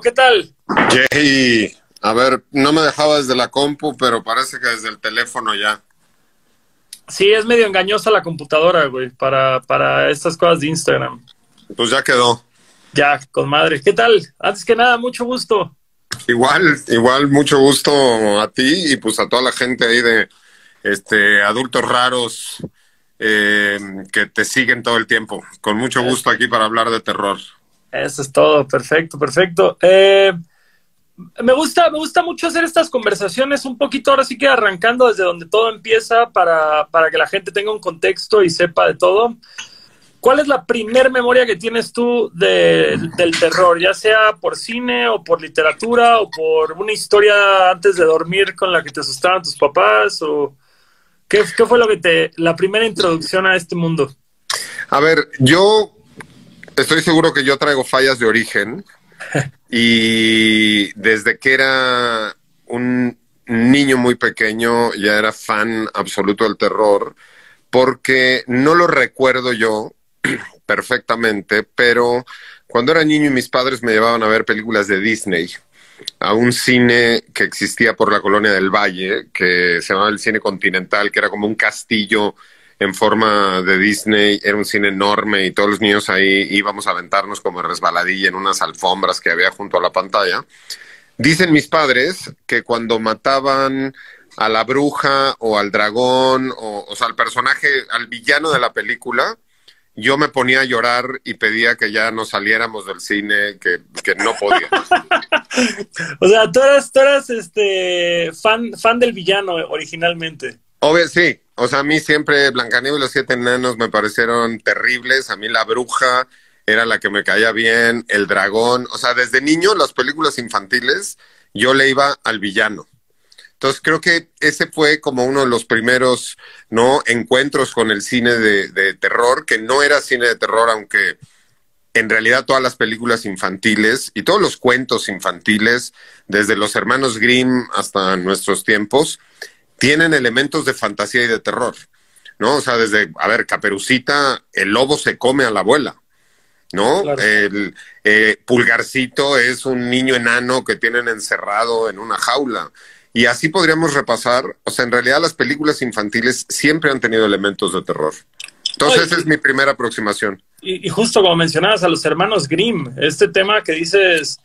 ¿qué tal? Jay, a ver, no me dejaba desde la compu, pero parece que desde el teléfono ya. Sí, es medio engañosa la computadora, güey, para, para estas cosas de Instagram. Pues ya quedó. Ya, con madre. ¿Qué tal? Antes que nada, mucho gusto. Igual, igual, mucho gusto a ti y pues a toda la gente ahí de este adultos raros eh, que te siguen todo el tiempo. Con mucho gusto aquí para hablar de terror. Eso es todo, perfecto, perfecto. Eh, me gusta, me gusta mucho hacer estas conversaciones un poquito ahora sí que arrancando desde donde todo empieza para, para que la gente tenga un contexto y sepa de todo. ¿Cuál es la primer memoria que tienes tú de, del terror, ya sea por cine o por literatura o por una historia antes de dormir con la que te asustaban tus papás o qué, qué fue lo que te la primera introducción a este mundo? A ver, yo estoy seguro que yo traigo fallas de origen y desde que era un niño muy pequeño ya era fan absoluto del terror porque no lo recuerdo yo perfectamente, pero cuando era niño y mis padres me llevaban a ver películas de Disney a un cine que existía por la colonia del Valle, que se llamaba el Cine Continental, que era como un castillo en forma de Disney, era un cine enorme y todos los niños ahí íbamos a aventarnos como resbaladilla en unas alfombras que había junto a la pantalla. Dicen mis padres que cuando mataban a la bruja o al dragón, o, o sea, al personaje, al villano de la película, yo me ponía a llorar y pedía que ya no saliéramos del cine, que, que no podía. o sea, tú eras, tú eras este, fan, fan del villano originalmente. Obvio, sí. O sea, a mí siempre Blancanieves y los siete enanos me parecieron terribles. A mí la bruja era la que me caía bien, el dragón. O sea, desde niño las películas infantiles yo le iba al villano. Entonces creo que ese fue como uno de los primeros no encuentros con el cine de, de, terror, que no era cine de terror, aunque en realidad todas las películas infantiles y todos los cuentos infantiles, desde los hermanos Grimm hasta nuestros tiempos, tienen elementos de fantasía y de terror. ¿No? O sea, desde, a ver, Caperucita, el lobo se come a la abuela. ¿no? Claro. El eh, pulgarcito es un niño enano que tienen encerrado en una jaula. Y así podríamos repasar, o sea, en realidad las películas infantiles siempre han tenido elementos de terror. Entonces, esa es mi primera aproximación. Y, y, justo como mencionabas a los hermanos Grimm, este tema que dices,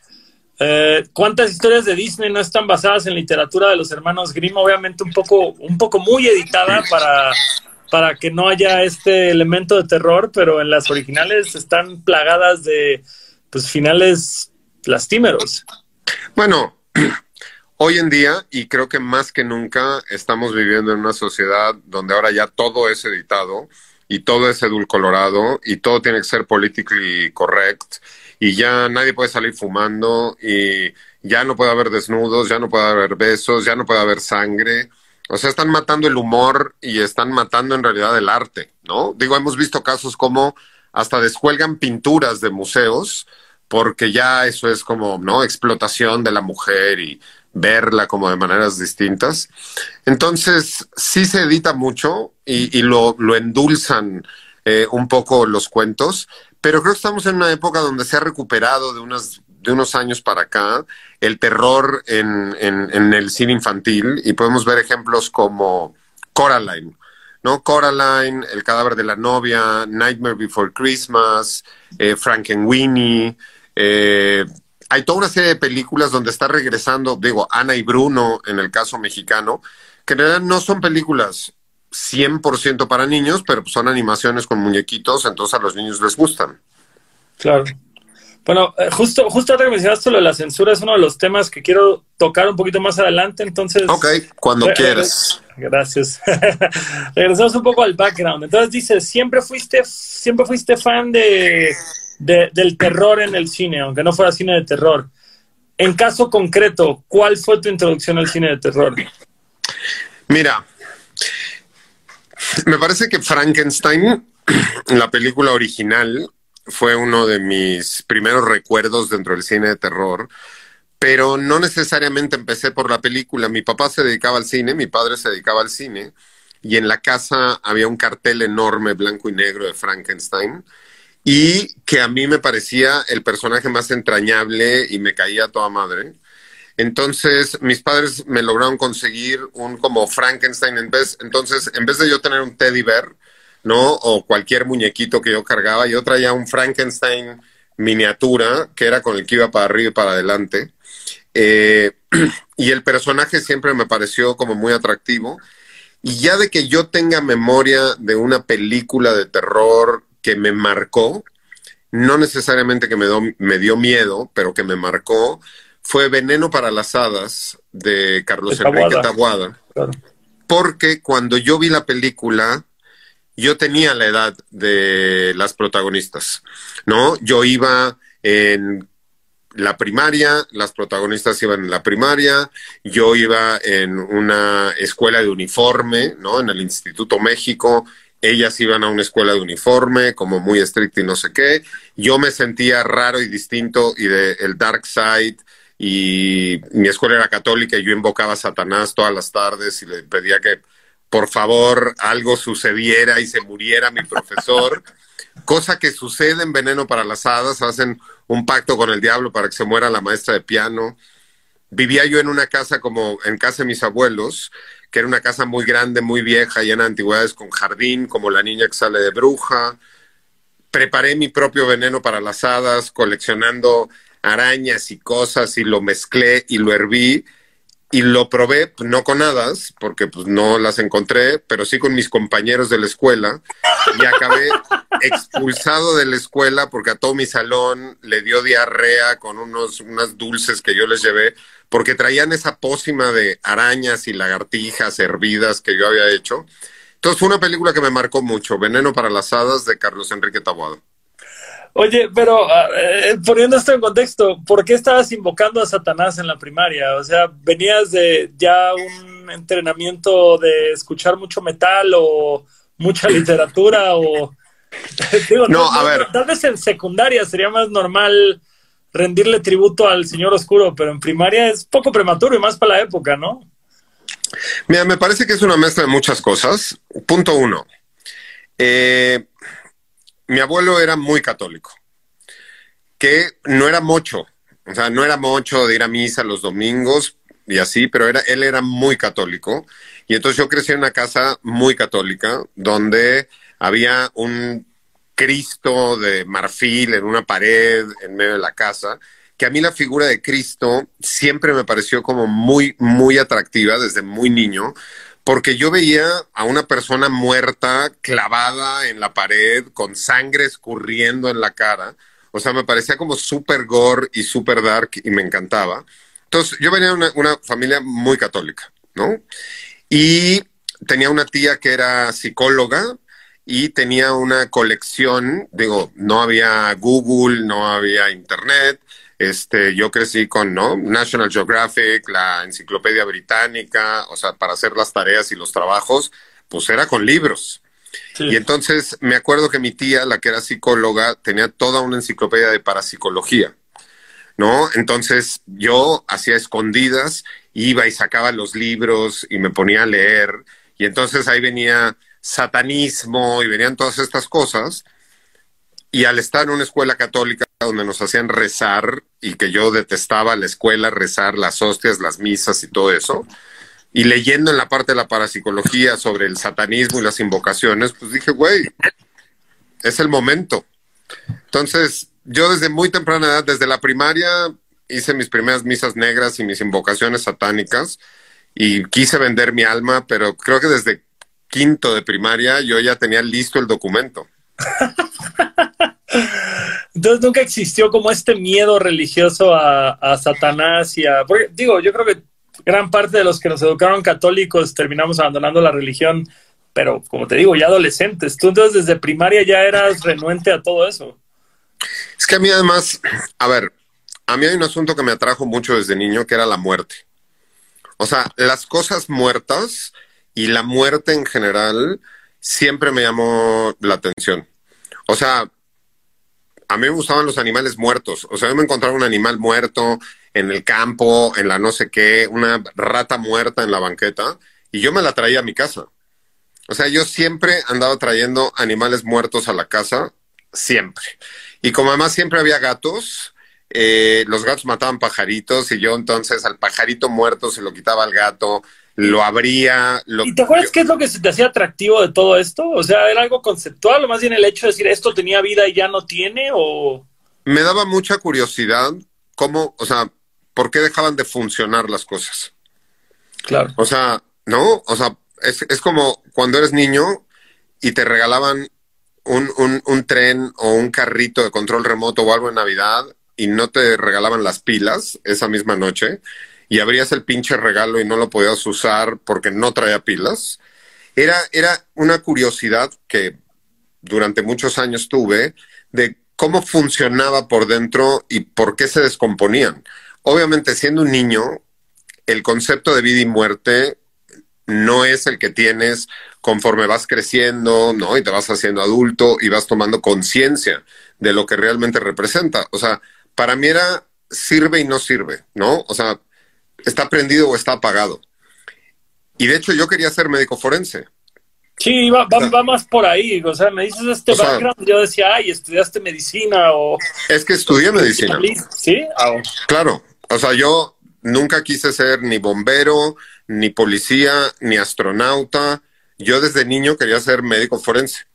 eh, ¿cuántas historias de Disney no están basadas en literatura de los hermanos Grimm? Obviamente un poco, un poco muy editada para, para que no haya este elemento de terror, pero en las originales están plagadas de pues, finales lastimeros. Bueno, Hoy en día, y creo que más que nunca, estamos viviendo en una sociedad donde ahora ya todo es editado y todo es edulcolorado y todo tiene que ser politically correct y ya nadie puede salir fumando y ya no puede haber desnudos, ya no puede haber besos, ya no puede haber sangre. O sea, están matando el humor y están matando en realidad el arte, ¿no? Digo, hemos visto casos como hasta descuelgan pinturas de museos porque ya eso es como, ¿no? Explotación de la mujer y verla como de maneras distintas. Entonces, sí se edita mucho y, y lo, lo, endulzan eh, un poco los cuentos, pero creo que estamos en una época donde se ha recuperado de, unas, de unos años para acá el terror en, en, en el cine infantil y podemos ver ejemplos como Coraline. ¿no? Coraline, El cadáver de la novia, Nightmare Before Christmas, eh, Frankenweenie, eh, hay toda una serie de películas donde está regresando, digo, Ana y Bruno en el caso mexicano, que en realidad no son películas 100% para niños, pero son animaciones con muñequitos, entonces a los niños les gustan. Claro. Bueno, eh, justo, justo ahora que mencionaste lo de la censura, es uno de los temas que quiero tocar un poquito más adelante, entonces... Ok, cuando re quieras. Gracias. Regresamos un poco al background. Entonces dices, siempre fuiste, siempre fuiste fan de de, del terror en el cine, aunque no fuera cine de terror. En caso concreto, ¿cuál fue tu introducción al cine de terror? Mira, me parece que Frankenstein, la película original, fue uno de mis primeros recuerdos dentro del cine de terror, pero no necesariamente empecé por la película. Mi papá se dedicaba al cine, mi padre se dedicaba al cine, y en la casa había un cartel enorme blanco y negro de Frankenstein y que a mí me parecía el personaje más entrañable y me caía toda madre. Entonces, mis padres me lograron conseguir un como Frankenstein en vez, entonces, en vez de yo tener un teddy bear, ¿no? O cualquier muñequito que yo cargaba, yo traía un Frankenstein miniatura, que era con el que iba para arriba y para adelante. Eh, y el personaje siempre me pareció como muy atractivo. Y ya de que yo tenga memoria de una película de terror que me marcó, no necesariamente que me, me dio miedo, pero que me marcó, fue Veneno para las Hadas de Carlos Enrique Tabuada. Porque cuando yo vi la película, yo tenía la edad de las protagonistas, ¿no? Yo iba en la primaria, las protagonistas iban en la primaria, yo iba en una escuela de uniforme, ¿no? En el Instituto México, ellas iban a una escuela de uniforme, como muy estricta y no sé qué. Yo me sentía raro y distinto y de el dark side y mi escuela era católica y yo invocaba a Satanás todas las tardes y le pedía que por favor algo sucediera y se muriera mi profesor. Cosa que sucede en Veneno para las Hadas, hacen un pacto con el diablo para que se muera la maestra de piano. Vivía yo en una casa como en casa de mis abuelos, que era una casa muy grande, muy vieja, llena de antigüedades con jardín, como la niña que sale de bruja. Preparé mi propio veneno para las hadas, coleccionando arañas y cosas y lo mezclé y lo herví y lo probé, pues, no con hadas, porque pues no las encontré, pero sí con mis compañeros de la escuela y acabé expulsado de la escuela porque a todo mi salón le dio diarrea con unos unas dulces que yo les llevé porque traían esa pócima de arañas y lagartijas hervidas que yo había hecho. Entonces fue una película que me marcó mucho, Veneno para las hadas de Carlos Enrique Taboado. Oye, pero ah, eh, poniendo esto en contexto, ¿por qué estabas invocando a Satanás en la primaria? O sea, ¿venías de ya un entrenamiento de escuchar mucho metal o mucha literatura o... no, a ver. Tal vez en secundaria sería más normal rendirle tributo al Señor Oscuro, pero en primaria es poco prematuro y más para la época, ¿no? Mira, me parece que es una mezcla de muchas cosas. Punto uno. Eh, mi abuelo era muy católico, que no era mucho, o sea, no era mucho de ir a misa los domingos y así, pero era, él era muy católico. Y entonces yo crecí en una casa muy católica, donde había un Cristo de marfil en una pared en medio de la casa, que a mí la figura de Cristo siempre me pareció como muy, muy atractiva desde muy niño, porque yo veía a una persona muerta clavada en la pared con sangre escurriendo en la cara. O sea, me parecía como súper gore y súper dark y me encantaba. Entonces, yo venía de una, una, familia muy católica, ¿no? Y tenía una tía que era psicóloga y tenía una colección, digo, no había Google, no había Internet, este, yo crecí con, ¿no? National Geographic, la Enciclopedia Británica, o sea, para hacer las tareas y los trabajos, pues era con libros. Y entonces me acuerdo que mi tía, la que era psicóloga, tenía toda una enciclopedia de parapsicología, ¿no? Entonces yo hacía escondidas, iba y sacaba los libros y me ponía a leer, y entonces ahí venía satanismo y venían todas estas cosas. Y al estar en una escuela católica donde nos hacían rezar y que yo detestaba la escuela, rezar las hostias, las misas y todo eso, y leyendo en la parte de la parapsicología sobre el satanismo y las invocaciones, pues dije, güey, es el momento. Entonces, yo desde muy temprana edad, desde la primaria, hice mis primeras misas negras y mis invocaciones satánicas y quise vender mi alma, pero creo que desde quinto de primaria yo ya tenía listo el documento. Entonces nunca existió como este miedo religioso a, Satanás y a... digo, yo creo que gran parte de los que nos educaron católicos terminamos abandonando la religión, pero como te digo, ya adolescentes. Tú entonces desde primaria ya eras renuente a todo eso. Es que a mí además, a ver, a mí hay un asunto que me atrajo mucho desde niño, que era la muerte. O sea, las cosas muertas y la muerte en general siempre me llamó la atención. O sea, a mí me gustaban los animales muertos. O sea, yo me encontraba un animal muerto en el campo, en la no sé qué, una rata muerta en la banqueta, y yo me la traía a mi casa. O sea, yo siempre andaba trayendo animales muertos a la casa siempre. Y como además siempre había gatos, eh, los gatos mataban pajaritos y yo entonces al pajarito muerto se lo quitaba al gato, lo abría. Lo... ¿Y te acuerdas qué es lo que se te hacía atractivo de todo esto? O sea, ¿era algo conceptual o más bien el hecho de decir esto tenía vida y ya no tiene? o Me daba mucha curiosidad cómo, o sea, ¿por qué dejaban de funcionar las cosas? Claro. O sea, ¿no? O sea, es, es como cuando eres niño y te regalaban un, un, un, tren o un carrito de control remoto o algo en Navidad y no te regalaban las pilas esa misma noche y abrías el pinche regalo y no lo podías usar porque no traía pilas. Era, era una curiosidad que durante muchos años tuve de cómo funcionaba por dentro y por qué se descomponían. Obviamente, siendo un niño, el concepto de vida y muerte no es el que tienes conforme vas creciendo, ¿no? Y te vas haciendo adulto y vas tomando conciencia de lo que realmente representa. O sea, para mí era sirve y no sirve, ¿no? O sea, está prendido o está apagado. Y de hecho yo quería ser médico forense. Sí, va, va, va más por ahí. O sea, me dices este background, yo decía, ay, estudiaste medicina o... Es que estudié medicina. Sí, ah, claro. O sea, yo nunca quise ser ni bombero, ni policía, ni astronauta. Yo desde niño quería ser médico forense.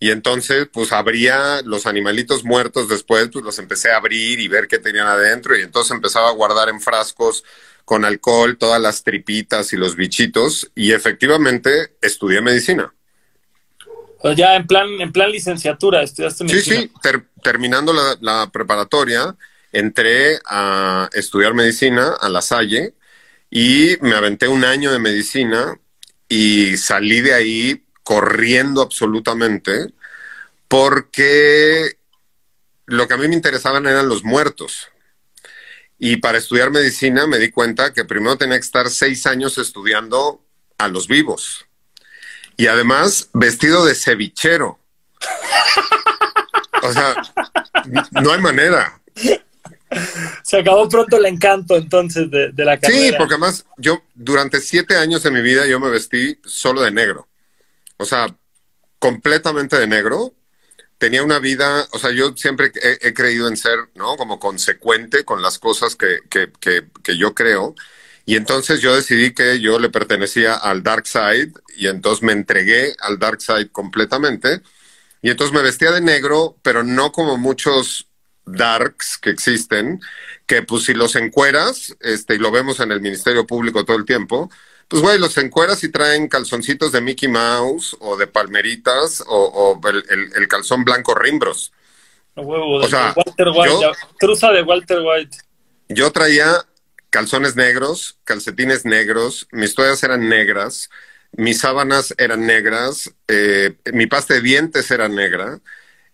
Y entonces, pues abría los animalitos muertos después, pues los empecé a abrir y ver qué tenían adentro. Y entonces empezaba a guardar en frascos con alcohol todas las tripitas y los bichitos. Y efectivamente estudié medicina. Pues ya en plan, en plan licenciatura, estudiaste medicina. Sí, sí, terminando la, la, preparatoria, entré a estudiar medicina a La Salle y me aventé un año de medicina y salí de ahí corriendo absolutamente, porque lo que a mí me interesaban eran los muertos. Y para estudiar medicina me di cuenta que primero tenía que estar seis años estudiando a los vivos. Y además vestido de cevichero. O sea, no hay manera. Se acabó pronto el encanto entonces de, de la carrera. Sí, porque además yo durante siete años de mi vida yo me vestí solo de negro o sea, completamente de negro. Tenía una vida, o sea, yo siempre he, creído en ser, ¿no? Como consecuente con las cosas que, que, que, que yo creo. Y entonces yo decidí que yo le pertenecía al dark side y entonces me entregué al dark side completamente. Y entonces me vestía de negro, pero no como muchos darks que existen, que pues si los encueras, este, y lo vemos en el Ministerio Público todo el tiempo, pues, güey, los encueras y traen calzoncitos de Mickey Mouse o de palmeritas o, el, calzón blanco Rimbros. o sea, Walter White, cruza de Walter White. Yo traía calzones negros, calcetines negros, mis toallas eran negras, mis sábanas eran negras, eh, mi pasta de dientes era negra,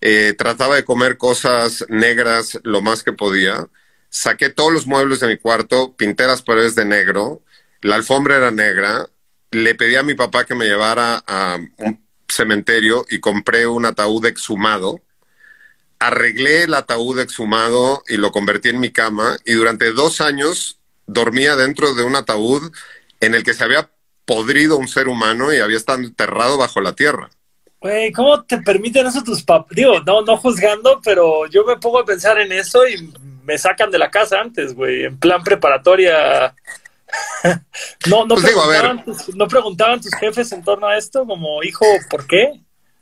eh, trataba de comer cosas negras lo más que podía, saqué todos los muebles de mi cuarto, pinté las paredes de negro, la alfombra era negra, le pedí a mi papá que me llevara a un cementerio y compré un ataúd exhumado, arreglé el ataúd exhumado y lo convertí en mi cama y durante dos años dormía dentro de un ataúd en el que se había podrido un ser humano y había estado enterrado bajo la tierra. Güey, ¿cómo te permiten eso tus papás? Digo, no, no juzgando, pero yo me pongo a pensar en eso y me sacan de la casa antes, güey, en plan preparatoria no, no, pues preguntaban tus, no preguntaban tus jefes en torno a esto, como hijo, ¿por qué?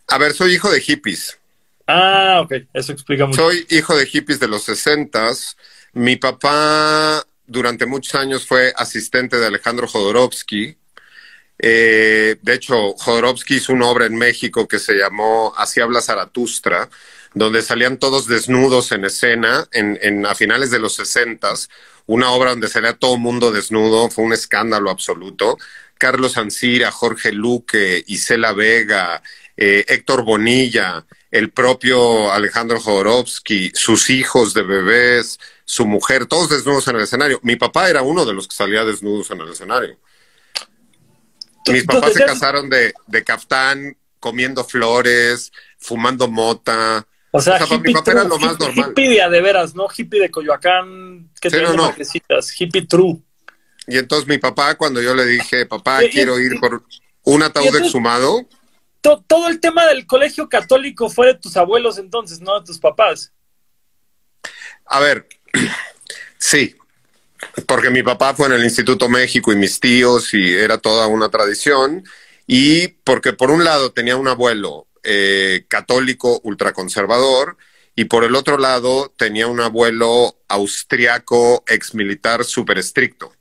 A ver, soy hijo de hippies. Ah, ok, eso explica mucho. Soy hijo de hippies de los sesentas. Mi papá durante muchos años fue asistente de Alejandro Jodorowsky. Eh, de hecho, Jodorowsky hizo una obra en México que se llamó Así habla Zaratustra, donde salían todos desnudos en escena en, en a finales de los sesentas una obra donde salía todo mundo desnudo, fue un escándalo absoluto. Carlos Ancira, Jorge Luque, Isela Vega, eh, Héctor Bonilla, el propio Alejandro Jodorowsky, sus hijos de bebés, su mujer, todos desnudos en el escenario. Mi papá era uno de los que salía desnudos en el escenario. Mis papás se casaron de, de caftán, comiendo flores, fumando mota, o sea, hippie, era lo más normal. hippie de, veras, ¿no? Hippie de Coyoacán, que sí, no, no. hippie true. Y entonces mi papá, cuando yo le dije, papá, quiero ir por un ataúd exhumado. todo el tema del colegio católico fue de tus abuelos entonces, no de tus papás. A ver, sí, porque mi papá fue en el Instituto México y mis tíos y era toda una tradición. Y porque por un lado tenía un abuelo eh, católico ultraconservador y por el otro lado tenía un abuelo austriaco exmilitar súper estricto.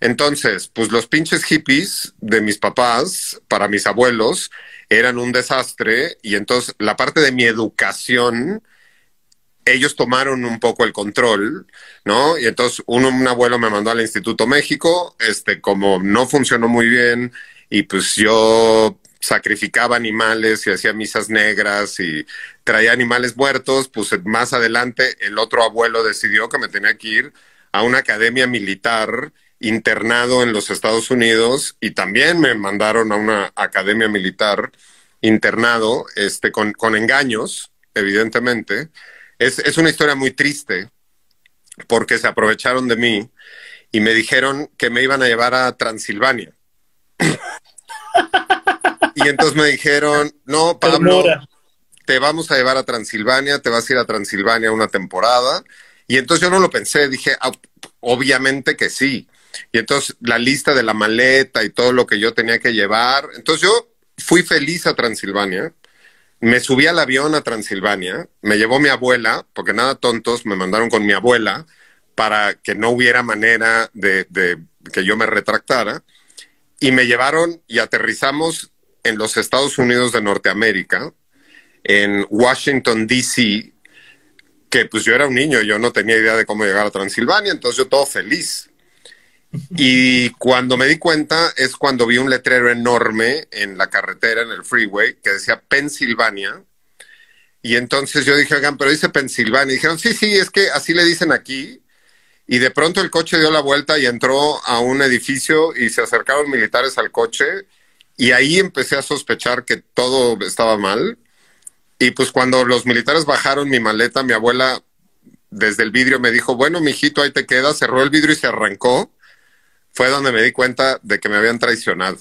Entonces, pues los pinches hippies de mis papás, para mis abuelos, eran un desastre y entonces la parte de mi educación, ellos tomaron un poco el control, ¿no? Y entonces uno, un abuelo me mandó al Instituto México, este, como no funcionó muy bien y pues yo sacrificaba animales y hacía misas negras y traía animales muertos, pues más adelante el otro abuelo decidió que me tenía que ir a una academia militar internado en los Estados Unidos y también me mandaron a una academia militar internado este, con, con engaños, evidentemente. Es, es una historia muy triste porque se aprovecharon de mí y me dijeron que me iban a llevar a Transilvania. y entonces me dijeron, no, Pablo, te vamos a llevar a Transilvania, te vas a ir a Transilvania una temporada. Y entonces yo no lo pensé, dije, ah, obviamente que sí. Y entonces la lista de la maleta y todo lo que yo tenía que llevar. Entonces yo fui feliz a Transilvania. Me subí al avión a Transilvania, me llevó mi abuela, porque nada tontos, me mandaron con mi abuela para que no hubiera manera de, de que yo me retractara. Y me llevaron y aterrizamos en los Estados Unidos de Norteamérica, en Washington, D.C., que pues yo era un niño, yo no tenía idea de cómo llegar a Transilvania, entonces yo todo feliz. Y cuando me di cuenta es cuando vi un letrero enorme en la carretera, en el freeway, que decía Pensilvania. Y entonces yo dije, oigan, pero dice Pensilvania. Y dijeron, sí, sí, es que así le dicen aquí. Y de pronto el coche dio la vuelta y entró a un edificio y se acercaron militares al coche. Y ahí empecé a sospechar que todo estaba mal. Y pues cuando los militares bajaron mi maleta, mi abuela desde el vidrio me dijo, bueno, mijito, ahí te quedas. Cerró el vidrio y se arrancó fue donde me di cuenta de que me habían traicionado.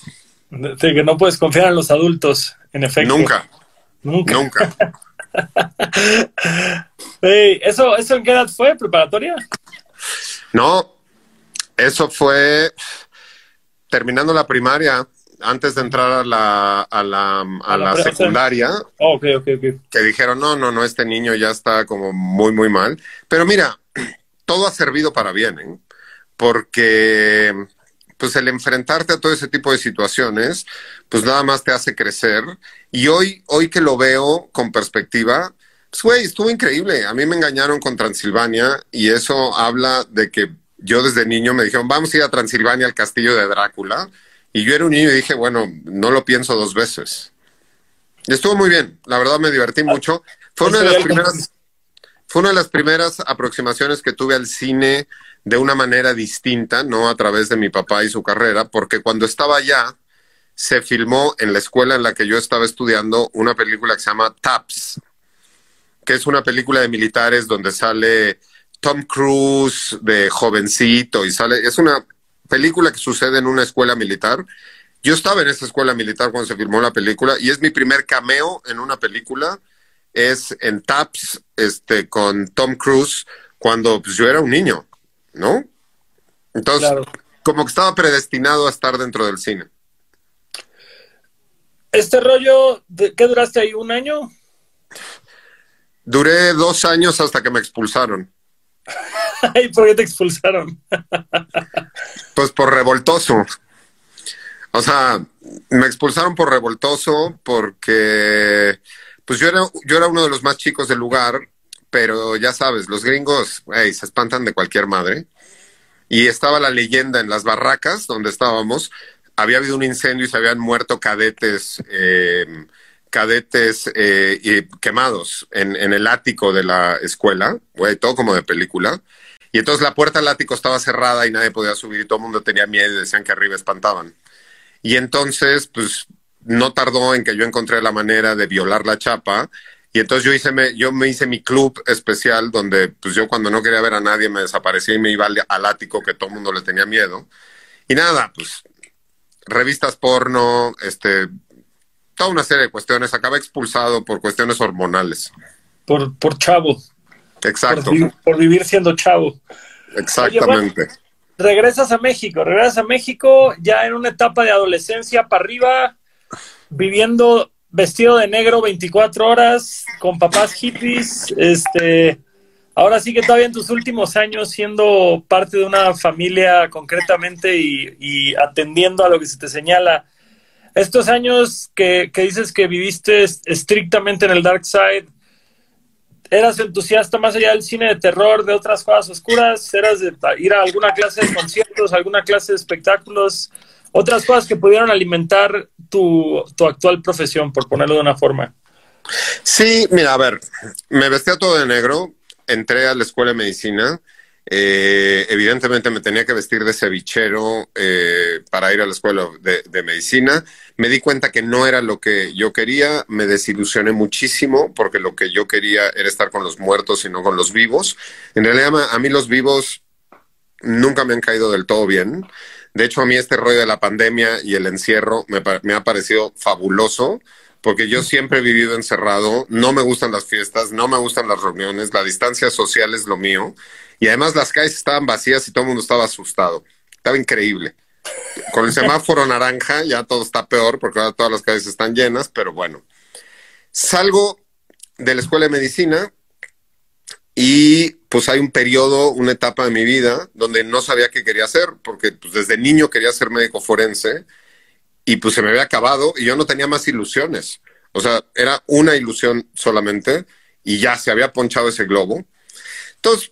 De que no puedes confiar en los adultos, en efecto. Nunca. Nunca. Nunca. ¿eso, ¿Eso en qué edad fue? ¿Preparatoria? No, eso fue terminando la primaria, antes de entrar a la, a la, a, la, secundaria. Oh, okay, okay, okay. Que dijeron, no, no, no, este niño ya está como muy, muy mal. Pero mira, todo ha servido para bien, ¿eh? porque pues el enfrentarte a todo ese tipo de situaciones, pues nada más te hace crecer. Y hoy, hoy que lo veo con perspectiva, pues güey, estuvo increíble. A mí me engañaron con Transilvania y eso habla de que yo desde niño me dijeron, vamos a ir a Transilvania al castillo de Drácula. Y yo era un niño y dije, bueno, no lo pienso dos veces. Y estuvo muy bien, la verdad me divertí mucho. Fue una de las primeras, fue una de las primeras aproximaciones que tuve al cine de una manera distinta, no a través de mi papá y su carrera, porque cuando estaba allá, se filmó en la escuela en la que yo estaba estudiando una película que se llama Taps, que es una película de militares donde sale Tom Cruise de jovencito y sale, es una película que sucede en una escuela militar. Yo estaba en esa escuela militar cuando se filmó la película y es mi primer cameo en una película. Es en Taps, este, con Tom Cruise, cuando pues, yo era un niño. ¿no? Entonces, como que estaba predestinado a estar dentro del cine. Este rollo, ¿qué duraste ahí? ¿Un año? Duré dos años hasta que me expulsaron. ¿Y por qué te expulsaron? pues por revoltoso. O sea, me expulsaron por revoltoso porque pues yo era, yo era uno de los más chicos del lugar pero ya sabes, los gringos se espantan de cualquier madre. Y estaba la leyenda en las barracas donde estábamos, había habido un incendio y se habían muerto cadetes, eh, cadetes eh, quemados en, el ático de la escuela, güey, todo como de película. Y entonces la puerta al ático estaba cerrada y nadie podía subir y todo el mundo tenía miedo y decían que arriba espantaban. Y entonces, pues no tardó en que yo encontré la manera de violar la chapa y entonces yo hice me, yo me hice mi club especial donde pues yo cuando no quería ver a nadie me desaparecía y me iba al, ático que todo el mundo le tenía miedo. Y nada, pues revistas porno, este toda una serie de cuestiones. Acaba expulsado por cuestiones hormonales. Por, por chavo. Exacto. Por, vivir siendo chavo. Exactamente. regresas a México, regresas a México ya en una etapa de adolescencia para arriba, viviendo vestido de negro 24 horas, con papás hippies, este, ahora sí que todavía en tus últimos años siendo parte de una familia concretamente y, atendiendo a lo que se te señala. Estos años que, que, dices que viviste estrictamente en el dark side, ¿eras entusiasta más allá del cine de terror, de otras cosas oscuras? ¿Eras de ir a alguna clase de conciertos, alguna clase de espectáculos? Otras cosas que pudieron alimentar tu, tu actual profesión, por ponerlo de una forma. Sí, mira, a ver, me vestía todo de negro, entré a la escuela de medicina. Eh, evidentemente me tenía que vestir de cevichero eh, para ir a la escuela de, medicina. Me di cuenta que no era lo que yo quería, me desilusioné muchísimo porque lo que yo quería era estar con los muertos y no con los vivos. En realidad a mí los vivos nunca me han caído del todo bien. De hecho a mí este rollo de la pandemia y el encierro me, me ha parecido fabuloso porque yo siempre he vivido encerrado, no me gustan las fiestas, no me gustan las reuniones, la distancia social es lo mío, y además las calles estaban vacías y todo el mundo estaba asustado. Estaba increíble. Con el semáforo naranja ya todo está peor porque ahora todas las calles están llenas, pero bueno. Salgo de la escuela de medicina y pues hay un periodo, una etapa de mi vida donde no sabía qué quería hacer, porque pues, desde niño quería ser médico forense y pues se me había acabado y yo no tenía más ilusiones. O sea, era una ilusión solamente y ya se había ponchado ese globo. Entonces,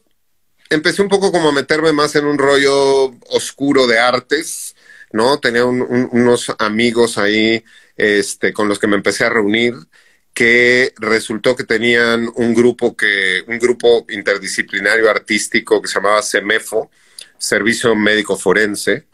empecé un poco como a meterme más en un rollo oscuro de artes, ¿no? Tenía unos amigos ahí este, con los que me empecé a reunir que resultó que tenían un grupo que un grupo interdisciplinario artístico que se llamaba CEMEFO, Servicio Médico Forense,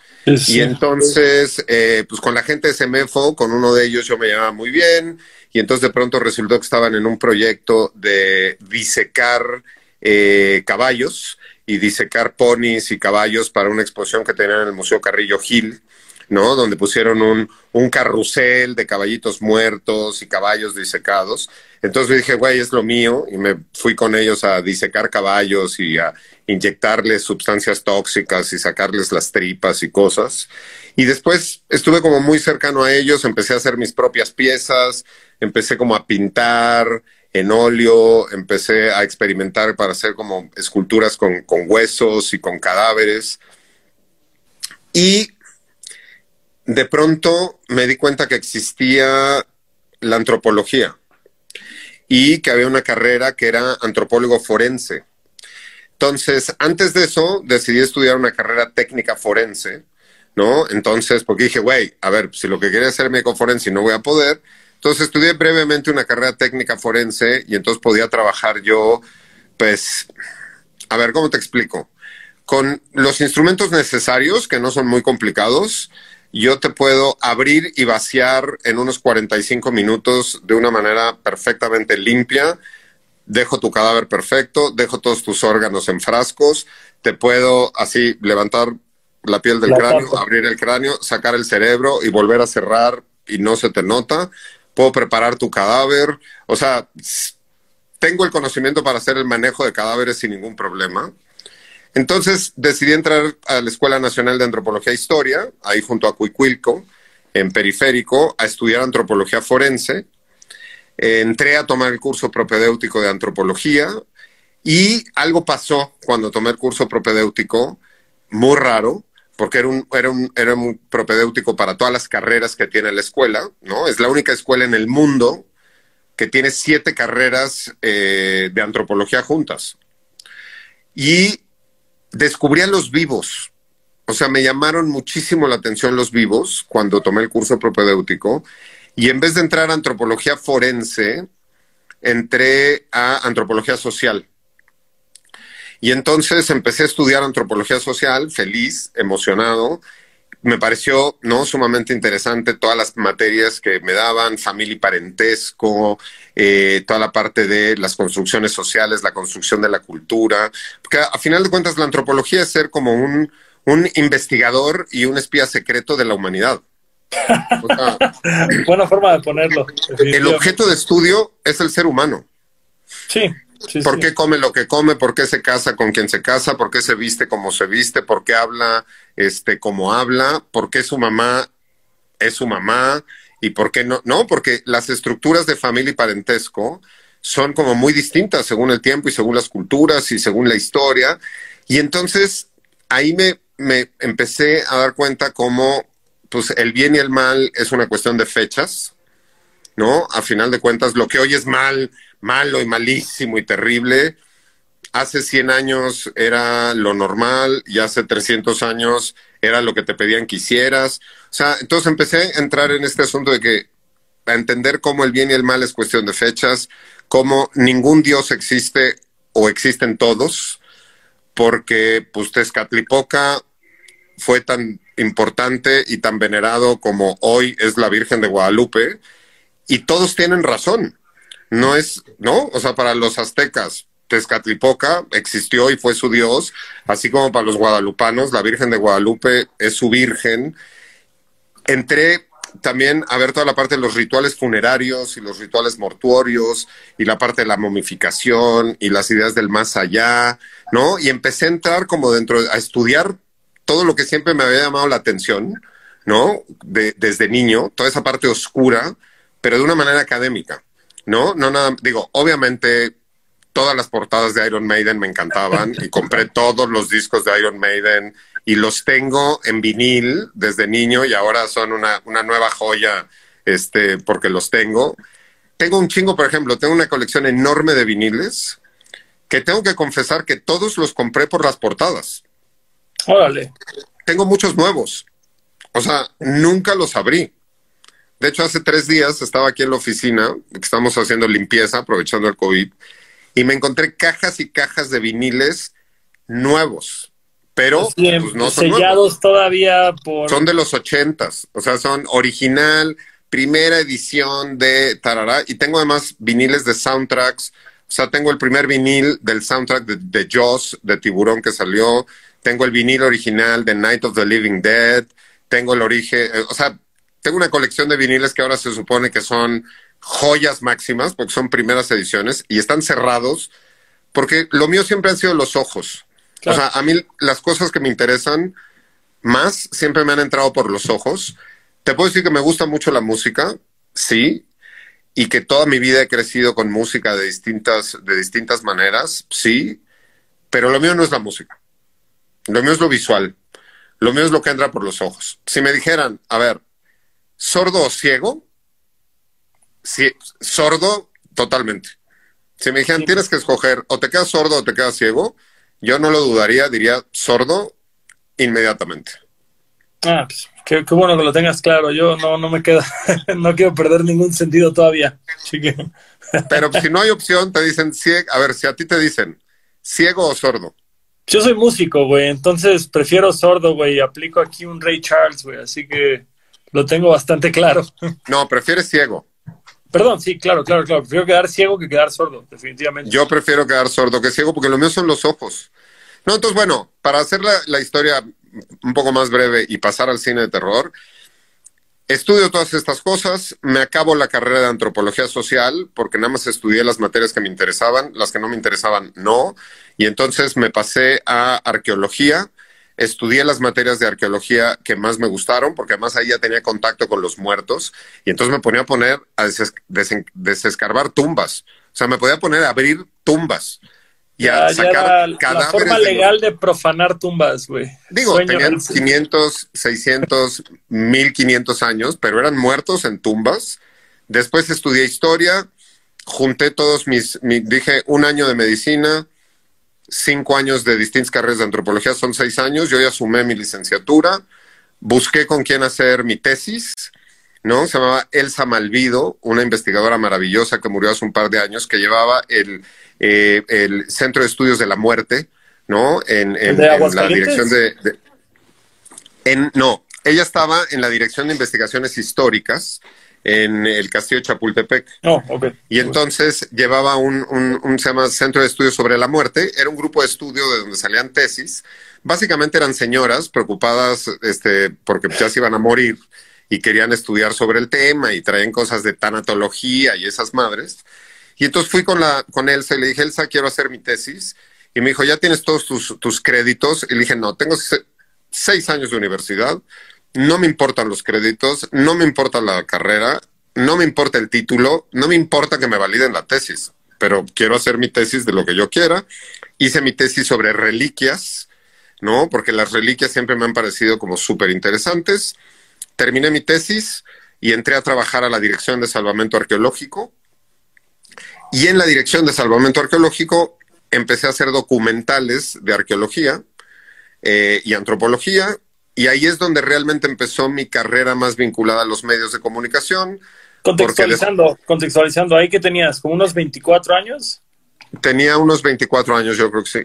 y entonces, eh, pues con la gente de Semefo, con uno de ellos yo me llevaba muy bien, y entonces de pronto resultó que estaban en un proyecto de disecar eh, caballos y disecar ponis y caballos para una exposición que tenían en el Museo Carrillo Gil. ¿no? Donde pusieron un, un carrusel de caballitos muertos y caballos disecados. Entonces dije, güey, es lo mío, y me fui con ellos a disecar caballos y a inyectarles sustancias tóxicas y sacarles las tripas y cosas. Y después estuve como muy cercano a ellos, empecé a hacer mis propias piezas, empecé como a pintar en óleo, empecé a experimentar para hacer como esculturas con, con huesos y con cadáveres. Y de pronto me di cuenta que existía la antropología y que había una carrera que era antropólogo forense. Entonces, antes de eso, decidí estudiar una carrera técnica forense, ¿no? Entonces, porque dije, güey, a ver, si lo que quería hacer médico forense no voy a poder, entonces estudié brevemente una carrera técnica forense y entonces podía trabajar yo, pues, a ver, ¿cómo te explico? Con los instrumentos necesarios, que no son muy complicados, yo te puedo abrir y vaciar en unos 45 minutos de una manera perfectamente limpia. Dejo tu cadáver perfecto, dejo todos tus órganos en frascos, te puedo así levantar la piel del cráneo, abrir el cráneo, sacar el cerebro y volver a cerrar y no se te nota. Puedo preparar tu cadáver. O sea, tengo el conocimiento para hacer el manejo de cadáveres sin ningún problema. Entonces decidí entrar a la Escuela Nacional de Antropología e Historia, ahí junto a Cuicuilco, en Periférico, a estudiar antropología forense. entré a tomar el curso propedéutico de antropología y algo pasó cuando tomé el curso propedéutico, muy raro, porque era un, era un, era un propedéutico para todas las carreras que tiene la escuela, ¿no? Es la única escuela en el mundo que tiene siete carreras eh, de antropología juntas. Y descubrí a los vivos. O sea, me llamaron muchísimo la atención los vivos cuando tomé el curso propedéutico. Y en vez de entrar a antropología forense, entré a antropología social. Y entonces empecé a estudiar antropología social, feliz, emocionado. Me pareció no sumamente interesante todas las materias que me daban, familia y parentesco, eh, toda la parte de las construcciones sociales, la construcción de la cultura, porque a, final de cuentas la antropología es ser como un, un investigador y un espía secreto de la humanidad, Buena forma de ponerlo. El objeto de estudio es el ser humano. Sí. ¿Por qué come lo que come? ¿Por qué se casa con quien se casa? ¿Por qué se viste como se viste? ¿Por qué habla este como habla? ¿Por qué su mamá es su mamá? ¿Y por qué no? No, porque las estructuras de familia y parentesco son como muy distintas según el tiempo y según las culturas y según la historia. Y entonces ahí me, me empecé a dar cuenta cómo pues el bien y el mal es una cuestión de fechas, ¿no? A final de cuentas, lo que hoy es mal, malo y malísimo y terrible, hace 100 años era lo normal y hace 300 años era lo que te pedían que hicieras. O sea, entonces empecé a entrar en este asunto de que a entender cómo el bien y el mal es cuestión de fechas, cómo ningún Dios existe o existen todos, porque pues Tezcatlipoca fue tan importante y tan venerado como hoy es la Virgen de Guadalupe, y todos tienen razón. No es, ¿no? O sea, para los aztecas, Tezcatlipoca existió y fue su dios, así como para los guadalupanos, la Virgen de Guadalupe es su virgen. Entré también a ver toda la parte de los rituales funerarios y los rituales mortuorios y la parte de la momificación y las ideas del más allá, ¿no? Y empecé a entrar como dentro, a estudiar todo lo que siempre me había llamado la atención, ¿no? desde niño, toda esa parte oscura, pero de una manera académica, ¿no? No nada, digo, obviamente todas las portadas de Iron Maiden me encantaban y compré todos los discos de Iron Maiden y los tengo en vinil desde niño y ahora son una, una nueva joya este, porque los tengo. Tengo un chingo, por ejemplo, tengo una colección enorme de viniles que tengo que confesar que todos los compré por las portadas. Órale. Tengo muchos nuevos. O sea, nunca los abrí. De hecho, hace tres días estaba aquí en la oficina, que estamos haciendo limpieza, aprovechando el COVID, y me encontré cajas y cajas de viniles nuevos. Pero pues, no son sellados todavía por. Son de los ochentas. O sea, son original, primera edición de Tarará. Y tengo además viniles de soundtracks. O sea, tengo el primer vinil del soundtrack de, de Jaws, de Tiburón, que salió tengo el vinil original de Night of the Living Dead, tengo el origen, eh, o sea, tengo una colección de viniles que ahora se supone que son joyas máximas, porque son primeras ediciones, y están cerrados, porque lo mío siempre han sido los ojos. O sea, a mí las cosas que me interesan más siempre me han entrado por los ojos. Te puedo decir que me gusta mucho la música, sí, y que toda mi vida he crecido con música de distintas, de distintas maneras, sí, pero lo mío no es la música. Lo mío es lo visual. Lo mío es lo que entra por los ojos. Si me dijeran, a ver, sordo o ciego, sí, sordo totalmente. Si me dijeran, tienes que escoger o te quedas sordo o te quedas ciego, yo no lo dudaría, diría sordo inmediatamente. Ah, pues, qué, bueno que lo tengas claro. Yo no, no me queda, no quiero perder ningún sentido todavía. Pero si no hay opción, te dicen ciego. A ver, si a ti te dicen ciego o sordo, yo soy músico, güey, entonces prefiero sordo, güey, aplico aquí un Ray Charles, güey, así que lo tengo bastante claro. No, prefieres ciego. Perdón, sí, claro, claro, claro. Prefiero quedar ciego que quedar sordo, definitivamente. Yo prefiero quedar sordo que ciego porque lo mío son los ojos. No, entonces, bueno, para hacer la, la historia un poco más breve y pasar al cine de terror, Estudio todas estas cosas, me acabo la carrera de antropología social porque nada más estudié las materias que me interesaban, las que no me interesaban no, y entonces me pasé a arqueología, estudié las materias de arqueología que más me gustaron porque además ahí ya tenía contacto con los muertos y entonces me ponía a poner a desescarbar tumbas, o sea, me podía poner a abrir tumbas y a sacar la, forma legal de profanar tumbas, güey. Digo, tenían 500, 600, 1500 años, pero eran muertos en tumbas. Después estudié historia, junté todos mis, dije, un año de medicina, cinco años de distintas carreras de antropología, son seis años. Yo ya sumé mi licenciatura, busqué con quién hacer mi tesis. ¿no? Se llamaba Elsa Malvido, una investigadora maravillosa que murió hace un par de años, que llevaba el, eh, el Centro de Estudios de la Muerte, ¿no? En, la dirección de, en, no, ella estaba en la dirección de investigaciones históricas en el castillo de Chapultepec. Oh, y entonces llevaba un, un, se llama Centro de Estudios sobre la Muerte. Era un grupo de estudio de donde salían tesis. Básicamente eran señoras preocupadas este, porque ya se iban a morir y querían estudiar sobre el tema y traían cosas de tanatología y esas madres. Y entonces fui con, la, con Elsa y le dije, Elsa, quiero hacer mi tesis. Y me dijo, ¿ya tienes todos tus, tus créditos? Y le dije, no, tengo seis años de universidad, no me importan los créditos, no me importa la carrera, no me importa el título, no me importa que me validen la tesis, pero quiero hacer mi tesis de lo que yo quiera. Hice mi tesis sobre reliquias, ¿no? Porque las reliquias siempre me han parecido como súper interesantes. Terminé mi tesis y entré a trabajar a la Dirección de Salvamento Arqueológico. Y en la Dirección de Salvamento Arqueológico empecé a hacer documentales de arqueología eh, y antropología y ahí es donde realmente empezó mi carrera más vinculada a los medios de comunicación. Contextualizando, contextualizando, ¿ahí que tenías? ¿Como unos 24 años? Tenía unos 24 años, yo creo que sí.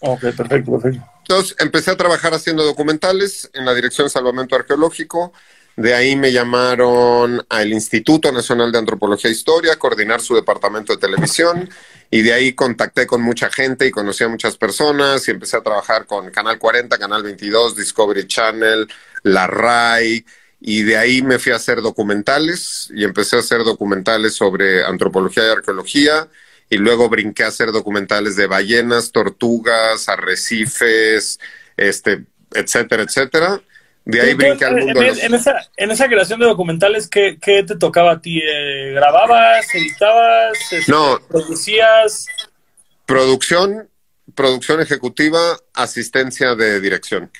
Ok, perfecto, perfecto. Entonces empecé a trabajar haciendo documentales en la Dirección de Salvamento Arqueológico. De ahí me llamaron al Instituto Nacional de Antropología e Historia a coordinar su departamento de televisión y de ahí contacté con mucha gente y conocí a muchas personas y empecé a trabajar con Canal 40, Canal 22, Discovery Channel, La RAI y de ahí me fui a hacer documentales y empecé a hacer documentales sobre antropología y arqueología y luego brinqué a hacer documentales de ballenas, tortugas, arrecifes, este, etcétera, etcétera. De ahí brinqué al mundo. En, esa, en esa creación de documentales, ¿qué, qué te tocaba a ti? Eh, ¿Grababas, editabas, este, no, producías? Producción, producción ejecutiva, asistencia de dirección.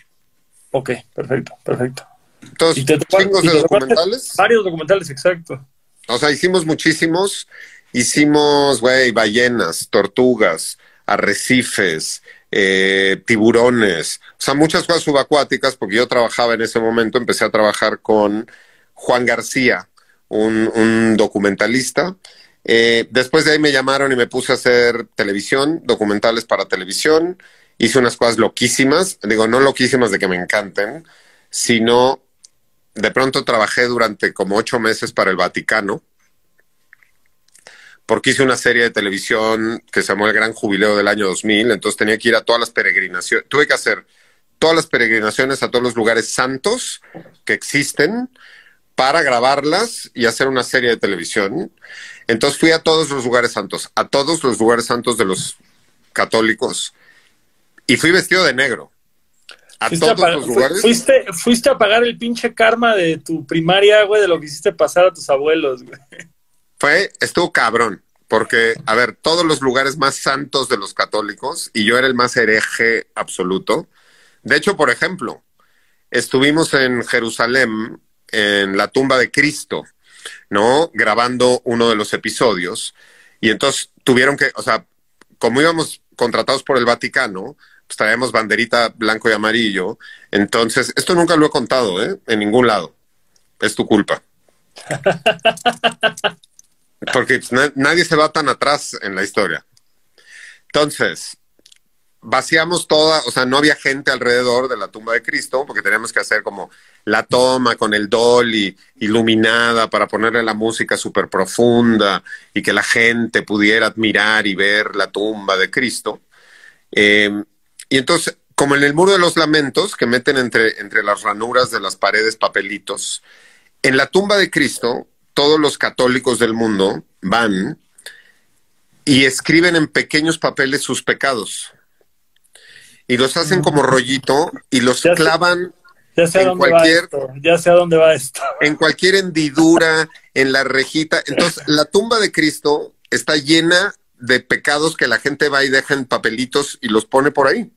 Ok, perfecto, perfecto. Entonces, chingos de documentales. Varios documentales, exacto. O sea, hicimos muchísimos. Hicimos, güey, ballenas, tortugas, arrecifes, eh, tiburones, o sea, muchas cosas subacuáticas, porque yo trabajaba en ese momento, empecé a trabajar con Juan García, un, documentalista. Eh, después de ahí me llamaron y me puse a hacer televisión, documentales para televisión. Hice unas cosas loquísimas, digo, no loquísimas de que me encanten, sino de pronto trabajé durante como ocho meses para el Vaticano porque hice una serie de televisión que se llamó El Gran Jubileo del año 2000, entonces tenía que ir a todas las peregrinaciones, tuve que hacer todas las peregrinaciones a todos los lugares santos que existen para grabarlas y hacer una serie de televisión. Entonces fui a todos los lugares santos, a todos los lugares santos de los católicos y fui vestido de negro. A todos los lugares. Fuiste, fuiste a pagar el pinche karma de tu primaria, güey, de lo que hiciste pasar a tus abuelos, güey fue, estuvo cabrón, porque, a ver, todos los lugares más santos de los católicos, y yo era el más hereje absoluto. De hecho, por ejemplo, estuvimos en Jerusalén, en la tumba de Cristo, ¿no? Grabando uno de los episodios, y entonces tuvieron que, o sea, como íbamos contratados por el Vaticano, pues traíamos banderita blanco y amarillo. Entonces, esto nunca lo he contado, ¿eh? En ningún lado. Es tu culpa. Porque nadie se va tan atrás en la historia. Entonces, vaciamos toda, o sea, no había gente alrededor de la tumba de Cristo, porque teníamos que hacer como la toma con el dolly iluminada para ponerle la música súper profunda y que la gente pudiera admirar y ver la tumba de Cristo. Em, y entonces, como en el muro de los lamentos, que meten entre, entre las ranuras de las paredes papelitos, en la tumba de Cristo todos los católicos del mundo van y escriben en pequeños papeles sus pecados. Y los hacen como rollito y los clavan en cualquier, ya sé a dónde va esto. En cualquier hendidura, en la rejita. Entonces, la tumba de Cristo está llena de pecados que la gente va y deja en papelitos y los pone por ahí.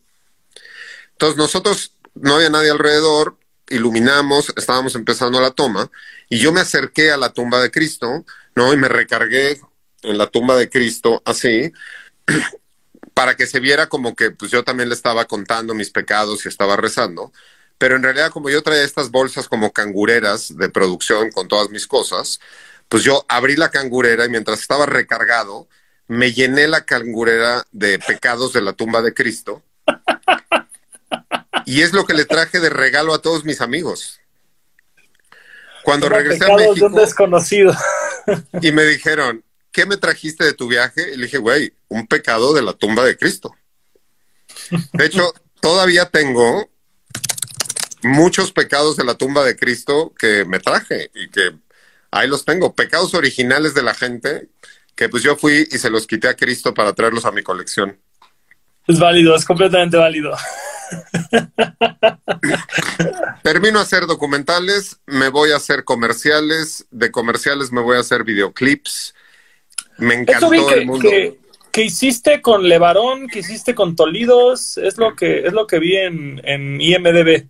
Entonces, nosotros no había nadie alrededor, iluminamos, estábamos empezando la toma, y yo me acerqué a la tumba de Cristo, ¿no? Y me recargué en la tumba de Cristo, así, para que se viera como que pues yo también le estaba contando mis pecados y estaba rezando. Pero en realidad, como yo traía estas bolsas como cangureras de producción con todas mis cosas, pues yo abrí la cangurera y mientras estaba recargado, me llené la cangurera de pecados de la tumba de Cristo y es lo que le traje de regalo a todos mis amigos. Cuando regresé a México. desconocido. y me dijeron, ¿qué me trajiste de tu viaje? Y le dije, güey, un pecado de la tumba de Cristo. De hecho, todavía tengo muchos pecados de la tumba de Cristo que me traje y que ahí los tengo. Pecados originales de la gente que pues yo fui y se los quité a Cristo para traerlos a mi colección. Es válido, es completamente válido. Termino a hacer documentales, me voy a hacer comerciales, de comerciales me voy a hacer videoclips. Me encantó que, el mundo. Que, hiciste con Levarón, que hiciste con Tolidos, es lo que, es lo que vi en, en IMDB.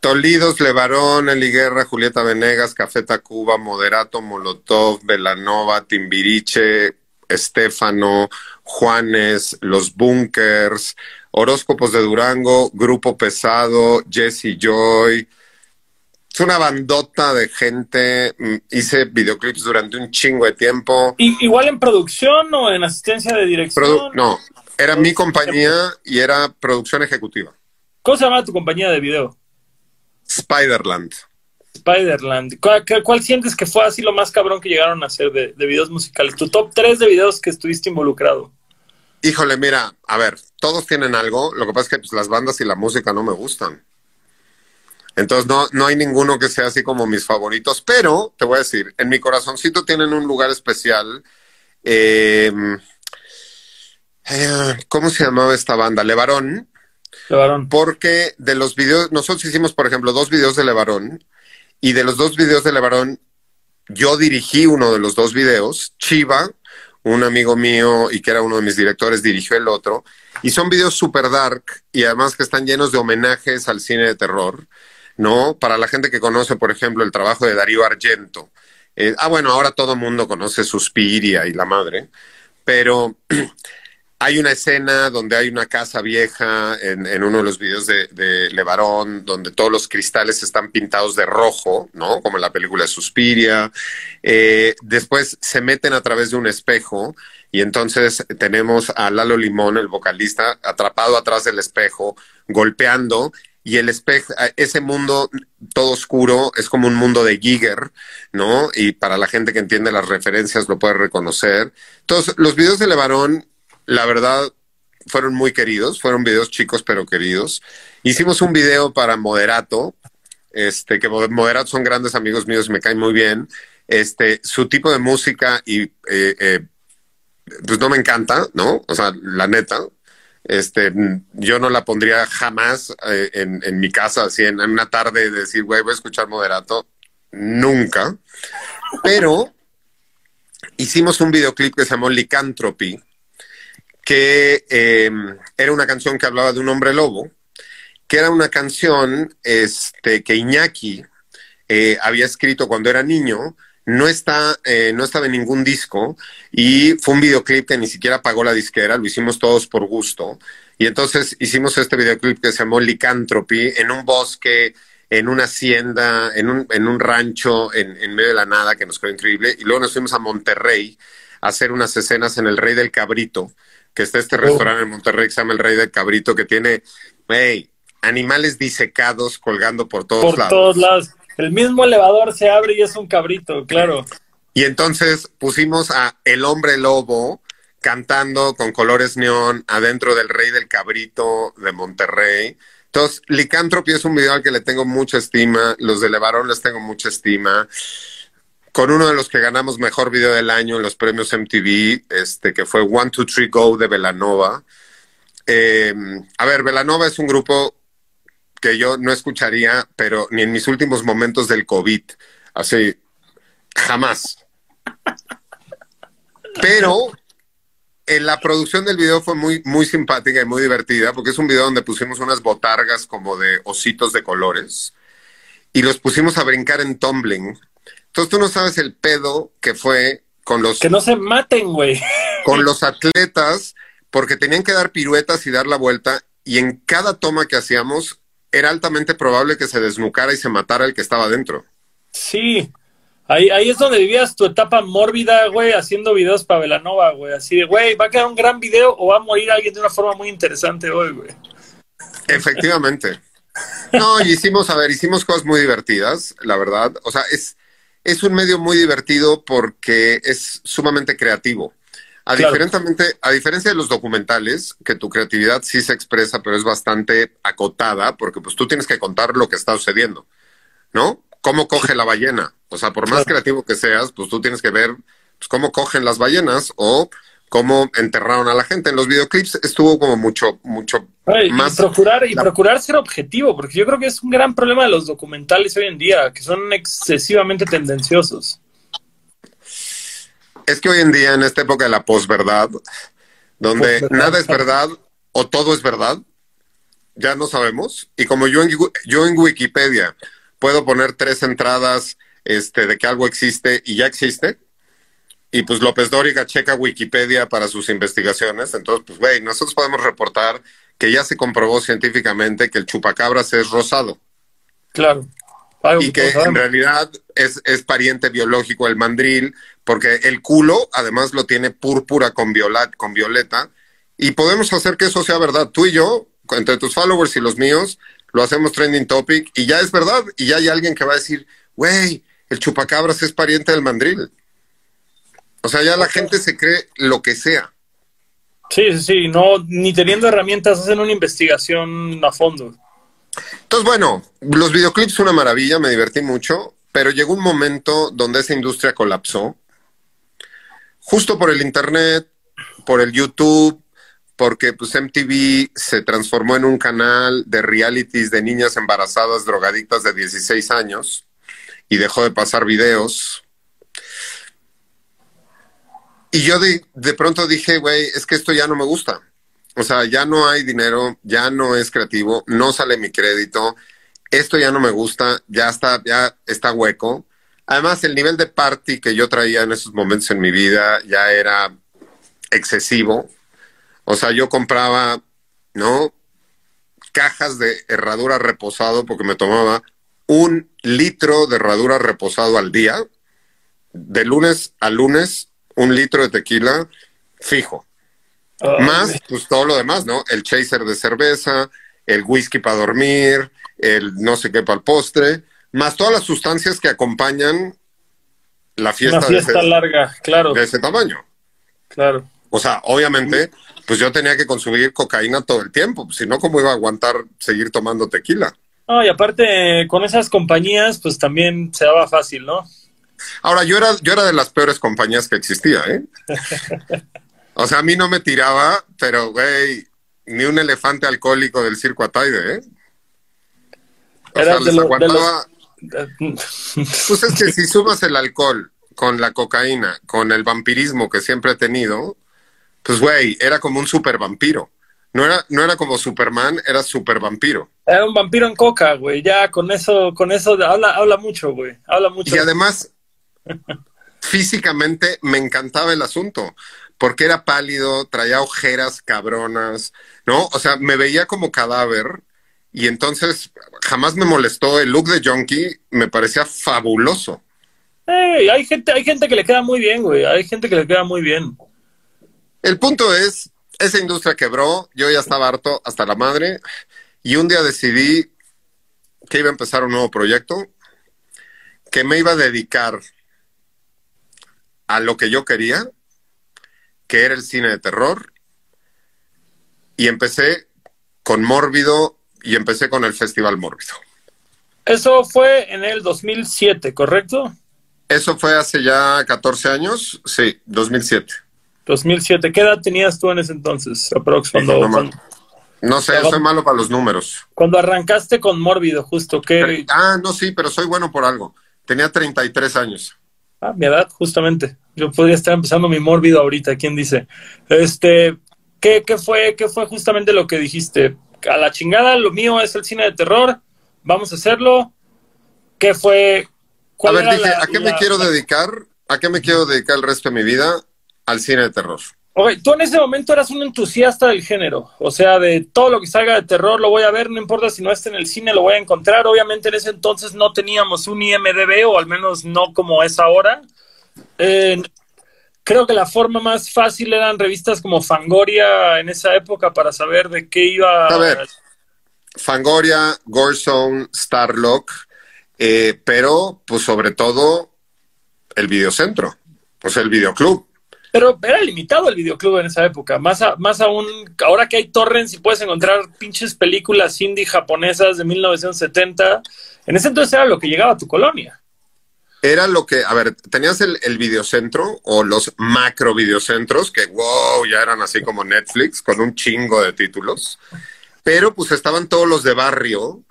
Tolidos, Levarón, Eli Guerra, Julieta Venegas, Café Tacuba, Moderato, Molotov, Velanova, Timbiriche, Estefano, Juanes, Los Bunkers, Horóscopos de Durango, Grupo Pesado, Jesse Joy. Es una bandota de gente. Mm, hice videoclips durante un chingo de tiempo. ¿Y, ¿Igual en producción o en asistencia de dirección? no, era mi compañía y era producción ejecutiva. ¿Cómo se llama tu compañía de video? Spiderland. Spiderland. ¿Cuál, sientes que fue así lo más cabrón que llegaron a hacer de, videos musicales? Tu top 3 de videos que estuviste involucrado. Híjole, mira, a ver, todos tienen algo. Lo que pasa es que pues, las bandas y la música no me gustan. Entonces no, no hay ninguno que sea así como mis favoritos, pero te voy a decir, en mi corazoncito tienen un lugar especial. Em, eh, ¿Cómo se llamaba esta banda? Levarón. Levarón. Porque de los videos, nosotros hicimos, por ejemplo, dos videos de Levarón y de los dos videos de Levarón, yo dirigí uno de los dos videos. Chiva, un amigo mío y que era uno de mis directores, dirigió el otro. Y son videos super dark y además que están llenos de homenajes al cine de terror, ¿no? Para la gente que conoce, por ejemplo, el trabajo de Darío Argento. Eh, ah, bueno, ahora todo el mundo conoce Suspiria y la madre, pero Hay una escena donde hay una casa vieja en, uno de los videos de, de, Levarón, donde todos los cristales están pintados de rojo, ¿no? Como en la película Suspiria. Eh, después se meten a través de un espejo y entonces tenemos a Lalo Limón, el vocalista, atrapado atrás del espejo, golpeando y el espejo, ese mundo todo oscuro es como un mundo de Giger, ¿no? Y para la gente que entiende las referencias lo puede reconocer. Entonces, los videos de Levarón la verdad, fueron muy queridos, fueron videos chicos pero queridos. Hicimos un video para Moderato, este, que Moderato son grandes amigos míos, me caen muy bien. Este, su tipo de música y eh, eh, pues no me encanta, ¿no? O sea, la neta, este, yo no la pondría jamás eh, en, mi casa, así en, una tarde, decir, güey, voy a escuchar moderato. Nunca. Pero hicimos un videoclip que se llamó Lycanthropy, que em, era una canción que hablaba de un hombre lobo, que era una canción este, que Iñaki eh, había escrito cuando era niño, no, está, eh, no estaba en ningún disco y fue un videoclip que ni siquiera pagó la disquera, lo hicimos todos por gusto. Y entonces hicimos este videoclip que se llamó Lycanthropy en un bosque, en una hacienda, en un, en un rancho en, en medio de la nada que nos quedó increíble. Y luego nos fuimos a Monterrey a hacer unas escenas en el Rey del Cabrito que está este restaurante en Monterrey que se llama El Rey del Cabrito, que tiene, hey, animales disecados colgando por todos lados. Por todos lados. El mismo elevador se abre y es un cabrito, claro. Y entonces pusimos a El Hombre Lobo cantando con colores neón adentro del Rey del Cabrito de Monterrey. Entonces, Licantropy es un video al que le tengo mucha estima, los de Levarón les tengo mucha estima con uno de los que ganamos mejor video del año en los premios MTV, este, que fue One, Two, Three, Go de Velanova. Eh, a ver, Velanova es un grupo que yo no escucharía, pero ni en mis últimos momentos del COVID. Así, jamás. Pero en la producción del video fue muy, muy simpática y muy divertida, porque es un video donde pusimos unas botargas como de ositos de colores y los pusimos a brincar en tumbling entonces tú no sabes el pedo que fue con los... Que no se maten, güey. Con los atletas, porque tenían que dar piruetas y dar la vuelta, y en cada toma que hacíamos era altamente probable que se desnucara y se matara el que estaba dentro. Sí, Ahí, ahí, es donde vivías tu etapa mórbida, güey, haciendo videos para Velanova, güey. Así de, güey, ¿va a quedar un gran video o va a morir alguien de una forma muy interesante hoy, güey? Efectivamente. No, y hicimos, a ver, hicimos cosas muy divertidas, la verdad. O sea, es, es un medio muy divertido porque es sumamente creativo. A, diferencia de los documentales, que tu creatividad sí se expresa, pero es bastante acotada, porque pues tú tienes que contar lo que está sucediendo, ¿no? ¿Cómo coge la ballena? O sea, por más creativo que seas, pues tú tienes que ver pues, cómo cogen las ballenas o cómo enterraron a la gente. En los videoclips estuvo como mucho, mucho más. Y procurar, y procurar ser objetivo, porque yo creo que es un gran problema de los documentales hoy en día, que son excesivamente tendenciosos. Es que hoy en día, en esta época de la posverdad, donde nada es verdad o todo es verdad, ya no sabemos. Y como yo en, yo en Wikipedia puedo poner tres entradas este, de que algo existe y ya existe, y pues López Dóriga checa Wikipedia para sus investigaciones. Entonces, pues, güey, nosotros podemos reportar que ya se comprobó científicamente que el chupacabras es rosado. Claro. y que en realidad es, es, pariente biológico el mandril, porque el culo además lo tiene púrpura con, con violeta. Y podemos hacer que eso sea verdad. Tú y yo, entre tus followers y los míos, lo hacemos trending topic y ya es verdad. Y ya hay alguien que va a decir, güey, el chupacabras es pariente del mandril. O sea, ya la gente se cree lo que sea. Sí, sí, sí, no, ni teniendo herramientas hacen una investigación a fondo. Entonces, bueno, los videoclips son una maravilla, me divertí mucho, pero llegó un momento donde esa industria colapsó, justo por el Internet, por el YouTube, porque pues MTV se transformó en un canal de realities de niñas embarazadas, drogadictas de 16 años, y dejó de pasar videos. Y yo de, de pronto dije, güey, es que esto ya no me gusta. O sea, ya no hay dinero, ya no es creativo, no sale mi crédito, esto ya no me gusta, ya está, ya está hueco. Además, el nivel de party que yo traía en esos momentos en mi vida ya era excesivo. O sea, yo compraba, ¿no? Cajas de herradura reposado porque me tomaba un litro de herradura reposado al día, de lunes a lunes, un litro de tequila fijo. Más, pues todo lo demás, ¿no? El chaser de cerveza, el whisky para dormir, el no sé qué para el postre, más todas las sustancias que acompañan la fiesta, Una fiesta larga, claro. De ese tamaño. Claro. O sea, obviamente, pues yo tenía que consumir cocaína todo el tiempo, si no, ¿cómo iba a aguantar seguir tomando tequila? No, y aparte, con esas compañías, pues también se daba fácil, ¿no? Ahora, yo era, yo era de las peores compañías que existía, ¿eh? o sea, a mí no me tiraba, pero, güey, ni un elefante alcohólico del circo Ataide, ¿eh? O sea, les aguantaba... Pues es que si sumas el alcohol con la cocaína, con el vampirismo que siempre he tenido, pues, güey, era como un super vampiro. No era, no era como Superman, era super vampiro. Era un vampiro en coca, güey. Ya con eso, con eso habla, habla mucho, güey. Habla mucho. Y además, físicamente me encantaba el asunto, porque era pálido, traía ojeras cabronas, ¿no? O sea, me veía como cadáver y entonces jamás me molestó el look de Junkie, me parecía fabuloso. hay gente, hay gente que le queda muy bien, güey, hay gente que le queda muy bien. El punto es, esa industria quebró, yo ya estaba harto hasta la madre y un día decidí que iba a empezar un nuevo proyecto, que me iba a dedicar a lo que yo quería, que era el cine de terror, y empecé con Mórbido y empecé con el Festival Mórbido. Eso fue en el 2007, ¿correcto? Eso fue hace ya 14 años, sí, 2007. 2007, ¿qué edad tenías tú en ese entonces? Cuando, no, sé, soy malo para los números. Cuando arrancaste con Mórbido, justo, ¿qué? Ah, no, sí, pero soy bueno por algo. Tenía 33 años. Ah, mi edad, justamente. Yo podría estar empezando mi mórbido ahorita, ¿quién dice? Este, ¿qué, qué, fue, ¿Qué fue justamente lo que dijiste? A la chingada, lo mío es el cine de terror, vamos a hacerlo. ¿Qué fue? a ver, dije, ¿a qué me quiero dedicar? ¿A qué me quiero dedicar el resto de mi vida? Al cine de terror. Ok, tú en ese momento eras un entusiasta del género, o sea, de todo lo que salga de terror lo voy a ver, no importa si no está en el cine, lo voy a encontrar. Obviamente en ese entonces no teníamos un IMDB, o al menos no como es ahora. Eh, creo que la forma más fácil eran revistas como Fangoria en esa época para saber de qué iba. A ver, Fangoria, Gorezone, Starlock, eh, pero pues sobre todo el videocentro, pues el videoclub Pero era limitado el videoclub en esa época. Más, más aún, ahora que hay torrents y puedes encontrar pinches películas indie japonesas de 1970, en ese entonces era lo que llegaba a tu colonia. Era lo que, a ver, tenías el, el videocentro o los macro videocentros que, wow, ya eran así como Netflix, con un chingo de títulos. Pero pues estaban todos los de barrio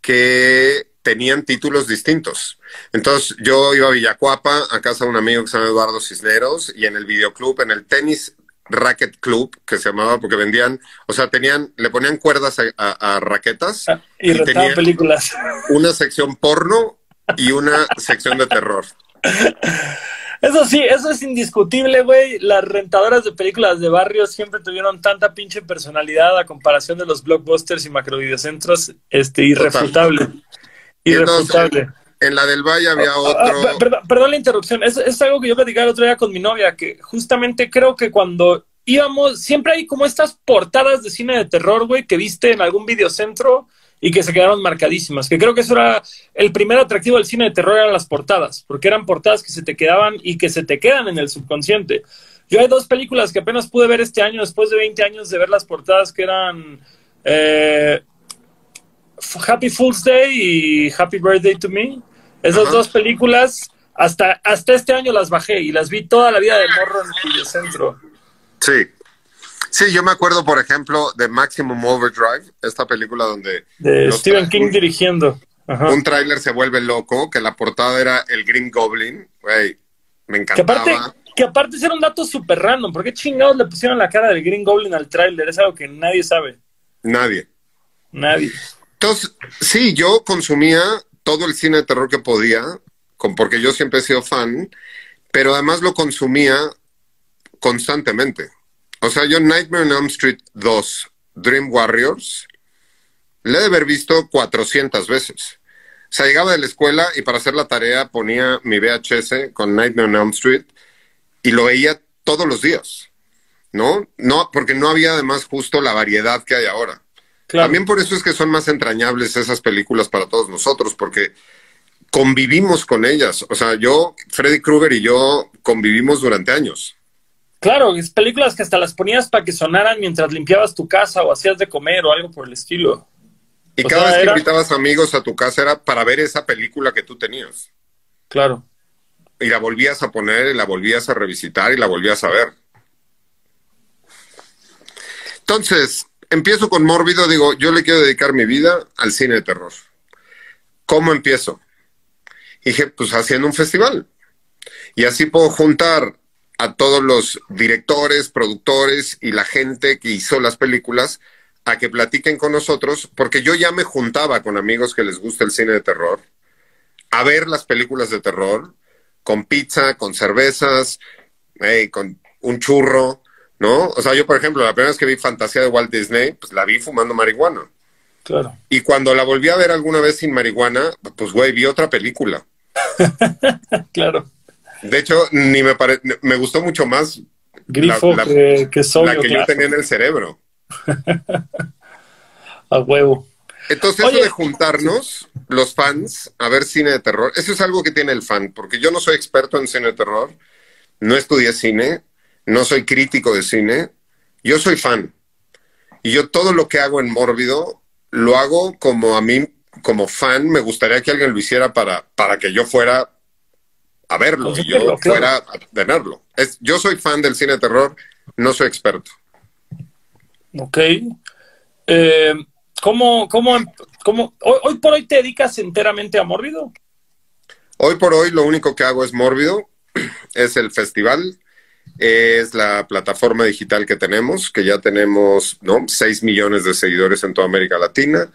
que tenían títulos distintos. Entonces yo iba a Villacuapa, a casa de un amigo que se llama Eduardo Cisneros, y en el videoclub, en el tenis Racket Club, que se llamaba porque vendían, o sea, tenían, le ponían cuerdas a, raquetas ah, y, y tenían películas. Una sección porno y una sección de terror. Eso sí, eso es indiscutible, güey. Las rentadoras de películas de barrio siempre tuvieron tanta pinche personalidad a comparación de los blockbusters y macrovideocentros, este, irrefutable. Irrefutable. en la del Valle había ah, ah, otro. perdón, la interrupción. Es, es algo que yo platicaba el otro día con mi novia, que justamente creo que cuando íbamos, siempre hay como estas portadas de cine de terror, güey, que viste en algún videocentro y que se quedaron marcadísimas. Que creo que eso era el primer atractivo del cine de terror, eran las portadas, porque eran portadas que se te quedaban y que se te quedan en el subconsciente. Yo hay dos películas que apenas pude ver este año, después de 20 años de ver las portadas, que eran eh, Happy Fool's Day y Happy Birthday to Me. Esas dos películas, hasta, hasta este año las bajé y las vi toda la vida de morro en el centro. Sí, Sí, yo me acuerdo, por ejemplo, de Maximum Overdrive, esta película donde... De Stephen King dirigiendo. Un tráiler se vuelve loco, que la portada era el Green Goblin. Güey, me encantaba. Que aparte, que aparte era un dato súper random. ¿Por qué chingados le pusieron la cara del Green Goblin al tráiler? Es algo que nadie sabe. Nadie. Nadie. Entonces, sí, yo consumía todo el cine de terror que podía, porque yo siempre he sido fan, pero además lo consumía constantemente. O sea, yo Nightmare on Elm Street 2, Dream Warriors, le he de haber visto 400 veces. O sea, llegaba de la escuela y para hacer la tarea ponía mi VHS con Nightmare on Elm Street y lo veía todos los días, ¿no? No, porque no había además justo la variedad que hay ahora. También por eso es que son más entrañables esas películas para todos nosotros, porque convivimos con ellas. O sea, yo, Freddy Krueger y yo convivimos durante años. Claro, es películas que hasta las ponías para que sonaran mientras limpiabas tu casa o hacías de comer o algo por el estilo. Y cada vez que invitabas amigos a tu casa era para ver esa película que tú tenías. Claro. Y la volvías a poner, y la volvías a revisitar y la volvías a ver. Entonces, empiezo con Mórbido, digo, yo le quiero dedicar mi vida al cine de terror. ¿Cómo empiezo? dije, pues haciendo un festival. Y así puedo juntar a todos los directores, productores y la gente que hizo las películas a que platiquen con nosotros, porque yo ya me juntaba con amigos que les gusta el cine de terror, a ver las películas de terror, con pizza, con cervezas, con un churro, ¿no? O sea, yo, por ejemplo, la primera vez que vi Fantasía de Walt Disney, pues la vi fumando marihuana. Claro. Y cuando la volví a ver alguna vez sin marihuana, pues, güey, vi otra película. claro. De hecho, ni me me gustó mucho más Grifo la, que, que, la que yo tenía en el cerebro. a huevo. Entonces, eso de juntarnos, los fans, a ver cine de terror, eso es algo que tiene el fan, porque yo no soy experto en cine de terror, no estudié cine, no soy crítico de cine, yo soy fan. Y yo todo lo que hago en Mórbido, lo hago como a mí, como fan, me gustaría que alguien lo hiciera para, para que yo fuera a verlo y yo fuera a tenerlo. Es, yo soy fan del cine de terror, no soy experto. Ok. Eh, ¿cómo, cómo, cómo hoy, por hoy te dedicas enteramente a Mórbido? Hoy por hoy lo único que hago es Mórbido, es el festival, es la plataforma digital que tenemos, que ya tenemos ¿no? 6 millones de seguidores en toda América Latina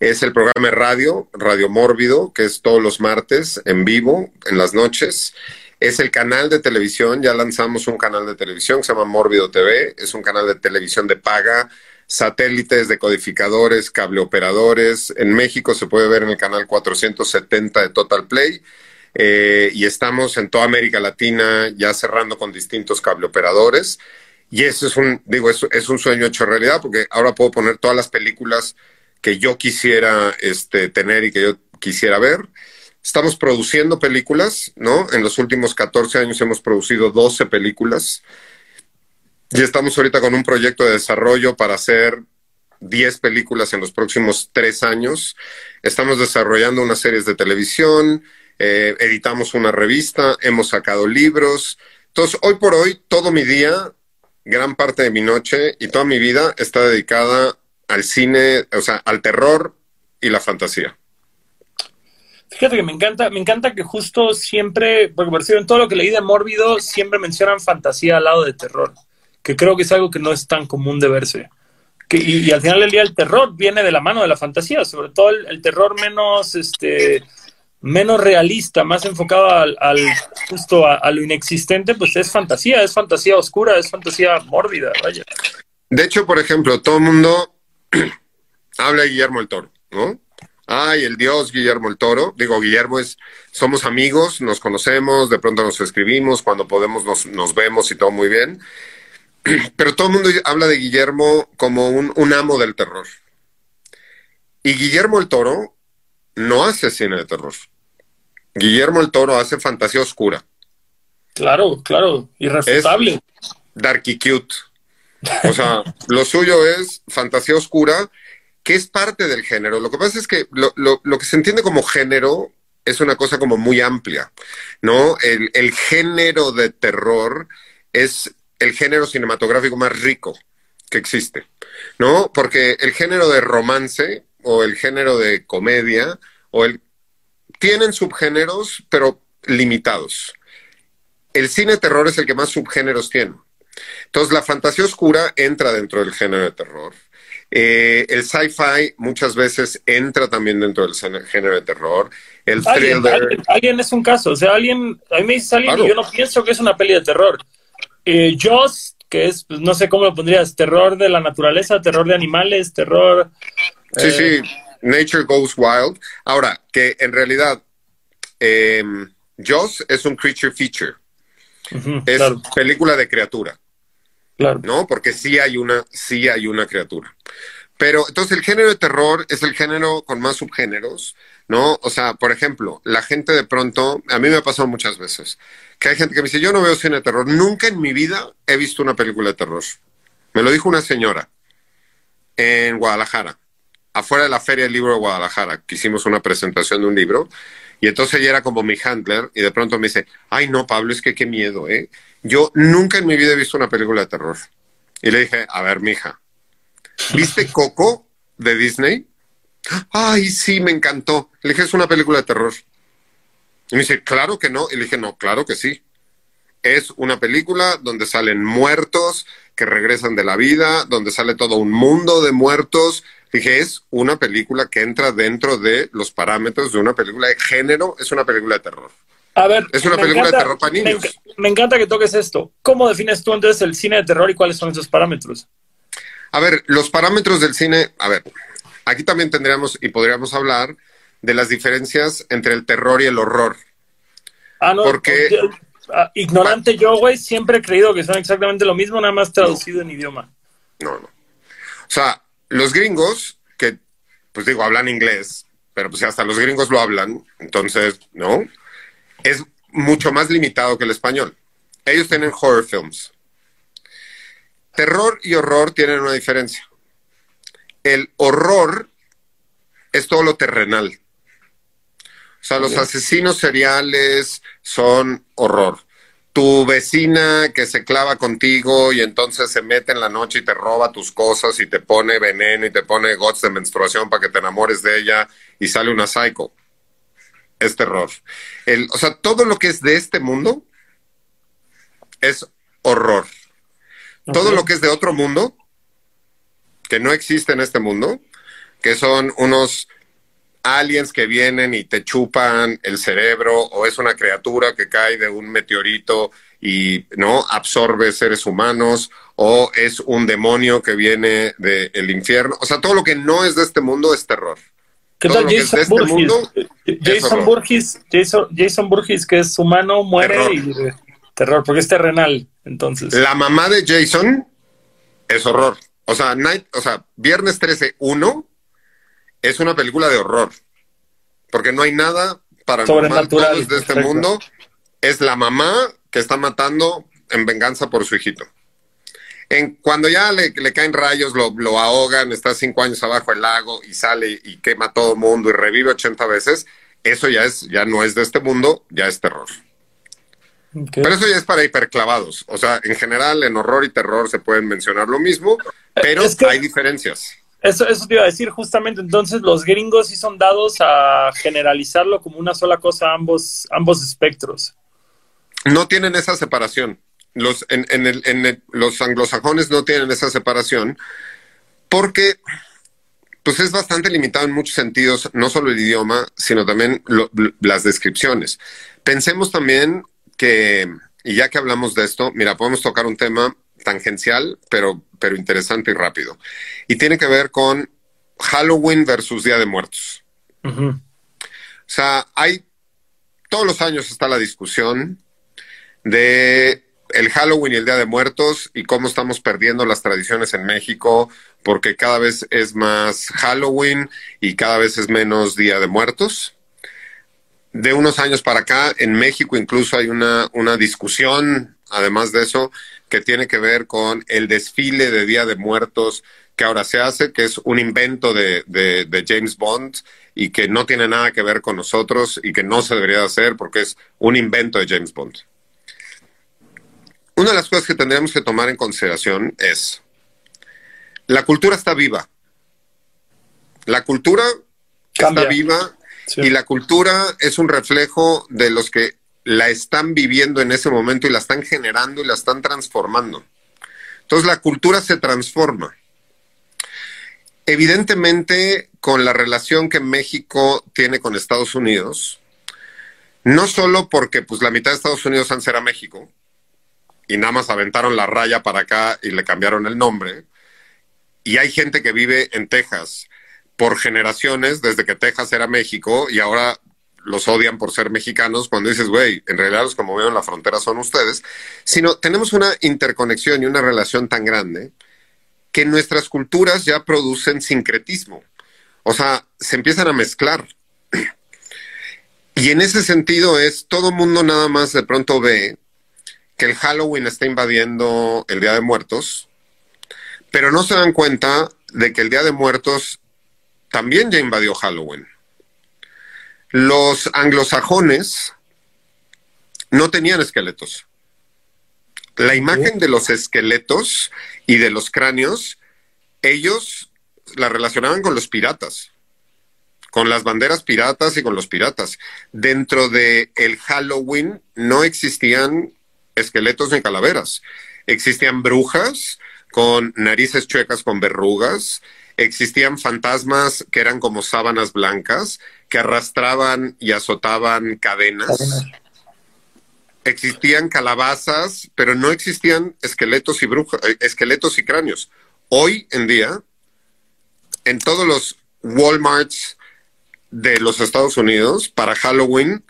es el programa de radio, Radio Mórbido, que es todos los martes en vivo, en las noches. Es el canal de televisión, ya lanzamos un canal de televisión que se llama Mórbido TV, es un canal de televisión de paga, satélites, decodificadores, cableoperadores. En México se puede ver en el canal 470 de Total Play. Eh, y estamos en toda América Latina ya cerrando con distintos cableoperadores. Y eso es un, digo, es un sueño hecho realidad porque ahora puedo poner todas las películas que yo quisiera este, tener y que yo quisiera ver. Estamos produciendo películas, ¿no? En los últimos 14 años hemos producido 12 películas. Y estamos ahorita con un proyecto de desarrollo para hacer 10 películas en los próximos 3 años. Estamos desarrollando unas series de televisión, eh, editamos una revista, hemos sacado libros. Entonces, hoy por hoy, todo mi día, gran parte de mi noche y toda mi vida está dedicada al cine, o sea, al terror y la fantasía. Fíjate que me encanta, me encanta que justo siempre, porque por en todo lo que leí de Mórbido, siempre mencionan fantasía al lado de terror, que creo que es algo que no es tan común de verse. Que, y, al final del día el terror viene de la mano de la fantasía, sobre todo el, terror menos, este, menos realista, más enfocado al, justo a, lo inexistente, pues es fantasía, es fantasía oscura, es fantasía mórbida, vaya. De hecho, por ejemplo, todo el mundo habla Guillermo el Toro, ¿no? ay, el dios Guillermo el Toro. Digo, Guillermo es, somos amigos, nos conocemos, de pronto nos escribimos, cuando podemos nos, vemos y todo muy bien. Pero todo el mundo habla de Guillermo como un, un, amo del terror. Y Guillermo el Toro no hace cine de terror. Guillermo el Toro hace fantasía oscura. Claro, claro, irrefutable. darky cute. O sea, lo suyo es fantasía oscura que es parte del género. Lo que pasa es que lo, lo, que se entiende como género es una cosa como muy amplia, ¿no? El, el, género de terror es el género cinematográfico más rico que existe, ¿no? Porque el género de romance o el género de comedia o el tienen subgéneros, pero limitados. El cine terror es el que más subgéneros tiene. Entonces, la fantasía oscura entra dentro del género de terror. Eh, el sci-fi muchas veces entra también dentro del género de terror. El thriller. Alguien, es un caso. O sea, alguien, a mí me dice alguien y yo no pienso que es una peli de terror. Eh, Joss, que es, pues, no sé cómo lo pondrías, terror de la naturaleza, terror de animales, terror. Sí, eh, sí, Nature Goes Wild. Ahora, que en realidad, eh, Joss es un creature feature. es película de criatura. ¿No? Porque sí hay una, sí hay una criatura. Pero entonces el género de terror es el género con más subgéneros, ¿no? O sea, por ejemplo, la gente de pronto, a mí me ha pasado muchas veces, que hay gente que me dice, yo no veo cine de terror, nunca en mi vida he visto una película de terror. Me lo dijo una señora en Guadalajara, afuera de la Feria del Libro de Guadalajara, que hicimos una presentación de un libro, y entonces ella era como mi handler, y de pronto me dice, ay no, Pablo, es que qué miedo, ¿eh? Yo nunca en mi vida he visto una película de terror. Y le dije, a ver, mija, ¿viste Coco de Disney? Ay, sí, me encantó. Le dije, es una película de terror. Y me dice, claro que no. Y le dije, no, claro que sí. Es una película donde salen muertos que regresan de la vida, donde sale todo un mundo de muertos. Dije, es una película que entra dentro de los parámetros de una película de género, es una película de terror. A ver, es una película de terror para niños. Me, encanta que toques esto. ¿Cómo defines tú entonces el cine de terror y cuáles son esos parámetros? A ver, los parámetros del cine, a ver, aquí también tendríamos y podríamos hablar de las diferencias entre el terror y el horror. Ah, no. Porque. Ah, ignorante yo, güey, siempre he creído que son exactamente lo mismo, nada más traducido en idioma. No, no. O sea, los gringos, que, pues digo, hablan inglés, pero pues hasta los gringos lo hablan, entonces, ¿no? Es mucho más limitado que el español. Ellos tienen horror films. Terror y horror tienen una diferencia. El horror es todo lo terrenal. O sea, los asesinos seriales son horror. Tu vecina que se clava contigo y entonces se mete en la noche y te roba tus cosas y te pone veneno y te pone gots de menstruación para que te enamores de ella y sale una psycho es terror. El, o sea, todo lo que es de este mundo es horror. Todo lo que es de otro mundo, que no existe en este mundo, que son unos aliens que vienen y te chupan el cerebro, o es una criatura que cae de un meteorito y no absorbe seres humanos, o es un demonio que viene del infierno. O sea, todo lo que no es de este mundo es terror. ¿Qué tal Jason este Burgess? Jason, Jason, Burgess, que es humano, muere y terror, porque es terrenal, entonces. La mamá de Jason es horror. O sea, Night, o sea, Viernes 13, 1 es una película de horror. Porque no hay nada paranormal, todo es de este mundo, es la mamá que está matando en venganza por su hijito. En, cuando ya le, caen rayos, lo, lo, ahogan, está cinco años abajo del lago y sale y quema a todo mundo y revive 80 veces, eso ya, es, ya no es de este mundo, ya es terror. Pero eso ya es para hiperclavados. O sea, en general, en horror y terror se pueden mencionar lo mismo, pero hay diferencias. Eso, eso te iba a decir justamente. Entonces, los gringos sí son dados a generalizarlo como una sola cosa, ambos, ambos espectros. No tienen esa separación. Los, en, en, el, en los anglosajones no tienen esa separación porque pues es bastante limitado en muchos sentidos, no solo el idioma, sino también las descripciones. Pensemos también que, y ya que hablamos de esto, mira, podemos tocar un tema tangencial, pero, pero interesante y rápido. Y tiene que ver con Halloween versus Día de Muertos. O sea, hay, todos los años está la discusión de el Halloween y el Día de Muertos y cómo estamos perdiendo las tradiciones en México porque cada vez es más Halloween y cada vez es menos Día de Muertos. De unos años para acá, en México incluso hay una, una discusión, además de eso, que tiene que ver con el desfile de Día de Muertos que ahora se hace, que es un invento de, de, de James Bond y que no tiene nada que ver con nosotros y que no se debería hacer porque es un invento de James Bond. Una de las cosas que tendríamos que tomar en consideración es, la cultura está viva. La cultura está viva y la cultura es un reflejo de los que la están viviendo en ese momento y la están generando y la están transformando. Entonces la cultura se transforma. Evidentemente, con la relación que México tiene con Estados Unidos, no solo porque pues la mitad de Estados Unidos antes era México, y nada más aventaron la raya para acá y le cambiaron el nombre. Y hay gente que vive en Texas por generaciones, desde que Texas era México, y ahora los odian por ser mexicanos, cuando dices, güey, en realidad los que movieron la frontera son ustedes, sino tenemos una interconexión y una relación tan grande que nuestras culturas ya producen sincretismo. O sea, se empiezan a mezclar. Y en ese sentido es, todo mundo nada más de pronto ve que el Halloween está invadiendo el Día de Muertos, pero no se dan cuenta de que el Día de Muertos también ya invadió Halloween. Los anglosajones no tenían esqueletos. La imagen de los esqueletos y de los cráneos, ellos la relacionaban con los piratas, con las banderas piratas y con los piratas. Dentro de el Halloween no existían esqueletos ni calaveras. Existían brujas con narices chuecas con verrugas, existían fantasmas que eran como sábanas blancas que arrastraban y azotaban cadenas. Existían calabazas, pero no existían esqueletos y brujas, eh, esqueletos y cráneos. Hoy en día, en todos los Walmarts de los Estados Unidos, para Halloween,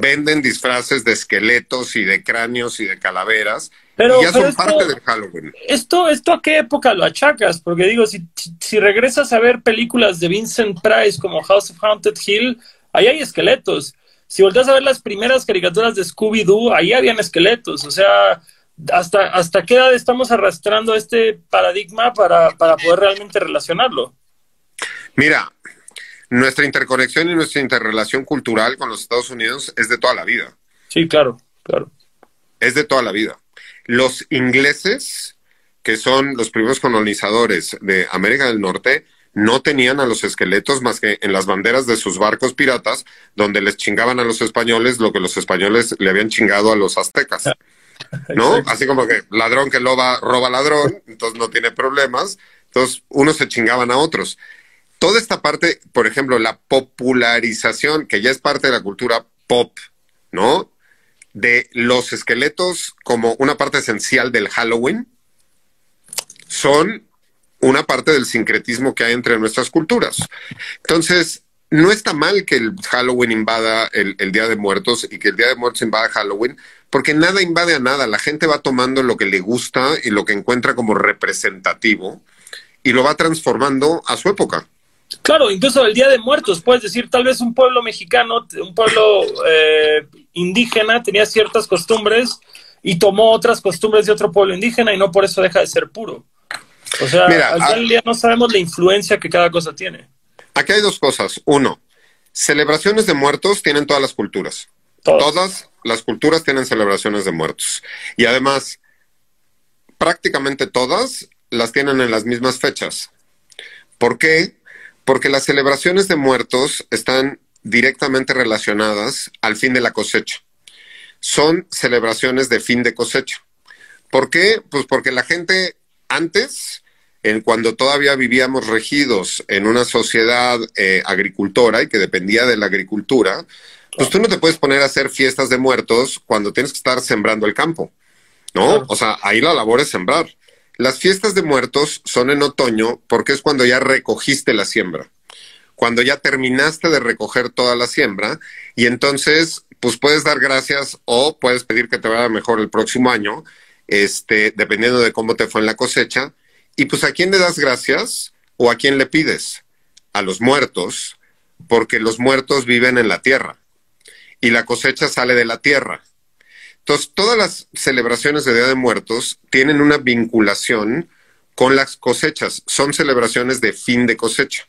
venden disfraces de esqueletos y de cráneos y de calaveras. Pero, y ya son parte del Halloween. Esto, ¿Esto a qué época lo achacas? Porque digo, si, si, regresas a ver películas de Vincent Price como House of Haunted Hill, ahí hay esqueletos. Si volteas a ver las primeras caricaturas de Scooby-Doo, ahí habían esqueletos. O sea, ¿hasta, ¿hasta qué edad estamos arrastrando este paradigma para, para poder realmente relacionarlo? Mira, nuestra interconexión y nuestra interrelación cultural con los Estados Unidos es de toda la vida. Sí, claro, claro. Es de toda la vida. Los ingleses, que son los primeros colonizadores de América del Norte, no tenían a los esqueletos más que en las banderas de sus barcos piratas, donde les chingaban a los españoles lo que los españoles le habían chingado a los aztecas. ¿No? Así como que ladrón que loba, roba ladrón, entonces no tiene problemas. Entonces, unos se chingaban a otros toda esta parte, por ejemplo, la popularización, que ya es parte de la cultura pop, ¿no? De los esqueletos como una parte esencial del Halloween, son una parte del sincretismo que hay entre nuestras culturas. Entonces, no está mal que el Halloween invada el, Día de Muertos y que el Día de Muertos invada Halloween, porque nada invade a nada. La gente va tomando lo que le gusta y lo que encuentra como representativo y lo va transformando a su época. Claro, incluso el Día de Muertos, puedes decir, tal vez un pueblo mexicano, un pueblo eh, indígena tenía ciertas costumbres y tomó otras costumbres de otro pueblo indígena y no por eso deja de ser puro. O sea, al final del día no sabemos la influencia que cada cosa tiene. Aquí hay dos cosas. Uno, celebraciones de muertos tienen todas las culturas. Todas las culturas tienen celebraciones de muertos. Y además, prácticamente todas las tienen en las mismas fechas. ¿Por qué? Porque las celebraciones de muertos están directamente relacionadas al fin de la cosecha. Son celebraciones de fin de cosecha. ¿Por qué? Pues porque la gente antes, en cuando todavía vivíamos regidos en una sociedad eh, agricultora y que dependía de la agricultura, pues tú no te puedes poner a hacer fiestas de muertos cuando tienes que estar sembrando el campo, ¿no? O sea, ahí la labor es sembrar. Las fiestas de muertos son en otoño porque es cuando ya recogiste la siembra, cuando ya terminaste de recoger toda la siembra y entonces pues puedes dar gracias o puedes pedir que te vaya mejor el próximo año, este, dependiendo de cómo te fue en la cosecha. Y pues a quién le das gracias o a quién le pides? A los muertos, porque los muertos viven en la tierra y la cosecha sale de la tierra. Entonces, todas las celebraciones de Día de Muertos tienen una vinculación con las cosechas. Son celebraciones de fin de cosecha.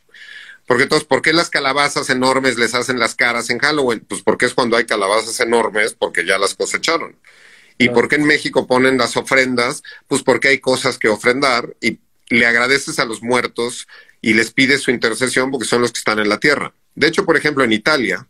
Porque entonces, ¿por qué las calabazas enormes les hacen las caras en Halloween? Pues porque es cuando hay calabazas enormes, porque ya las cosecharon. ¿Y por qué en México ponen las ofrendas? Pues porque hay cosas que ofrendar y le agradeces a los muertos y les pides su intercesión porque son los que están en la tierra. De hecho, por ejemplo, en Italia,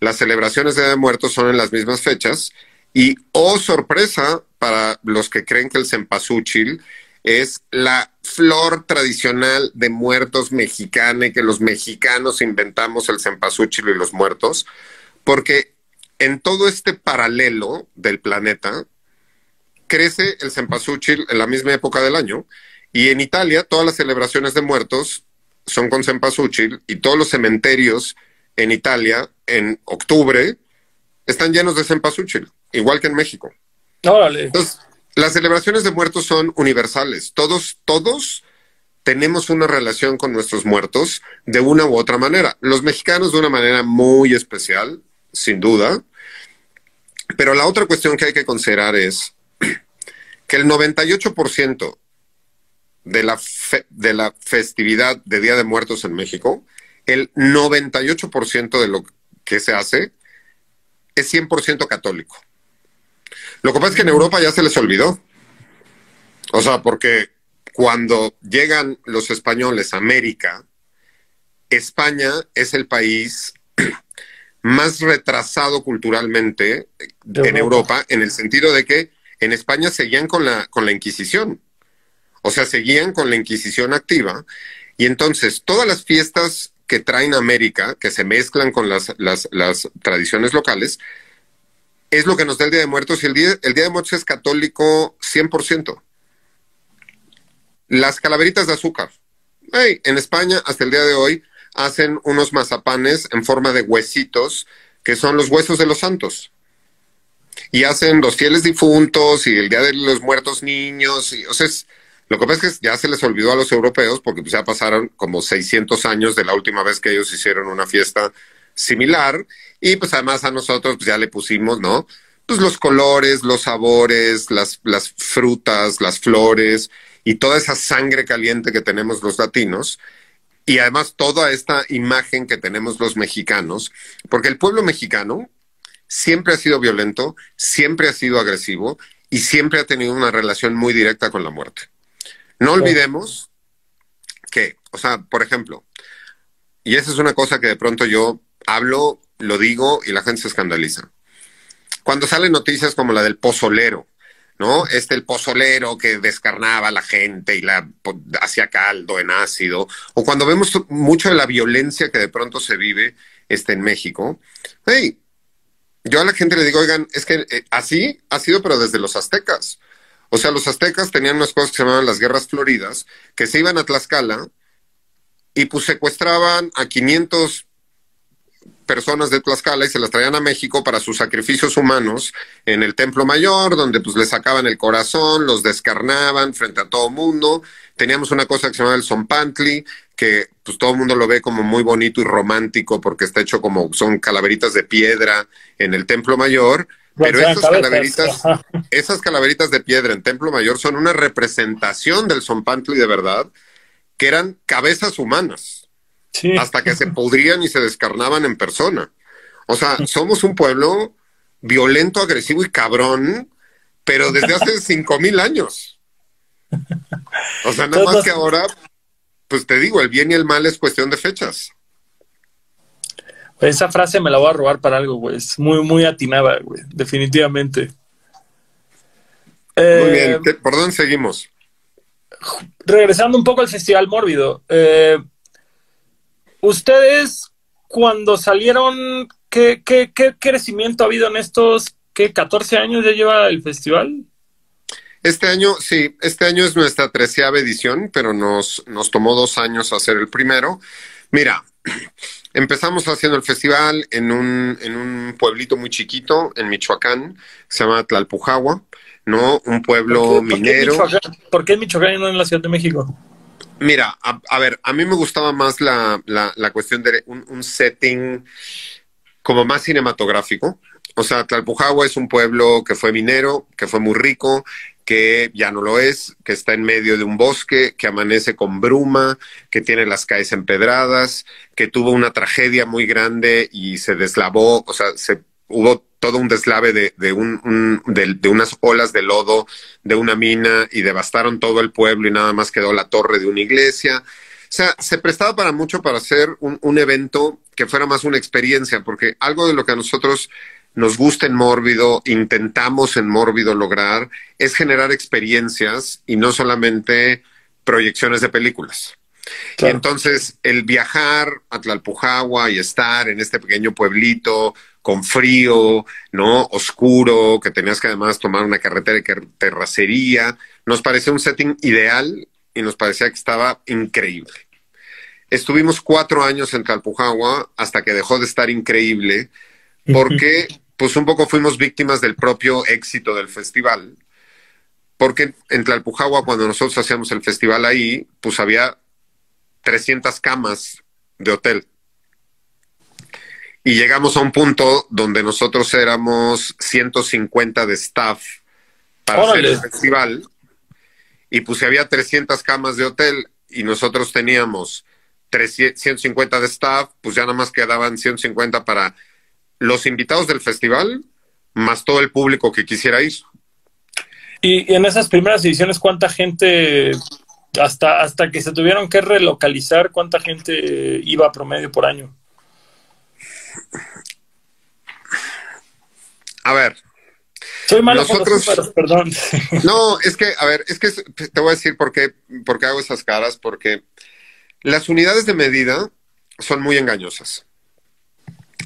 las celebraciones de Día de Muertos son en las mismas fechas y, oh sorpresa, para los que creen que el cempasúchil es la flor tradicional de muertos mexicana y que los mexicanos inventamos el cempasúchil y los muertos, porque en todo este paralelo del planeta crece el cempasúchil en la misma época del año y en Italia todas las celebraciones de muertos son con cempasúchil y todos los cementerios en Italia en octubre están llenos de cempasúchil igual que en México. Órale. Entonces, las celebraciones de muertos son universales. Todos, todos tenemos una relación con nuestros muertos de una u otra manera. Los mexicanos de una manera muy especial, sin duda. Pero la otra cuestión que hay que considerar es que el 98% de la, de la festividad de Día de Muertos en México, el 98% de lo que se hace es 100% católico. Lo que pasa es que en Europa ya se les olvidó. O sea, porque cuando llegan los españoles a América, España es el país más retrasado culturalmente en Europa, en el sentido de que en España seguían con la, con la Inquisición. O sea, seguían con la Inquisición activa. Y entonces, todas las fiestas que traen a América, que se mezclan con las, las, las tradiciones locales, es lo que nos da el Día de Muertos y el Día, el día de Muertos es católico 100%. Las calaveritas de azúcar. en España, hasta el día de hoy, hacen unos mazapanes en forma de huesitos, que son los huesos de los santos. Y hacen los fieles difuntos y el Día de los Muertos Niños. Y, o sea, lo que pasa es que ya se les olvidó a los europeos porque pues, ya pasaron como 600 años de la última vez que ellos hicieron una fiesta similar y pues además a nosotros pues ya le pusimos, ¿no? Pues los colores, los sabores, las, las frutas, las flores y toda esa sangre caliente que tenemos los latinos y además toda esta imagen que tenemos los mexicanos, porque el pueblo mexicano siempre ha sido violento, siempre ha sido agresivo y siempre ha tenido una relación muy directa con la muerte. No olvidemos que, o sea, por ejemplo, y esa es una cosa que de pronto yo hablo, lo digo y la gente se escandaliza. Cuando salen noticias como la del pozolero, ¿no? Este el pozolero que descarnaba a la gente y la hacía caldo en ácido, o cuando vemos mucho de la violencia que de pronto se vive este, en México, hey, yo a la gente le digo, oigan, es que eh, así ha sido, pero desde los aztecas. O sea, los aztecas tenían unas cosas que se llamaban las guerras floridas, que se iban a Tlaxcala y pues secuestraban a 500 personas de Tlaxcala y se las traían a México para sus sacrificios humanos en el Templo Mayor, donde pues les sacaban el corazón, los descarnaban frente a todo mundo. Teníamos una cosa que se llamaba el Zompantli, que pues todo el mundo lo ve como muy bonito y romántico porque está hecho como son calaveritas de piedra en el Templo Mayor. Pero esas calaveritas, esas calaveritas de piedra en Templo Mayor son una representación del Zompantli de verdad, que eran cabezas humanas, hasta que se podrían y se descarnaban en persona. O sea, somos un pueblo violento, agresivo y cabrón, pero desde hace cinco mil años. O sea, nada más que ahora, pues te digo, el bien y el mal es cuestión de fechas. Esa frase me la voy a robar para algo, güey. Es muy, muy atinada, güey. Definitivamente. Muy bien. Eh, ¿Por dónde seguimos? Regresando un poco al Festival Mórbido. Eh, Ustedes, cuando salieron, ¿qué, qué, qué crecimiento ha habido en estos, qué, 14 años ya lleva el festival? Este año, sí, este año es nuestra treceava edición, pero nos, nos tomó dos años hacer el primero. Mira, empezamos haciendo el festival en un, en un pueblito muy chiquito en Michoacán, se llama Tlalpujagua, ¿no? Un pueblo minero. ¿por qué, en Michoacán y no en la Ciudad de México? Mira, a, ver, a mí me gustaba más la, la, cuestión de un, un, setting como más cinematográfico. O sea, Tlalpujagua es un pueblo que fue minero, que fue muy rico, que ya no lo es, que está en medio de un bosque, que amanece con bruma, que tiene las calles empedradas, que tuvo una tragedia muy grande y se deslavó, o sea, se hubo todo un deslave de, de, un, de, unas olas de lodo de una mina y devastaron todo el pueblo y nada más quedó la torre de una iglesia. O sea, se prestaba para mucho para hacer un, un evento que fuera más una experiencia, porque algo de lo que a nosotros nos gusta en Mórbido, intentamos en Mórbido lograr, es generar experiencias y no solamente proyecciones de películas. Y entonces, el viajar a Tlalpujagua y estar en este pequeño pueblito con frío, ¿no? Oscuro, que tenías que además tomar una carretera de terracería, nos parecía un setting ideal y nos parecía que estaba increíble. Estuvimos cuatro años en Tlalpujagua hasta que dejó de estar increíble porque pues un poco fuimos víctimas del propio éxito del festival. Porque en Tlalpujagua, cuando nosotros hacíamos el festival ahí, pues había 300 camas de hotel. Y llegamos a un punto donde nosotros éramos 150 de staff para hacer el festival. Y pues si había 300 camas de hotel y nosotros teníamos 150 de staff, pues ya nada más quedaban 150 para los invitados del festival, más todo el público que quisiera ir. Y, en esas primeras ediciones, ¿cuánta gente, hasta, hasta que se tuvieron que relocalizar, cuánta gente iba a promedio por año? A ver. Soy malo nosotros, perdón. No, es que, a ver, es que te voy a decir por qué, por qué hago esas caras, porque las unidades de medida son muy engañosas.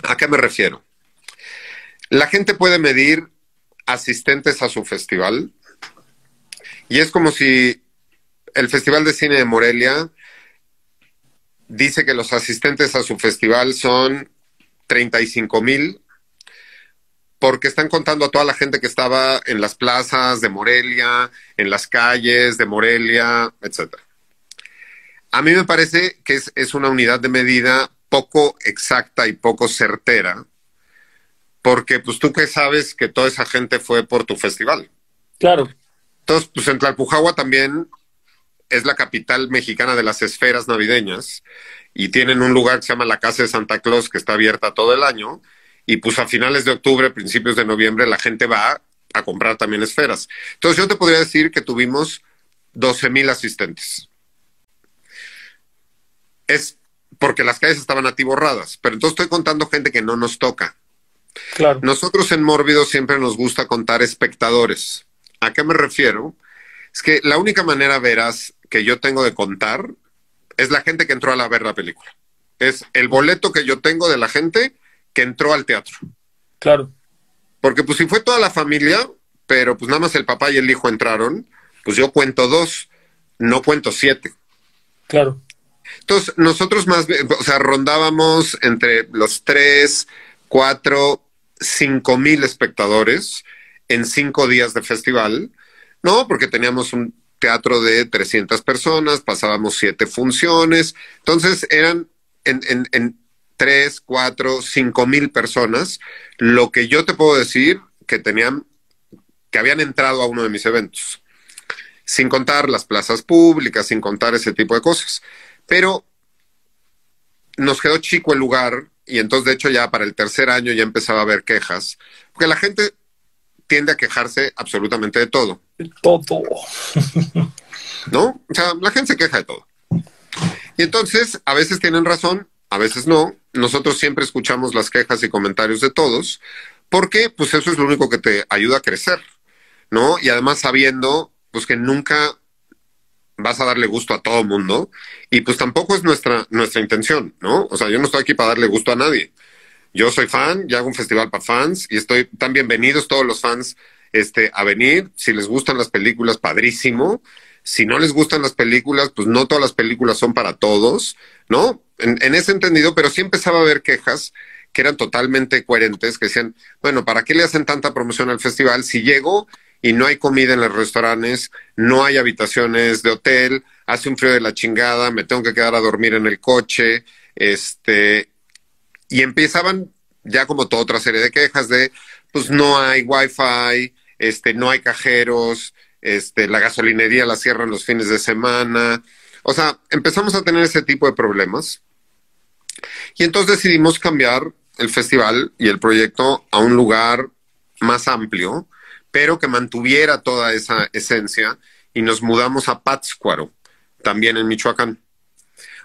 ¿A qué me refiero? La gente puede medir asistentes a su festival y es como si el Festival de Cine de Morelia dice que los asistentes a su festival son 35 mil porque están contando a toda la gente que estaba en las plazas de Morelia, en las calles de Morelia, etc. A mí me parece que es, es una unidad de medida poco exacta y poco certera, porque pues tú que sabes que toda esa gente fue por tu festival. Claro. Entonces, pues en Tlalpujagua también es la capital mexicana de las esferas navideñas y tienen un lugar que se llama la Casa de Santa Claus que está abierta todo el año y pues a finales de octubre, principios de noviembre la gente va a comprar también esferas. Entonces yo te podría decir que tuvimos 12 mil asistentes. Es porque las calles estaban atiborradas. Pero entonces estoy contando gente que no nos toca. Claro. Nosotros en Mórbido siempre nos gusta contar espectadores. ¿A qué me refiero? Es que la única manera veras que yo tengo de contar es la gente que entró a la ver la película. Es el boleto que yo tengo de la gente que entró al teatro. Claro. Porque pues si fue toda la familia, pero pues nada más el papá y el hijo entraron, pues yo cuento dos, no cuento siete. Claro. Entonces, nosotros más, o sea, rondábamos entre los tres, cuatro, cinco mil espectadores en cinco días de festival, ¿no? Porque teníamos un teatro de 300 personas, pasábamos siete funciones, entonces eran en, en, en tres, cuatro, cinco mil personas, lo que yo te puedo decir que tenían, que habían entrado a uno de mis eventos, sin contar las plazas públicas, sin contar ese tipo de cosas. Pero nos quedó chico el lugar y entonces de hecho ya para el tercer año ya empezaba a haber quejas, porque la gente tiende a quejarse absolutamente de todo. Todo. ¿No? O sea, la gente se queja de todo. Y entonces, a veces tienen razón, a veces no. Nosotros siempre escuchamos las quejas y comentarios de todos, porque pues eso es lo único que te ayuda a crecer, ¿no? Y además sabiendo pues que nunca vas a darle gusto a todo mundo y pues tampoco es nuestra, nuestra intención, ¿no? O sea, yo no estoy aquí para darle gusto a nadie. Yo soy fan, ya hago un festival para fans y estoy tan bienvenidos todos los fans este, a venir. Si les gustan las películas, padrísimo. Si no les gustan las películas, pues no todas las películas son para todos, ¿no? En, ese entendido, pero sí empezaba a haber quejas que eran totalmente coherentes, que decían, bueno, ¿para qué le hacen tanta promoción al festival si llego y no hay comida en los restaurantes, no hay habitaciones de hotel, hace un frío de la chingada, me tengo que quedar a dormir en el coche, este, y empezaban ya como toda otra serie de quejas de, pues no hay wifi, este, no hay cajeros, este, la gasolinería la cierran los fines de semana, o sea, empezamos a tener ese tipo de problemas. Y entonces decidimos cambiar el festival y el proyecto a un lugar más amplio, pero que mantuviera toda esa esencia y nos mudamos a Pátzcuaro, también en Michoacán.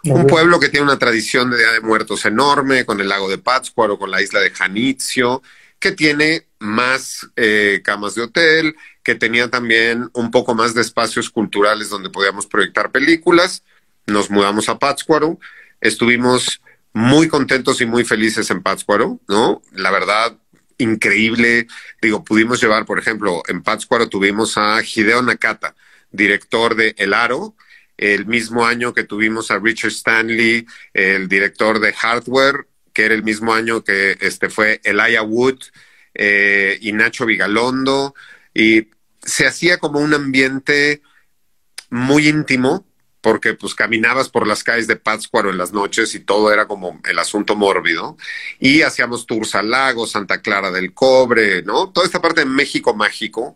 Un pueblo que tiene una tradición de Día de Muertos enorme, con el lago de Pátzcuaro, con la isla de Janitzio, que tiene más eh, camas de hotel, que tenía también un poco más de espacios culturales donde podíamos proyectar películas. Nos mudamos a Pátzcuaro, estuvimos muy contentos y muy felices en Pátzcuaro, ¿no? La verdad, increíble. Digo, pudimos llevar, por ejemplo, en Pátzcuaro tuvimos a Hideo Nakata, director de El Aro, el mismo año que tuvimos a Richard Stanley, el director de Hardware, que era el mismo año que este fue Elijah Wood eh, y Nacho Vigalondo, y se hacía como un ambiente muy íntimo, porque pues caminabas por las calles de Pátzcuaro en las noches y todo era como el asunto mórbido. Y hacíamos tours al lago, Santa Clara del Cobre, ¿no? Toda esta parte de México mágico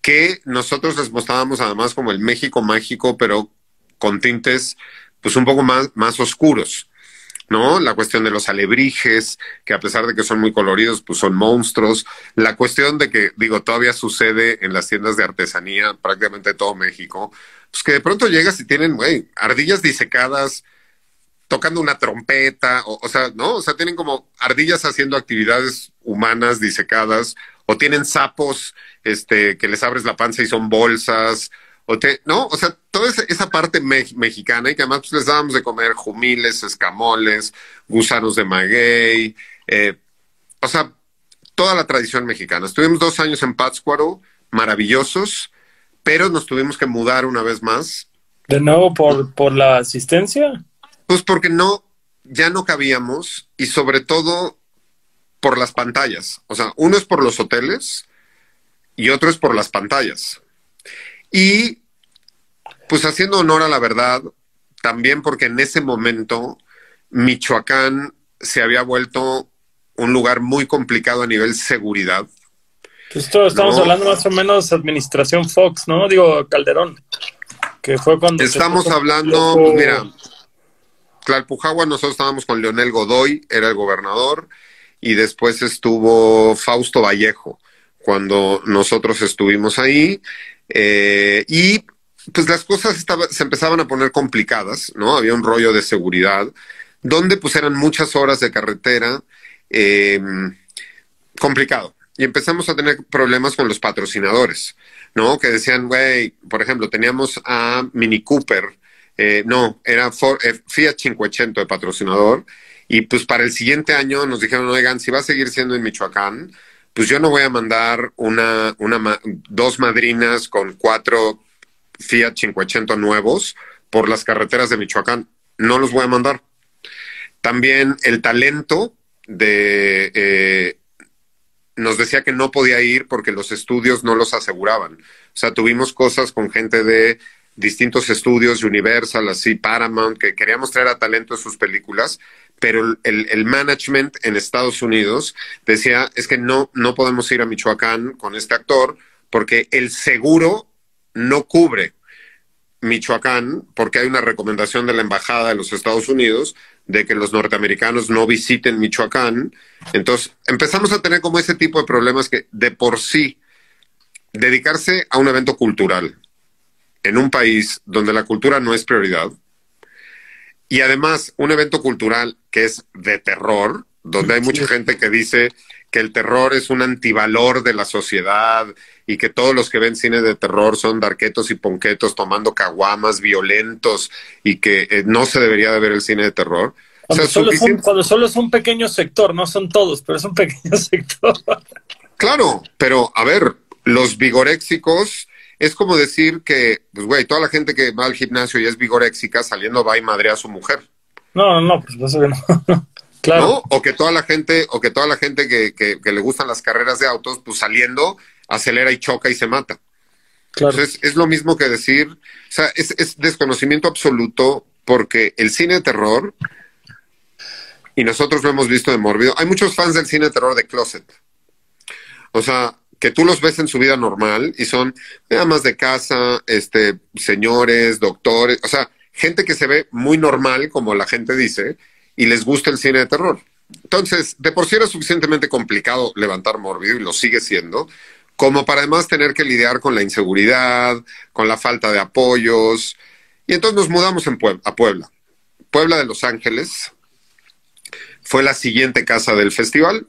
que nosotros les mostrábamos además como el México mágico, pero con tintes pues un poco más, más oscuros. ¿No? La cuestión de los alebrijes, que a pesar de que son muy coloridos, pues son monstruos. La cuestión de que, digo, todavía sucede en las tiendas de artesanía, prácticamente todo México, pues que de pronto llegas y tienen, güey, ardillas disecadas tocando una trompeta, o, o, sea, ¿no? O sea, tienen como ardillas haciendo actividades humanas disecadas, o tienen sapos, este, que les abres la panza y son bolsas, o te, ¿no? O sea, toda esa, esa parte me mexicana y que además pues, les dábamos de comer jumiles, escamoles, gusanos de maguey, eh, o sea, toda la tradición mexicana. Estuvimos dos años en Pátzcuaro, maravillosos, pero nos tuvimos que mudar una vez más. ¿De nuevo por, por la asistencia? Pues porque no, ya no cabíamos y sobre todo por las pantallas. O sea, uno es por los hoteles y otro es por las pantallas. Y pues haciendo honor a la verdad, también porque en ese momento Michoacán se había vuelto un lugar muy complicado a nivel seguridad. Esto estamos ¿no? hablando más o menos administración Fox, ¿no? Digo, Calderón, que fue cuando... Estamos hablando, pues mira, Tlalpujagua, nosotros estábamos con Leonel Godoy, era el gobernador, y después estuvo Fausto Vallejo, cuando nosotros estuvimos ahí, eh, y pues las cosas se empezaban a poner complicadas, ¿no? Había un rollo de seguridad, donde pues eran muchas horas de carretera, eh, complicado y empezamos a tener problemas con los patrocinadores, ¿no? Que decían, güey, por ejemplo, teníamos a Mini Cooper, eh, no, era For, eh, Fiat 500 de patrocinador, y pues para el siguiente año nos dijeron, oigan, si va a seguir siendo en Michoacán, pues yo no voy a mandar una, una dos madrinas con cuatro Fiat 500 nuevos por las carreteras de Michoacán. no los voy a mandar. También el talento de... Eh, nos decía que no podía ir porque los estudios no los aseguraban. O sea, tuvimos cosas con gente de distintos estudios, Universal, así, Paramount, que queríamos traer a talento sus películas, pero el, el, management en Estados Unidos decía, es que no, no podemos ir a Michoacán con este actor porque el seguro no cubre Michoacán porque hay una recomendación de la Embajada de los Estados Unidos de que los norteamericanos no visiten Michoacán. Entonces empezamos a tener como ese tipo de problemas que de por sí dedicarse a un evento cultural en un país donde la cultura no es prioridad y además un evento cultural que es de terror, donde hay mucha gente que dice que el terror es un antivalor de la sociedad y que todos los que ven cine de terror son darquetos y ponquetos tomando caguamas violentos y que eh, no se debería de ver el cine de terror. Cuando, solo es un, cuando solo es un pequeño sector, no son todos, pero es un pequeño sector. Claro, pero a ver, los vigoréxicos es como decir que, pues güey, toda la gente que va al gimnasio y es vigoréxica saliendo va y madre a su mujer. No, no, no, pues eso que no. Claro. O que toda la gente, o que toda la gente que, que, le gustan las carreras de autos, pues saliendo, acelera y choca y se mata. Claro. Entonces, es lo mismo que decir, o sea, es, es desconocimiento absoluto porque el cine de terror, y nosotros lo hemos visto de Mórbido, hay muchos fans del cine de terror de Closet. O sea, que tú los ves en su vida normal y son amas de casa, este, señores, doctores, o sea, gente que se ve muy normal, como la gente dice, y les gusta el cine de terror. Entonces, de por sí era suficientemente complicado levantar Mórbido y lo sigue siendo, como para además tener que lidiar con la inseguridad, con la falta de apoyos. Y entonces nos mudamos a Puebla. Puebla de Los Ángeles fue la siguiente casa del festival.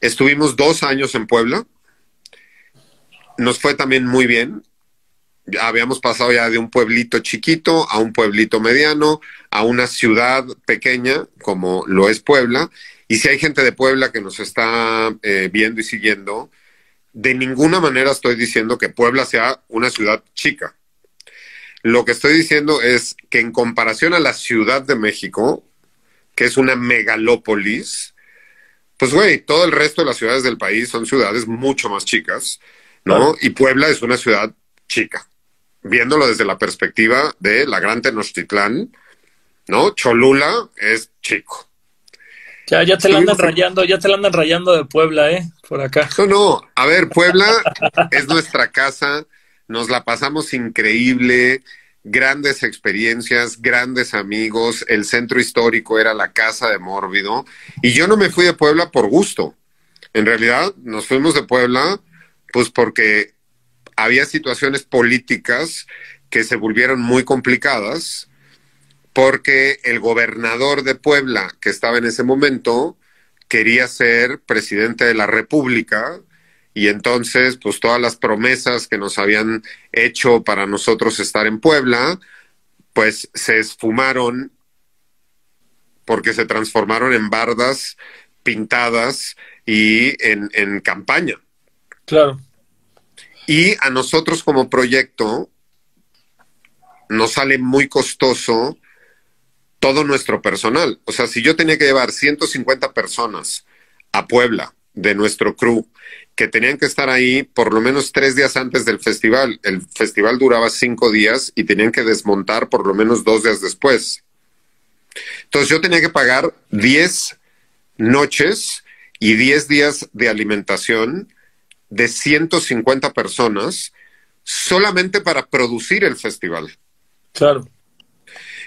Estuvimos dos años en Puebla. Nos fue también muy bien habíamos pasado ya de un pueblito chiquito a un pueblito mediano, a una ciudad pequeña como lo es Puebla. Y si hay gente de Puebla que nos está eh, viendo y siguiendo, de ninguna manera estoy diciendo que Puebla sea una ciudad chica. Lo que estoy diciendo es que en comparación a la Ciudad de México, que es una megalópolis, pues güey, todo el resto de las ciudades del país son ciudades mucho más chicas, ¿no? Y Puebla es una ciudad chica viéndolo desde la perspectiva de la Gran Tenochtitlán, ¿no? Cholula es chico. Ya, ya te la andan rayando, ya te la andan rayando de Puebla, ¿eh? Por acá. No, no, a ver, Puebla es nuestra casa, nos la pasamos increíble, grandes experiencias, grandes amigos, el centro histórico era la casa de Mórbido, y yo no me fui de Puebla por gusto. En realidad, nos fuimos de Puebla, pues porque había situaciones políticas que se volvieron muy complicadas porque el gobernador de Puebla, que estaba en ese momento, quería ser presidente de la República y entonces, pues todas las promesas que nos habían hecho para nosotros estar en Puebla, pues se esfumaron porque se transformaron en bardas pintadas y en, en campaña. Claro. Y a nosotros como proyecto nos sale muy costoso todo nuestro personal. O sea, si yo tenía que llevar 150 personas a Puebla de nuestro crew, que tenían que estar ahí por lo menos tres días antes del festival. El festival duraba cinco días y tenían que desmontar por lo menos dos días después. Entonces yo tenía que pagar 10 noches y 10 días de alimentación de 150 personas solamente para producir el festival. Claro.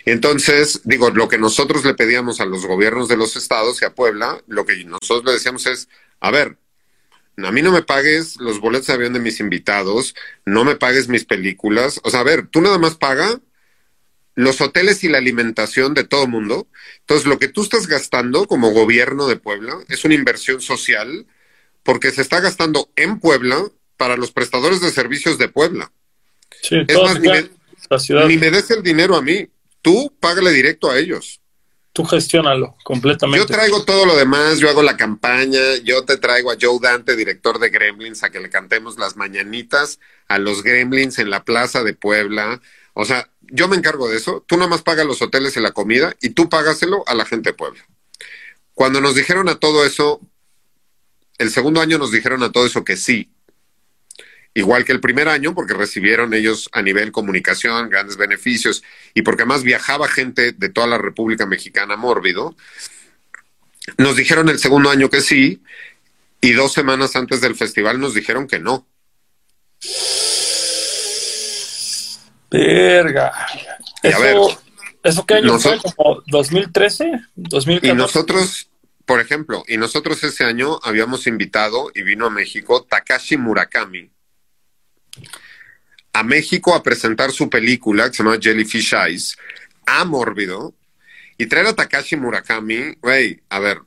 Entonces, digo, lo que nosotros le pedíamos a los gobiernos de los estados y a Puebla, lo que nosotros le decíamos es, a ver, a mí no me pagues los boletos de avión de mis invitados, no me pagues mis películas, o sea, a ver, tú nada más paga los hoteles y la alimentación de todo mundo. Entonces, lo que tú estás gastando como gobierno de Puebla es una inversión social porque se está gastando en Puebla para los prestadores de servicios de Puebla. Sí, es más, ni me, ni me des el dinero a mí, tú págale directo a ellos. Tú gestiónalo completamente. Yo traigo todo lo demás, yo hago la campaña, yo te traigo a Joe Dante, director de Gremlins, a que le cantemos las mañanitas a los Gremlins en la plaza de Puebla. O sea, yo me encargo de eso, tú nada más pagas los hoteles y la comida y tú págaselo a la gente de Puebla. Cuando nos dijeron a todo eso, el segundo año nos dijeron a todo eso que sí, igual que el primer año, porque recibieron ellos a nivel comunicación grandes beneficios y porque más viajaba gente de toda la República Mexicana mórbido, nos dijeron el segundo año que sí y dos semanas antes del festival nos dijeron que no. Verga. Eso, ¿Eso qué año fue? ¿Como 2013? ¿2014? Y nosotros, por ejemplo, y nosotros ese año habíamos invitado y vino a México Takashi Murakami a México a presentar su película que se llama Jellyfish Eyes a Mórbido y traer a Takashi Murakami, güey, a ver,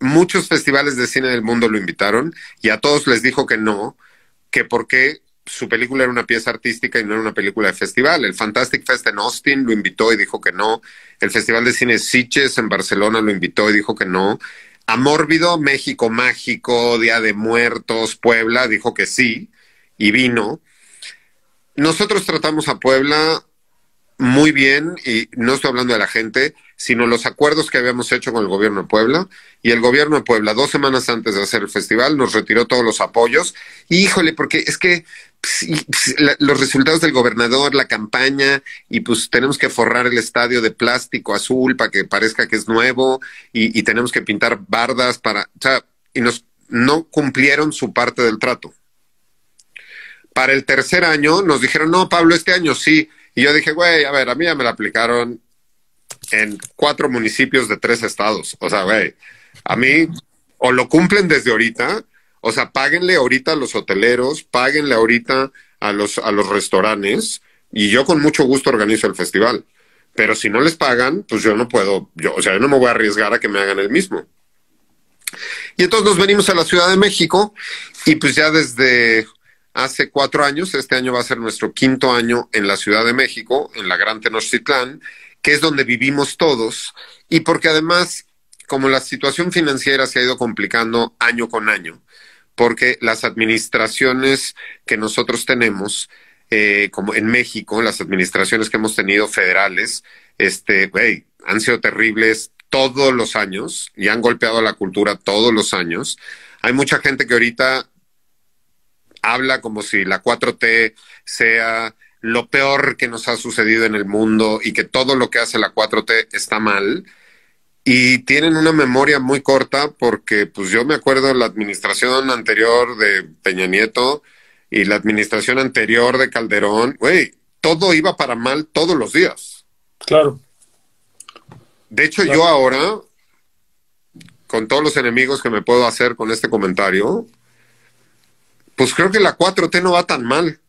muchos festivales de cine del mundo lo invitaron y a todos les dijo que no, que porque su película era una pieza artística y no era una película de festival. El Fantastic Fest en Austin lo invitó y dijo que no. El Festival de Cine Sitges en Barcelona lo invitó y dijo que no. A Mórbido, México Mágico, Día de Muertos, Puebla, dijo que sí y vino. Nosotros tratamos a Puebla muy bien, y no estoy hablando de la gente, sino los acuerdos que habíamos hecho con el gobierno de Puebla. Y el gobierno de Puebla, dos semanas antes de hacer el festival, nos retiró todos los apoyos. híjole, porque es que los resultados del gobernador, la campaña, y pues tenemos que forrar el estadio de plástico azul para que parezca que es nuevo, y, y tenemos que pintar bardas para. O sea, y nos no cumplieron su parte del trato. Para el tercer año nos dijeron, no, Pablo, este año sí y yo dije, güey, a ver, a mí ya me la aplicaron en cuatro municipios de tres estados. O sea, güey, a mí o lo cumplen desde ahorita, o sea, páguenle ahorita a los hoteleros, páguenle ahorita a los, a los restaurantes y yo con mucho gusto organizo el festival. Pero si no les pagan, pues yo no puedo, yo, o sea, yo no me voy a arriesgar a que me hagan el mismo. Y entonces nos venimos a la Ciudad de México y pues ya desde hace cuatro años, este año va a ser nuestro quinto año en la Ciudad de México, en la Gran Tenochtitlán, que es donde vivimos todos, y porque además, como la situación financiera se ha ido complicando año con año, porque las administraciones que nosotros tenemos, eh, como en México, las administraciones que hemos tenido federales, este, han sido terribles todos los años y han golpeado a la cultura todos los años. Hay mucha gente que ahorita habla como si la 4T sea lo peor que nos ha sucedido en el mundo y que todo lo que hace la 4T está mal. Y tienen una memoria muy corta porque pues yo me acuerdo de la administración anterior de Peña Nieto y la administración anterior de Calderón, güey, todo iba para mal todos los días. Claro. De hecho, yo ahora, con todos los enemigos que me puedo hacer con este comentario, pues creo que la 4T no va tan mal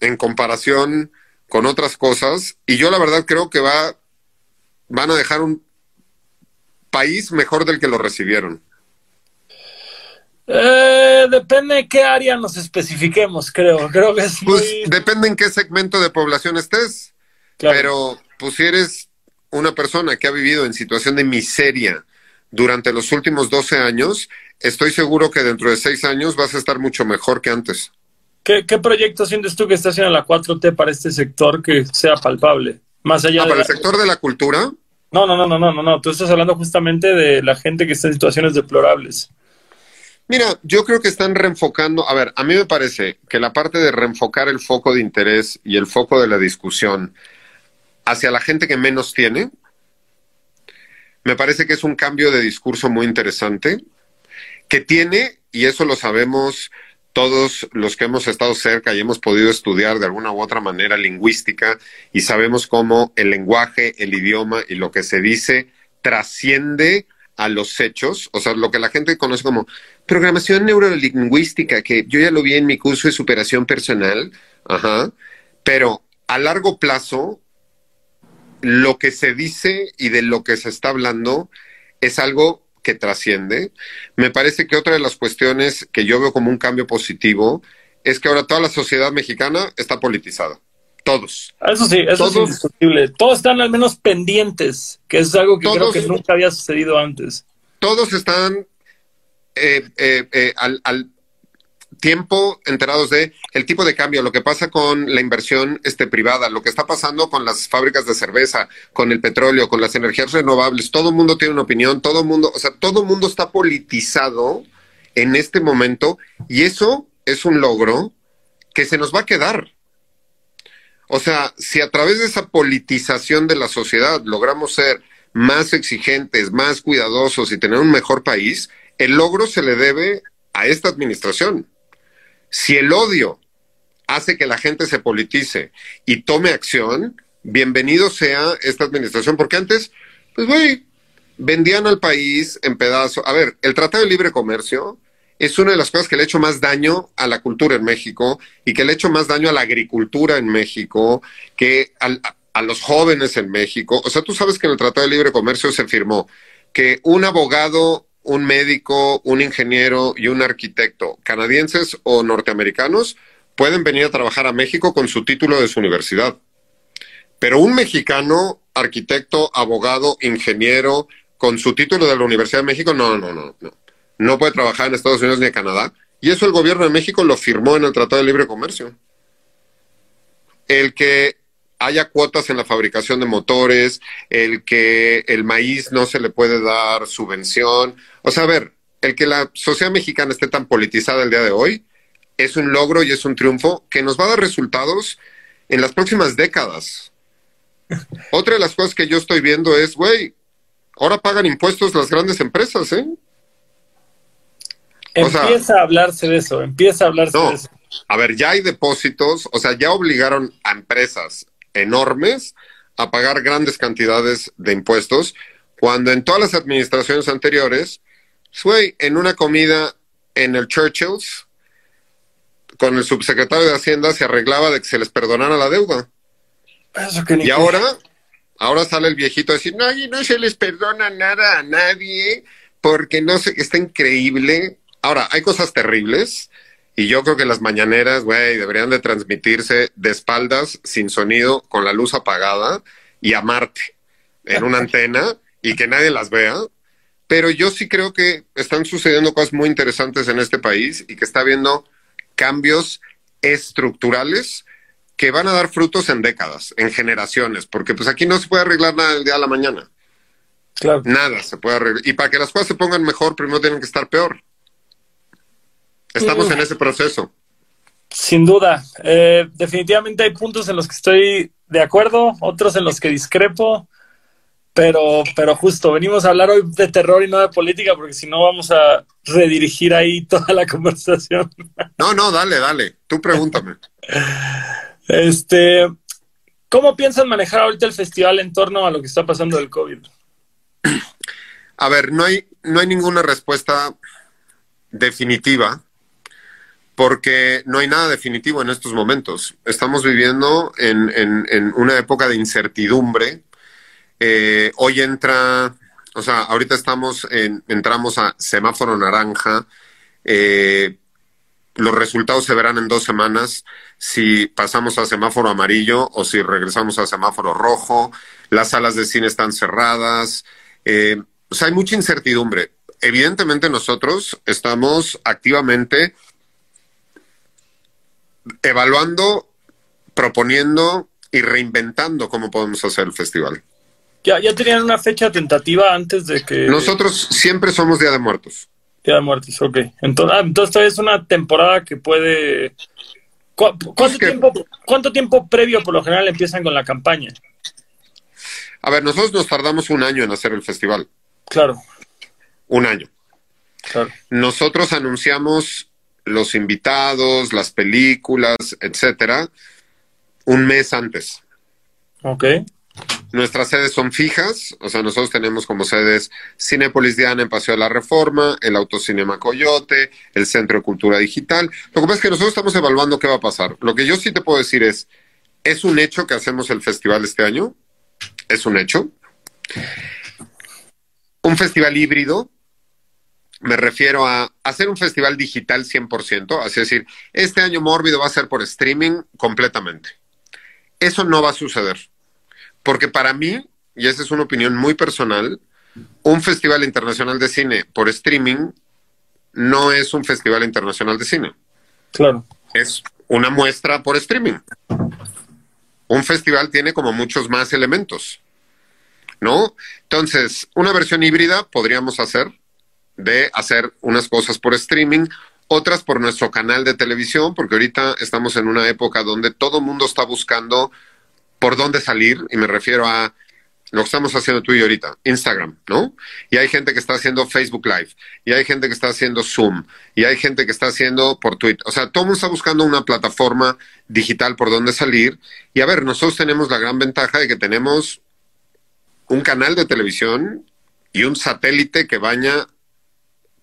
en comparación con otras cosas. Y yo la verdad creo que va, van a dejar un país mejor del que lo recibieron. Eh, depende de qué área nos especifiquemos, creo. Creo que es pues depende en qué segmento de población estés. Pero pues si eres una persona que ha vivido en situación de miseria durante los últimos 12 años, estoy seguro que dentro de seis años vas a estar mucho mejor que antes. ¿Qué, proyecto sientes tú que está haciendo la 4T para este sector que sea palpable? Más allá ah, para el sector de la cultura. No, no, no, no, no, no, no. Tú estás hablando justamente de la gente que está en situaciones deplorables. Mira, yo creo que están reenfocando. A ver, a mí me parece que la parte de reenfocar el foco de interés y el foco de la discusión hacia la gente que menos tiene, me parece que es un cambio de discurso muy interesante que tiene, y eso lo sabemos todos los que hemos estado cerca y hemos podido estudiar de alguna u otra manera lingüística y sabemos cómo el lenguaje, el idioma y lo que se dice trasciende a los hechos, o sea, lo que la gente conoce como programación neurolingüística, que yo ya lo vi en mi curso de superación personal, ajá, pero a largo plazo, lo que se dice y de lo que se está hablando es algo que trasciende. Me parece que otra de las cuestiones que yo veo como un cambio positivo es que ahora toda la sociedad mexicana está politizada. Todos. Eso sí, eso es indiscutible. Todos están al menos pendientes, que es algo que creo que nunca había sucedido antes. Todos están eh, eh, eh, al, tiempo enterados de el tipo de cambio, lo que pasa con la inversión este, privada, lo que está pasando con las fábricas de cerveza, con el petróleo, con las energías renovables. Todo el mundo tiene una opinión, todo el mundo, o sea, todo el mundo está politizado en este momento y eso es un logro que se nos va a quedar. O sea, si a través de esa politización de la sociedad logramos ser más exigentes, más cuidadosos y tener un mejor país, el logro se le debe a esta administración. Si el odio hace que la gente se politice y tome acción, bienvenido sea esta administración, porque antes, pues güey, vendían al país en pedazos. A ver, el Tratado de Libre Comercio es una de las cosas que le ha hecho más daño a la cultura en México y que le ha hecho más daño a la agricultura en México, que a los jóvenes en México. O sea, tú sabes que en el Tratado de Libre Comercio se firmó que un abogado, un médico, un ingeniero y un arquitecto, canadienses o norteamericanos, pueden venir a trabajar a México con su título de su universidad. Pero un mexicano, arquitecto, abogado, ingeniero, con su título de la Universidad de México, no, no, no, no no puede trabajar en Estados Unidos ni en Canadá. Y eso el gobierno de México lo firmó en el Tratado de Libre Comercio. El que haya cuotas en la fabricación de motores, el que el maíz no se le puede dar subvención. O sea, a ver, el que la sociedad mexicana esté tan politizada el día de hoy es un logro y es un triunfo que nos va a dar resultados en las próximas décadas. Otra de las cosas que yo estoy viendo es, güey, ahora pagan impuestos las grandes empresas, ¿eh? Empieza a hablarse de eso, empieza a hablarse de eso. A ver, ya hay depósitos, o sea, ya obligaron a empresas enormes a pagar grandes cantidades de impuestos, cuando en todas las administraciones anteriores, fue en una comida en el Churchill's, con el subsecretario de Hacienda se arreglaba de que se les perdonara la deuda. y ahora, ahora sale el viejito a decir, no, no se les perdona nada a nadie, porque no sé, está increíble Ahora, hay cosas terribles y yo creo que las mañaneras, güey, deberían de transmitirse de espaldas, sin sonido, con la luz apagada y a Marte, en una antena y que nadie las vea. Pero yo sí creo que están sucediendo cosas muy interesantes en este país y que está habiendo cambios estructurales que van a dar frutos en décadas, en generaciones, porque pues aquí no se puede arreglar nada del día a la mañana. Claro. Nada se puede arreglar. Y para que las cosas se pongan mejor, primero tienen que estar peor. Estamos en ese proceso. Sin duda. Eh, definitivamente hay puntos en los que estoy de acuerdo, otros en los que discrepo, pero, pero justo, venimos a hablar hoy de terror y no de política, porque si no vamos a redirigir ahí toda la conversación. No, no, dale, dale. Tú pregúntame. este, ¿cómo piensan manejar ahorita el festival en torno a lo que está pasando del COVID? A ver, no hay, no hay ninguna respuesta definitiva porque no hay nada definitivo en estos momentos. Estamos viviendo en, una época de incertidumbre. Eh, hoy entra, o sea, ahorita estamos en, entramos a semáforo naranja. Eh, los resultados se verán en dos semanas si pasamos a semáforo amarillo o si regresamos a semáforo rojo. Las salas de cine están cerradas. Eh, o sea, hay mucha incertidumbre. Evidentemente nosotros estamos activamente evaluando, proponiendo y reinventando cómo podemos hacer el festival. Ya, ya tenían una fecha tentativa antes de que... Nosotros siempre somos Día de Muertos. Día de Muertos, ok. Entonces, ah, entonces es una temporada que puede... cuánto, tiempo, ¿Cuánto tiempo previo por lo general empiezan con la campaña? A ver, nosotros nos tardamos un año en hacer el festival. Claro. Un año. Claro. Nosotros anunciamos los invitados, las películas, etcétera, un mes antes. Ok. Nuestras sedes son fijas, o sea, nosotros tenemos como sedes Cinepolis Diana en Paseo de la Reforma, el Autocinema Coyote, el Centro de Cultura Digital. Lo que pasa es que nosotros estamos evaluando qué va a pasar. Lo que yo sí te puedo decir es, es un hecho que hacemos el festival este año, es un hecho. Un festival híbrido, me refiero a hacer un festival digital 100%, así decir, este año Mórbido va a ser por streaming completamente. Eso no va a suceder, porque para mí, y esa es una opinión muy personal, un festival internacional de cine por streaming no es un festival internacional de cine. Claro. Es una muestra por streaming. Un festival tiene como muchos más elementos, ¿no? Entonces, una versión híbrida podríamos hacer de hacer unas cosas por streaming, otras por nuestro canal de televisión, porque ahorita estamos en una época donde todo mundo está buscando por dónde salir, y me refiero a lo que estamos haciendo tú y yo ahorita, Instagram, ¿no? Y hay gente que está haciendo Facebook Live, y hay gente que está haciendo Zoom, y hay gente que está haciendo por Twitter. O sea, todo mundo está buscando una plataforma digital por donde salir. Y a ver, nosotros tenemos la gran ventaja de que tenemos un canal de televisión y un satélite que baña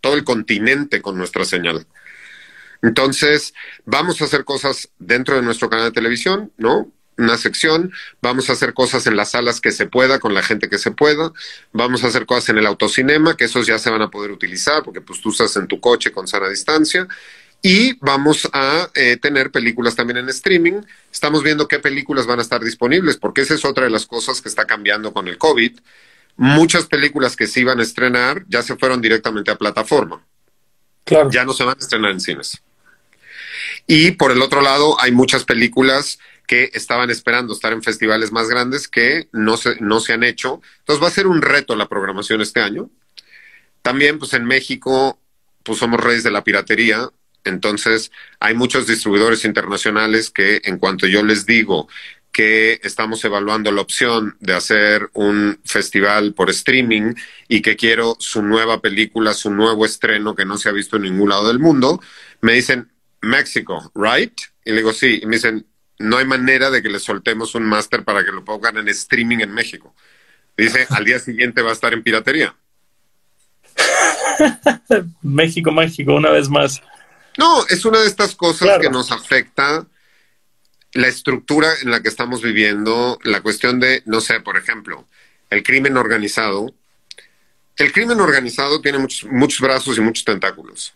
todo el continente con nuestra señal. Entonces, vamos a hacer cosas dentro de nuestro canal de televisión, ¿no? Una sección, vamos a hacer cosas en las salas que se pueda, con la gente que se pueda, vamos a hacer cosas en el autocinema, que esos ya se van a poder utilizar, porque pues tú estás en tu coche con sana distancia, y vamos a eh, tener películas también en streaming. Estamos viendo qué películas van a estar disponibles, porque esa es otra de las cosas que está cambiando con el COVID muchas películas que se iban a estrenar ya se fueron directamente a plataforma. Claro. Ya no se van a estrenar en cines. Y por el otro lado, hay muchas películas que estaban esperando estar en festivales más grandes que no se, no se han hecho. Entonces va a ser un reto la programación este año. También, pues en México, pues somos reyes de la piratería. Entonces, hay muchos distribuidores internacionales que en cuanto yo les digo que estamos evaluando la opción de hacer un festival por streaming y que quiero su nueva película, su nuevo estreno que no se ha visto en ningún lado del mundo, me dicen, México, ¿right? Y le digo, sí. Y me dicen, no hay manera de que le soltemos un máster para que lo pongan en streaming en México. dice, al día siguiente va a estar en piratería. México, México, una vez más. No, es una de estas cosas que nos afecta la estructura en la que estamos viviendo, la cuestión de, no sé, por ejemplo, el crimen organizado. El crimen organizado tiene muchos, brazos y muchos tentáculos.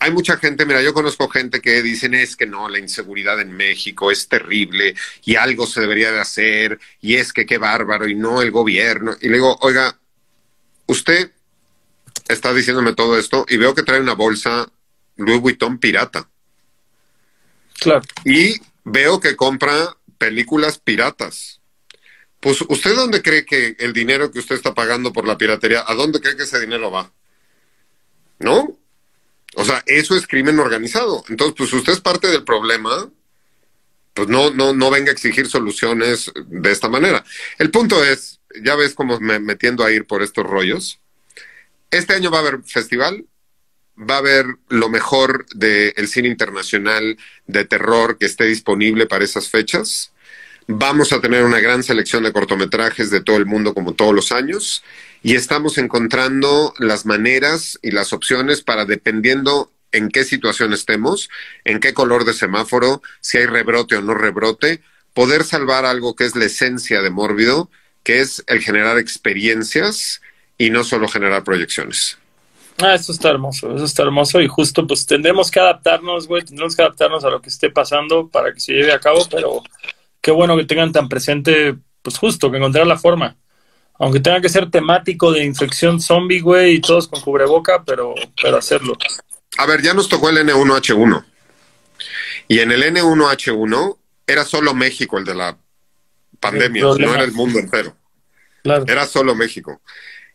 Hay mucha gente, mira, yo conozco gente que dicen es que no, la inseguridad en México es terrible y algo se debería de hacer y es que qué bárbaro y no el gobierno. Y le digo, oiga, usted está diciéndome todo esto y veo que trae una bolsa Louis Vuitton pirata. Claro. Y veo que compra películas piratas. Pues, ¿usted dónde cree que el dinero que usted está pagando por la piratería, a dónde cree que ese dinero va? ¿No? O sea, eso es crimen organizado. Entonces, pues usted es parte del problema, pues no, no, no venga a exigir soluciones de esta manera. El punto es, ya ves cómo me metiendo a ir por estos rollos. Este año va a haber festival, va a haber lo mejor del cine internacional de terror que esté disponible para esas fechas. Vamos a tener una gran selección de cortometrajes de todo el mundo como todos los años y estamos encontrando las maneras y las opciones para, dependiendo en qué situación estemos, en qué color de semáforo, si hay rebrote o no rebrote, poder salvar algo que es la esencia de Mórbido, que es el generar experiencias y no solo generar proyecciones. Ah, eso está hermoso, eso está hermoso y justo pues tendremos que adaptarnos, güey, tendremos que adaptarnos a lo que esté pasando para que se lleve a cabo, pero qué bueno que tengan tan presente, pues justo, que encontrar la forma. Aunque tenga que ser temático de infección zombie, güey, y todos con cubreboca, pero, pero hacerlo. A ver, ya nos tocó el N1H1. Y en el N1H1 era solo México el de la pandemia, no era el mundo entero. Claro. Era solo México.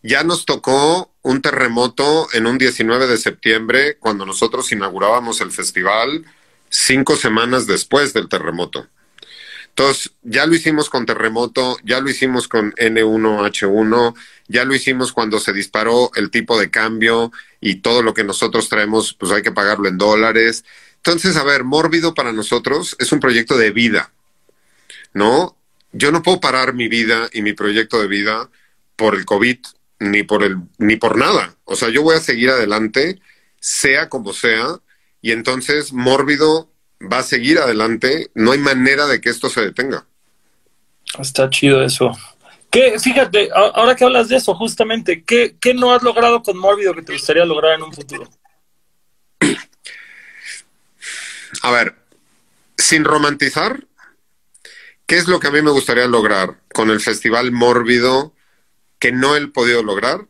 Ya nos tocó un terremoto en un 19 de septiembre, cuando nosotros inaugurábamos el festival, cinco semanas después del terremoto. Entonces, ya lo hicimos con terremoto, ya lo hicimos con N1H1, ya lo hicimos cuando se disparó el tipo de cambio y todo lo que nosotros traemos, pues hay que pagarlo en dólares. Entonces, a ver, Mórbido para nosotros es un proyecto de vida, ¿no? Yo no puedo parar mi vida y mi proyecto de vida por el COVID ni por el, ni por nada. O sea, yo voy a seguir adelante, sea como sea, y entonces Mórbido va a seguir adelante. No hay manera de que esto se detenga. Está chido eso. ¿Qué, fíjate, ahora que hablas de eso, justamente, ¿qué, ¿qué no has logrado con Mórbido que te gustaría lograr en un futuro? A ver, sin romantizar, ¿qué es lo que a mí me gustaría lograr con el Festival Mórbido que no he podido lograr,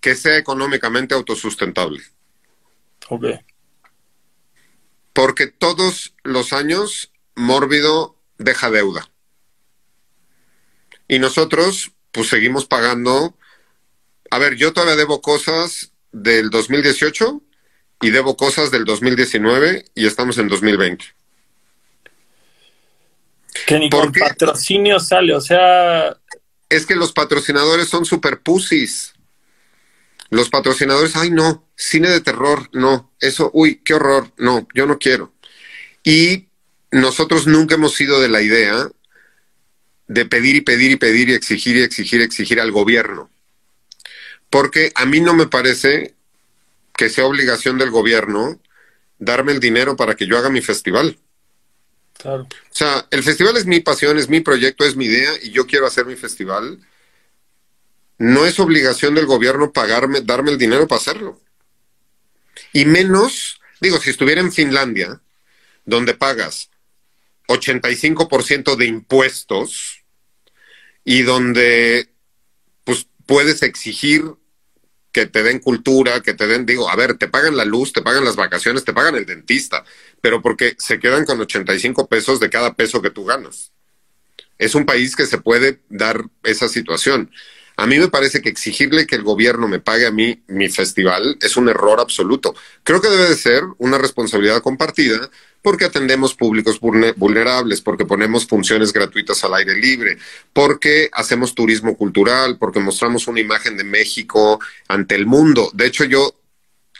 que sea económicamente autosustentable. Ok. Porque todos los años Mórbido deja deuda. Y nosotros, pues seguimos pagando. A ver, yo todavía debo cosas del 2018 y debo cosas del 2019 y estamos en 2020. Que ni con patrocinio sale, o sea. Es que los patrocinadores son super pussies. Los patrocinadores, ay no, cine de terror, no, eso, uy, qué horror, no, yo no quiero. Y nosotros nunca hemos sido de la idea de pedir y pedir y pedir y exigir y exigir y exigir al gobierno. Porque a mí no me parece que sea obligación del gobierno darme el dinero para que yo haga mi festival. O sea, el festival es mi pasión, es mi proyecto, es mi idea y yo quiero hacer mi festival. No es obligación del gobierno pagarme, darme el dinero para hacerlo. Y menos, digo, si estuviera en Finlandia, donde pagas 85% de impuestos y donde pues puedes exigir que te den cultura, que te den, digo, a ver, te pagan la luz, te pagan las vacaciones, te pagan el dentista, pero porque se quedan con 85 pesos de cada peso que tú ganas. Es un país que se puede dar esa situación. A mí me parece que exigirle que el gobierno me pague a mí mi festival es un error absoluto. Creo que debe de ser una responsabilidad compartida porque atendemos públicos vulnerables, porque ponemos funciones gratuitas al aire libre, porque hacemos turismo cultural, porque mostramos una imagen de México ante el mundo. De hecho, yo,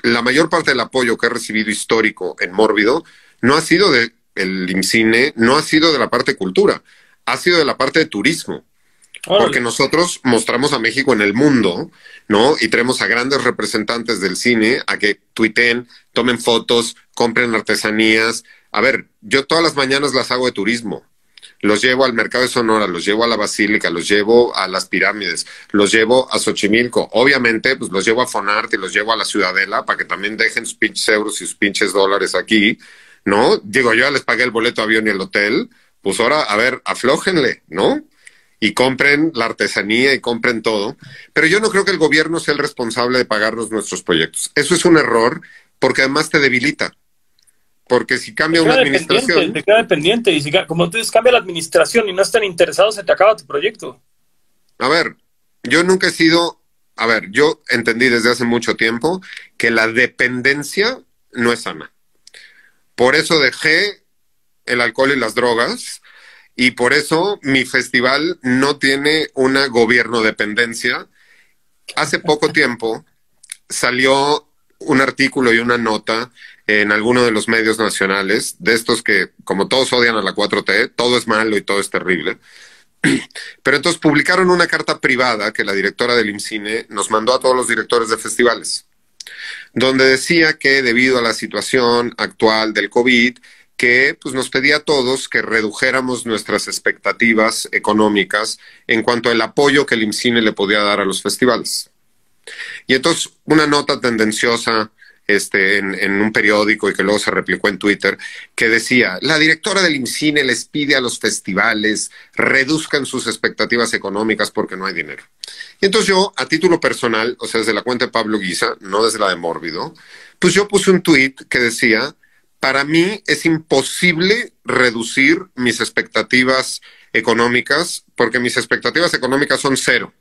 la mayor parte del apoyo que he recibido histórico en Mórbido no ha sido del el IMCINE, no ha sido de la parte de cultura, ha sido de la parte de turismo. Porque nosotros mostramos a México en el mundo, ¿no? Y tenemos a grandes representantes del cine a que tuiten, tomen fotos, compren artesanías. A ver, yo todas las mañanas las hago de turismo. Los llevo al mercado de Sonora, los llevo a la Basílica, los llevo a las pirámides, los llevo a Xochimilco. Obviamente, pues los llevo a Fonarte los llevo a la Ciudadela para que también dejen sus pinches euros y sus pinches dólares aquí, ¿no? Digo, yo ya les pagué el boleto avión y el hotel, pues ahora, a ver, aflójenle, ¿no? y compren la artesanía y compren todo. Pero yo no creo que el gobierno sea el responsable de pagarnos nuestros proyectos. Eso es un error porque además te debilita. Porque si cambia una administración. Te queda dependiente. Y si, como tú dices, cambia la administración y no están interesados, se te acaba tu proyecto. A ver, yo nunca he sido. A ver, yo entendí desde hace mucho tiempo que la dependencia no es sana. Por eso dejé el alcohol y las drogas y por eso mi festival no tiene una gobierno dependencia. Hace poco tiempo salió un artículo y una nota en alguno de los medios nacionales, de estos que, como todos odian a la 4T, todo es malo y todo es terrible. Pero entonces publicaron una carta privada que la directora del IMCINE nos mandó a todos los directores de festivales, donde decía que debido a la situación actual del COVID, que pues, nos pedía a todos que redujéramos nuestras expectativas económicas en cuanto al apoyo que el IMCINE le podía dar a los festivales. Y entonces una nota tendenciosa este, en, un periódico y que luego se replicó en Twitter, que decía, la directora del IMCINE les pide a los festivales reduzcan sus expectativas económicas porque no hay dinero. Y entonces yo, a título personal, o sea, desde la cuenta de Pablo Guisa, no desde la de Mórbido, pues yo puse un tweet que decía, para mí es imposible reducir mis expectativas económicas porque mis expectativas económicas son cero.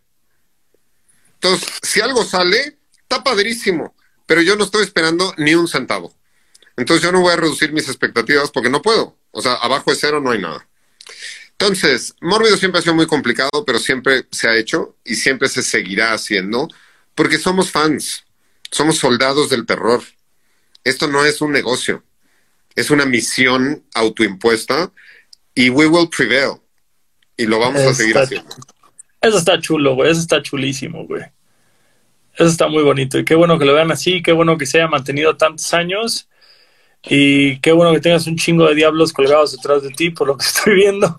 Entonces, si algo sale, está padrísimo, pero yo no estoy esperando ni un centavo. Entonces yo no voy a reducir mis expectativas porque no puedo. O sea, abajo de cero no hay nada. Entonces, Mórbido siempre ha sido muy complicado, pero siempre se ha hecho y siempre se seguirá haciendo porque somos fans, somos soldados del terror. Esto no es un negocio es una misión autoimpuesta y we will prevail. Y lo vamos a seguir haciendo. Eso está chulo, güey. Eso está chulísimo, güey. Eso está muy bonito. Y qué bueno que lo vean así. Qué bueno que se haya mantenido tantos años. Y qué bueno que tengas un chingo de diablos colgados detrás de ti, por lo que estoy viendo.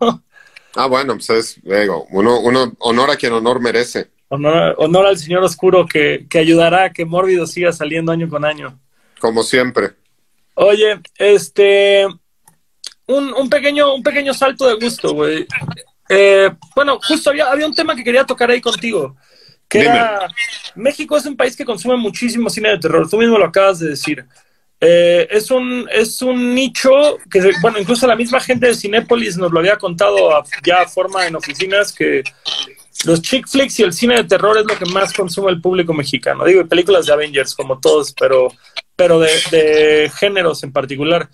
Ah, bueno, pues es, digo, uno, uno honor a quien honor merece. Honor, honor al Señor Oscuro que, que ayudará a que Mórbido siga saliendo año con año. Como siempre. Oye, este, un, un, pequeño, un pequeño salto de gusto, güey. Eh, bueno, justo había, había un tema que quería tocar ahí contigo, que era, México es un país que consume muchísimo cine de terror, tú mismo lo acabas de decir. Eh, es, un, es un nicho que, bueno, incluso la misma gente de Cinépolis nos lo había contado a, ya a forma en oficinas que los chick flicks y el cine de terror es lo que más consume el público mexicano. Digo, películas de Avengers como todos, pero, pero de, de géneros en particular.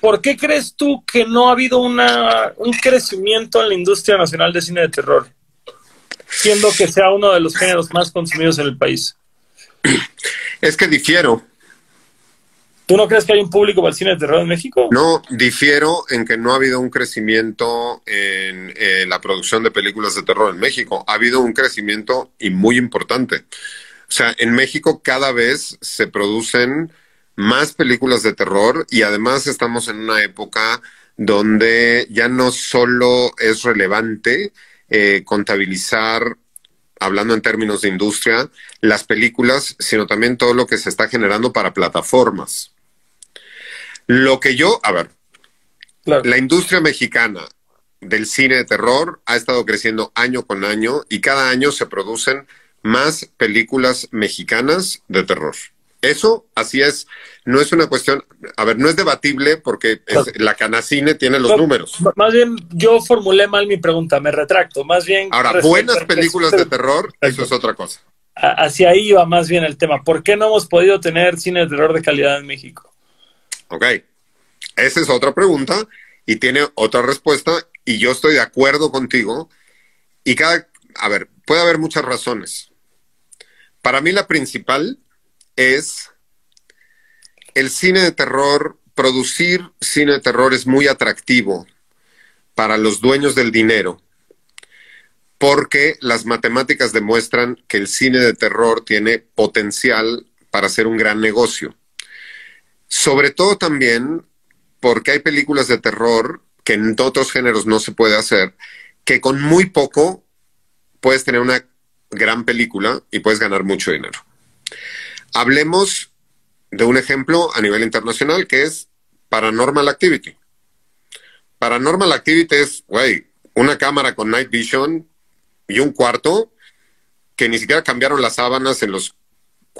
¿Por qué crees tú que no ha habido una, un crecimiento en la industria nacional de cine de terror? Siendo que sea uno de los géneros más consumidos en el país. Es que difiero. ¿Tú no crees que hay un público para el cine de terror en México? No, difiero en que no ha habido un crecimiento en eh, la producción de películas de terror en México. Ha habido un crecimiento y muy importante. O sea, en México cada vez se producen más películas de terror y además estamos en una época donde ya no solo es relevante eh, contabilizar hablando en términos de industria, las películas, sino también todo lo que se está generando para plataformas. Lo que yo, a ver, la industria mexicana del cine de terror ha estado creciendo año con año y cada año se producen más películas mexicanas de terror. Eso, así es, no es una cuestión, a ver, no es debatible porque la Canacine tiene los números. Más bien, yo formulé mal mi pregunta, me retracto, más bien... Ahora, buenas películas de terror, eso es otra cosa. Hacia ahí va más bien el tema. ¿Por qué no hemos podido tener cine de terror de calidad en México? Ok, esa es otra pregunta y tiene otra respuesta y yo estoy de acuerdo contigo y cada, a ver, puede haber muchas razones. Para mí la principal es el cine de terror, producir cine de terror es muy atractivo para los dueños del dinero porque las matemáticas demuestran que el cine de terror tiene potencial para ser un gran negocio. Sobre todo también porque hay películas de terror que en otros géneros no se puede hacer, que con muy poco puedes tener una gran película y puedes ganar mucho dinero. Hablemos de un ejemplo a nivel internacional que es Paranormal Activity. Paranormal Activity es, güey, una cámara con night vision y un cuarto que ni siquiera cambiaron las sábanas en los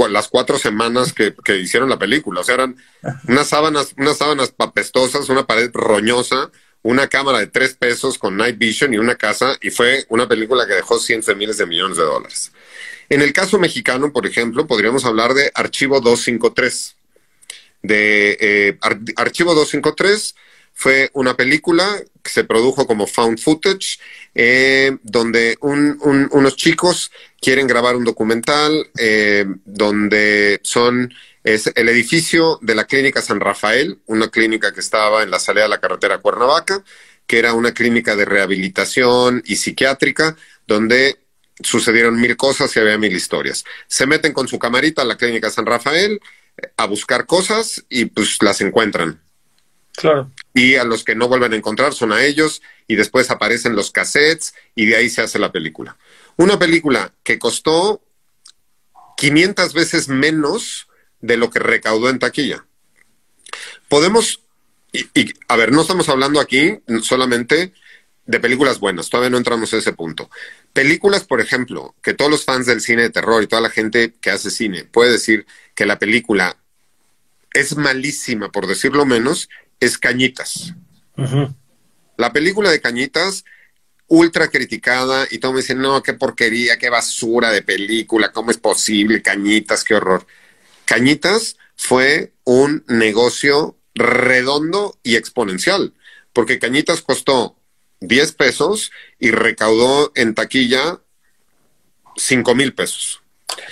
las cuatro semanas que, hicieron la película. O sea, eran unas sábanas, unas sábanas papestosas, una pared roñosa, una cámara de tres pesos con night vision y una casa, y fue una película que dejó cientos de miles de millones de dólares. En el caso mexicano, por ejemplo, podríamos hablar de Archivo 253. De eh, Archivo 253 fue una película que se produjo como found footage, eh, donde unos chicos quieren grabar un documental eh, donde son es el edificio de la clínica San Rafael, una clínica que estaba en la salida de la carretera Cuernavaca, que era una clínica de rehabilitación y psiquiátrica, donde sucedieron mil cosas y había mil historias. Se meten con su camarita a la clínica San Rafael eh, a buscar cosas y pues las encuentran. Claro. Y a los que no vuelven a encontrar son a ellos y después aparecen los cassettes y de ahí se hace la película. Una película que costó 500 veces menos de lo que recaudó en taquilla. Podemos, y, a ver, no estamos hablando aquí solamente de películas buenas, todavía no entramos a ese punto. Películas, por ejemplo, que todos los fans del cine de terror y toda la gente que hace cine puede decir que la película es malísima, por decirlo menos, es Cañitas. La película de Cañitas, ultra criticada, y todo me dicen, no, qué porquería, qué basura de película, ¿cómo es posible? Cañitas, qué horror. Cañitas fue un negocio redondo y exponencial, porque Cañitas costó 10 pesos y recaudó en taquilla 5 mil pesos.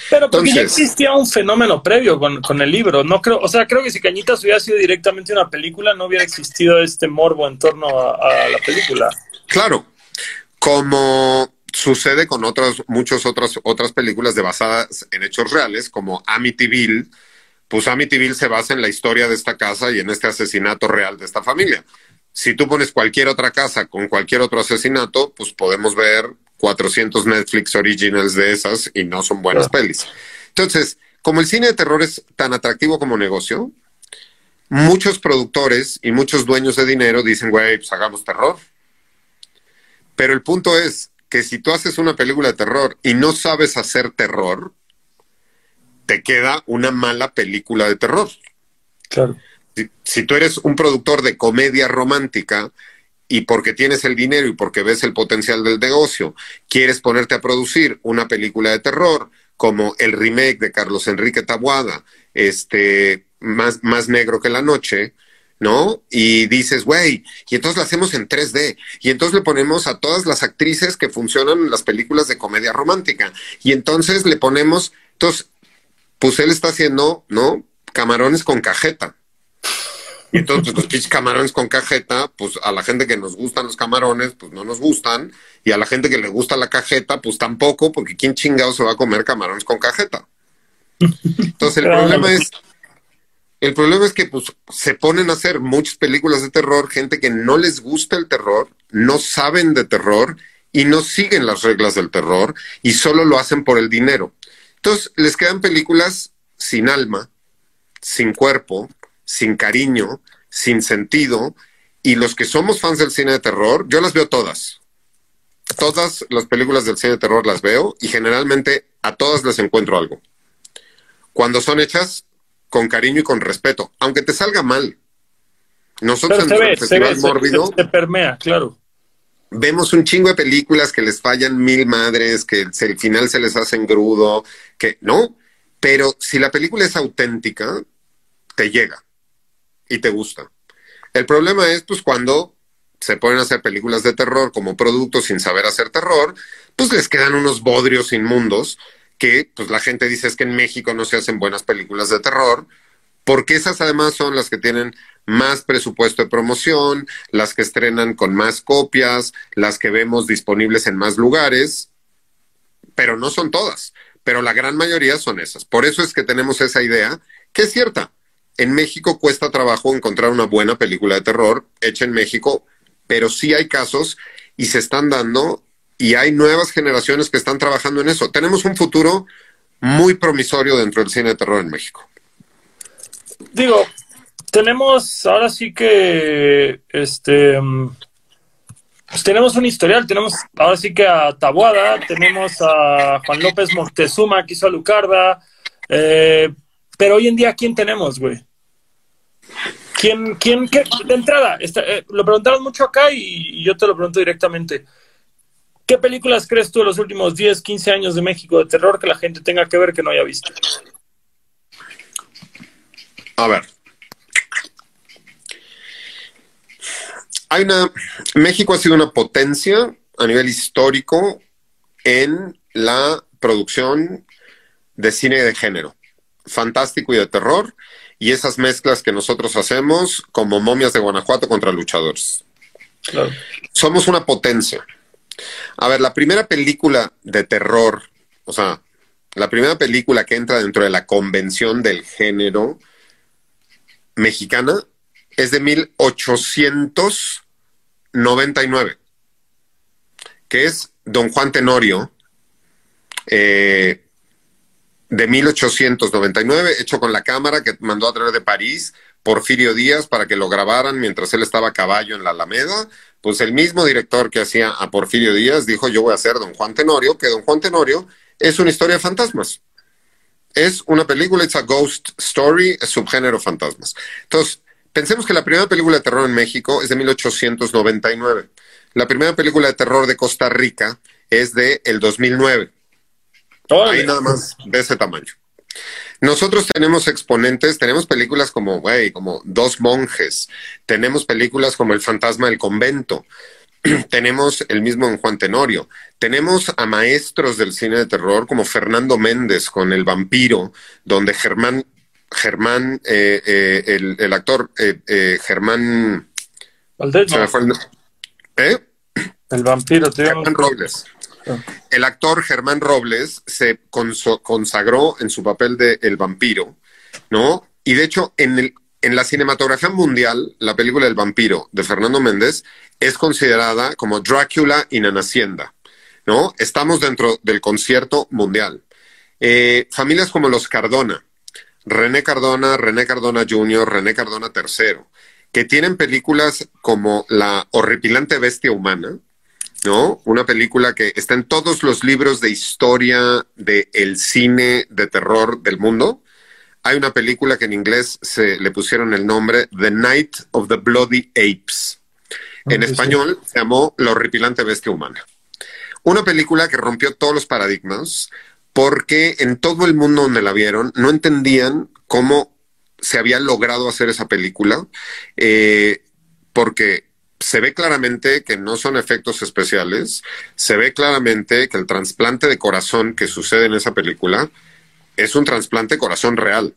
Pero porque ya existía un fenómeno previo con, el libro. No creo, o sea, creo que si Cañitas hubiera sido directamente una película, no hubiera existido este morbo en torno a, la película. Claro, como sucede con otras, muchas otras, otras películas de basadas en hechos reales, como Amityville, pues Amityville se basa en la historia de esta casa y en este asesinato real de esta familia. Si tú pones cualquier otra casa con cualquier otro asesinato, pues podemos ver 400 Netflix originals de esas y no son buenas pelis. Entonces, como el cine de terror es tan atractivo como negocio, muchos productores y muchos dueños de dinero dicen, güey, pues hagamos terror. Pero el punto es que si tú haces una película de terror y no sabes hacer terror, te queda una mala película de terror. Claro. Si, tú eres un productor de comedia romántica, y porque tienes el dinero y porque ves el potencial del negocio, quieres ponerte a producir una película de terror como el remake de Carlos Enrique Tabuada, este, más, más negro que la noche, ¿no? Y dices, güey, y entonces la hacemos en 3D, y entonces le ponemos a todas las actrices que funcionan en las películas de comedia romántica, y entonces le ponemos, entonces, pues él está haciendo, ¿no? Camarones con cajeta. Y entonces, pues, los camarones con cajeta, pues a la gente que nos gustan los camarones, pues no nos gustan. Y a la gente que le gusta la cajeta, pues tampoco, porque ¿quién chingado se va a comer camarones con cajeta? Entonces, el problema es, el problema es que pues, se ponen a hacer muchas películas de terror, gente que no les gusta el terror, no saben de terror y no siguen las reglas del terror y solo lo hacen por el dinero. Entonces, les quedan películas sin alma, sin cuerpo, sin cariño, sin sentido, y los que somos fans del cine de terror, yo las veo todas. Todas las películas del cine de terror las veo y generalmente a todas les encuentro algo. Cuando son hechas con cariño y con respeto, aunque te salga mal. Nosotros en el Festival Mórbido se, permea, claro. Vemos un chingo de películas que les fallan mil madres, que el final se les hace engrudo, que no, pero si la película es auténtica, te llega y te gusta. El problema es, pues, cuando se ponen a hacer películas de terror como producto sin saber hacer terror, pues les quedan unos bodrios inmundos que, pues, la gente dice es que en México no se hacen buenas películas de terror, porque esas además son las que tienen más presupuesto de promoción, las que estrenan con más copias, las que vemos disponibles en más lugares, pero no son todas, pero la gran mayoría son esas. Por eso es que tenemos esa idea, que es cierta, en México cuesta trabajo encontrar una buena película de terror hecha en México, pero sí hay casos y se están dando y hay nuevas generaciones que están trabajando en eso. Tenemos un futuro muy promisorio dentro del cine de terror en México. Digo, tenemos ahora sí que este pues tenemos un historial, tenemos ahora sí que a Tabuada, tenemos a Juan López Moctezuma que hizo a Lucarda, eh, pero hoy en día ¿quién tenemos, güey? ¿Quién, quién, qué? De entrada, eh, lo preguntaron mucho acá y, yo te lo pregunto directamente. ¿Qué películas crees tú en los últimos 10, 15 años de México de terror que la gente tenga que ver que no haya visto? A ver. Hay una. México ha sido una potencia a nivel histórico en la producción de cine de género, fantástico y de terror y esas mezclas que nosotros hacemos como momias de Guanajuato contra luchadores. Somos una potencia. A ver, la primera película de terror, o sea, la primera película que entra dentro de la convención del género mexicana es de 1899, que es Don Juan Tenorio, eh, de 1899, hecho con la cámara que mandó a través de París Porfirio Díaz para que lo grabaran mientras él estaba a caballo en la Alameda. Pues el mismo director que hacía a Porfirio Díaz dijo, yo voy a hacer Don Juan Tenorio, que Don Juan Tenorio es una historia de fantasmas. Es una película, it's a ghost story, es subgénero fantasmas. Entonces, pensemos que la primera película de terror en México es de 1899. La primera película de terror de Costa Rica es de el 2009. Ahí nada más de ese tamaño. Nosotros tenemos exponentes, tenemos películas como, güey, como Dos Monjes, tenemos películas como El Fantasma del Convento, tenemos el mismo en Juan Tenorio, tenemos a maestros del cine de terror como Fernando Méndez con El Vampiro, donde Germán, Germán, eh, eh, el, actor eh, Germán... Valdés, ¿Eh? El vampiro, Germán Robles. El actor Germán Robles se consagró en su papel de El vampiro, ¿no? Y de hecho, en, el, en la cinematografía mundial, la película El vampiro de Fernando Méndez es considerada como Drácula in an hacienda, ¿no? Estamos dentro del concierto mundial. Eh, familias como los Cardona, René Cardona, René Cardona Jr., René Cardona III, que tienen películas como La horripilante bestia humana, ¿no? Una película que está en todos los libros de historia del cine de terror del mundo. hay una película que en inglés se le pusieron el nombre The Night of the Bloody Apes. En español se llamó La horripilante bestia humana. Una película que rompió todos los paradigmas porque en todo el mundo donde la vieron no entendían cómo se había logrado hacer esa película, eh, porque se ve claramente que no son efectos especiales, se ve claramente que el trasplante de corazón que sucede en esa película es un trasplante de corazón real.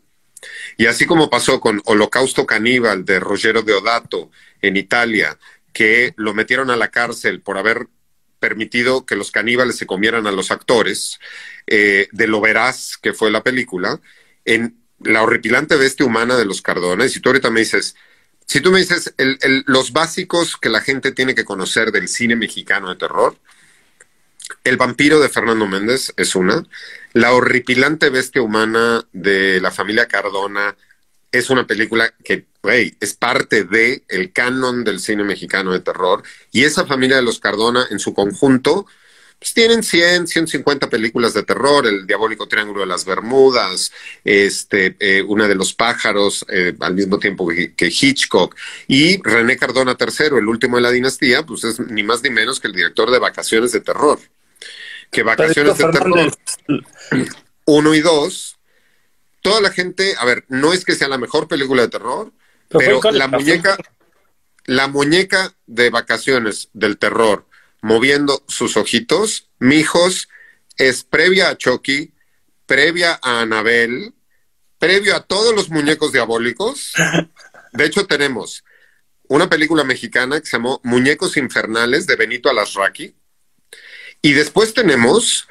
Y así como pasó con Holocausto Caníbal de Rogero Deodato en Italia, que lo metieron a la cárcel por haber permitido que los caníbales se comieran a los actores, eh, de lo veraz que fue la película, en la horripilante bestia humana de los Cardones, y tú ahorita me dices, si tú me dices los básicos que la gente tiene que conocer del cine mexicano de terror, El vampiro de Fernando Méndez es una, La horripilante bestia humana de la familia Cardona es una película que, es parte de el canon del cine mexicano de terror, y esa familia de los Cardona en su conjunto pues tienen 100, 150 películas de terror, El Diabólico Triángulo de las Bermudas, este, eh, Una de los pájaros, eh, al mismo tiempo que, Hitchcock, y René Cardona III, el último de la dinastía, pues es ni más ni menos que el director de Vacaciones de Terror. Que Vacaciones de Terror, uno y dos, toda la gente, a ver, no es que sea la mejor película de terror, pero la muñeca, la muñeca de Vacaciones del Terror, moviendo sus ojitos, mijos, es previa a Chucky, previa a Anabel, previo a todos los muñecos diabólicos. De hecho, tenemos una película mexicana que se llamó Muñecos Infernales de Benito Alasraqui. Y después tenemos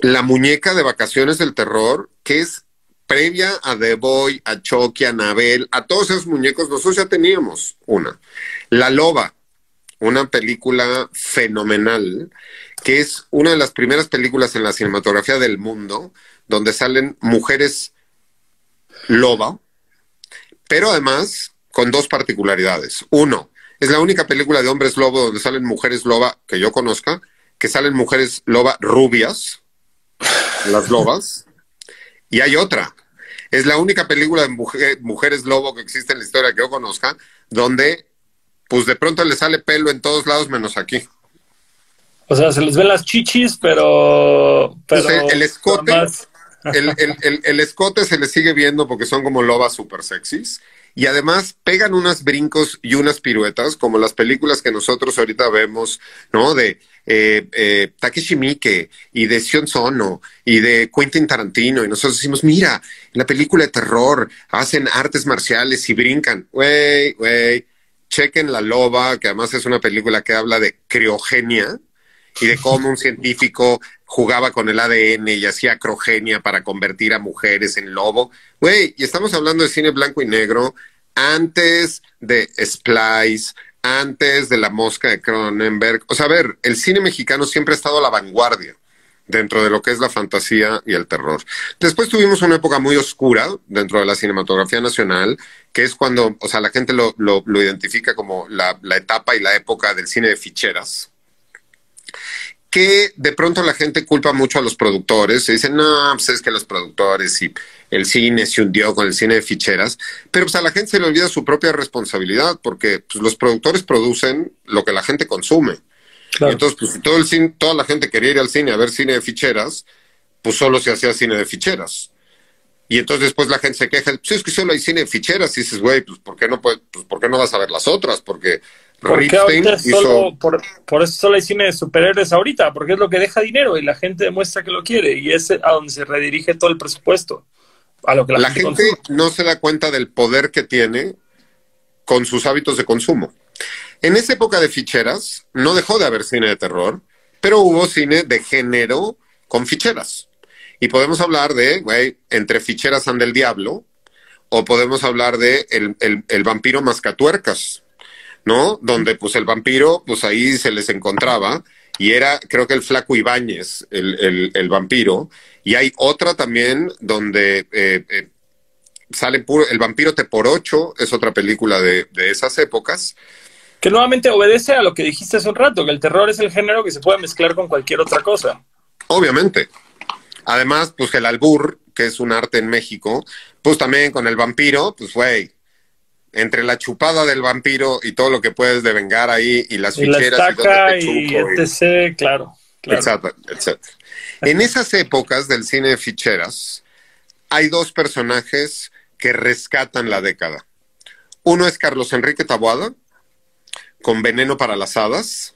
la muñeca de vacaciones del terror, que es previa a The Boy, a Chucky, a Anabel, a todos esos muñecos. Nosotros ya teníamos una. La Loba, una película fenomenal, que es una de las primeras películas en la cinematografía del mundo donde salen mujeres loba, pero además con dos particularidades. Uno, es la única película de hombres lobo donde salen mujeres loba que yo conozca, que salen mujeres loba rubias, las lobas. Y hay otra. Es la única película de mujeres lobo que existe en la historia que yo conozca, donde pues de pronto le sale pelo en todos lados menos aquí. O sea, se les ven las chichis, pero... Pues, el, escote, el, escote se les sigue viendo porque son como lobas super sexys. Y además pegan unos brincos y unas piruetas, como las películas que nosotros ahorita vemos, ¿no? De eh, eh, Takeshi Miike y de Sion Sono y de Quentin Tarantino. Y nosotros decimos, mira, en la película de terror hacen artes marciales y brincan. Güey, güey chequen La Loba, que además es una película que habla de criogenia y de cómo un científico jugaba con el ADN y hacía crogenia para convertir a mujeres en lobo. Güey, y estamos hablando de cine blanco y negro antes de Splice, antes de La Mosca de Cronenberg. O sea, a ver, el cine mexicano siempre ha estado a la vanguardia dentro de lo que es la fantasía y el terror. Después tuvimos una época muy oscura dentro de la cinematografía nacional, que es cuando, o sea, la gente lo, lo, identifica como la, la, etapa y la época del cine de ficheras, que de pronto la gente culpa mucho a los productores, se dicen, no, pues es que los productores y el cine se hundió con el cine de ficheras, pero pues a la gente se le olvida su propia responsabilidad, porque pues, los productores producen lo que la gente consume entonces, pues, todo el cine, toda la gente quería ir al cine a ver cine de ficheras, pues solo se hacía cine de ficheras. Y entonces después la gente se queja, pues es que solo hay cine de ficheras. Y dices, güey, pues ¿por qué no, pues, ¿por qué no vas a ver las otras? Porque solo, por, por, eso solo hay cine de superhéroes ahorita, porque es lo que deja dinero y la gente demuestra que lo quiere y es a donde se redirige todo el presupuesto. A lo que la, gente no se da cuenta del poder que tiene con sus hábitos de consumo. En esa época de ficheras no dejó de haber cine de terror, pero hubo cine de género con ficheras. Y podemos hablar de, güey, entre ficheras anda el diablo, o podemos hablar de el, el, vampiro mascatuercas, ¿no? Donde pues el vampiro, pues ahí se les encontraba, y era, creo que el flaco Ibáñez, el, el vampiro, y hay otra también donde eh, eh, sale puro, el vampiro te por ocho, es otra película de, de esas épocas, que nuevamente obedece a lo que dijiste hace un rato, que el terror es el género que se puede mezclar con cualquier otra cosa. Obviamente. Además, pues el albur que es un arte en México, pues también con el vampiro, pues güey, entre la chupada del vampiro y todo lo que puedes devengar ahí y las ficheras y, y etc, claro, claro. En esas épocas del cine de ficheras hay dos personajes que rescatan la década. Uno es Carlos Enrique Taboada, con Veneno para las Hadas,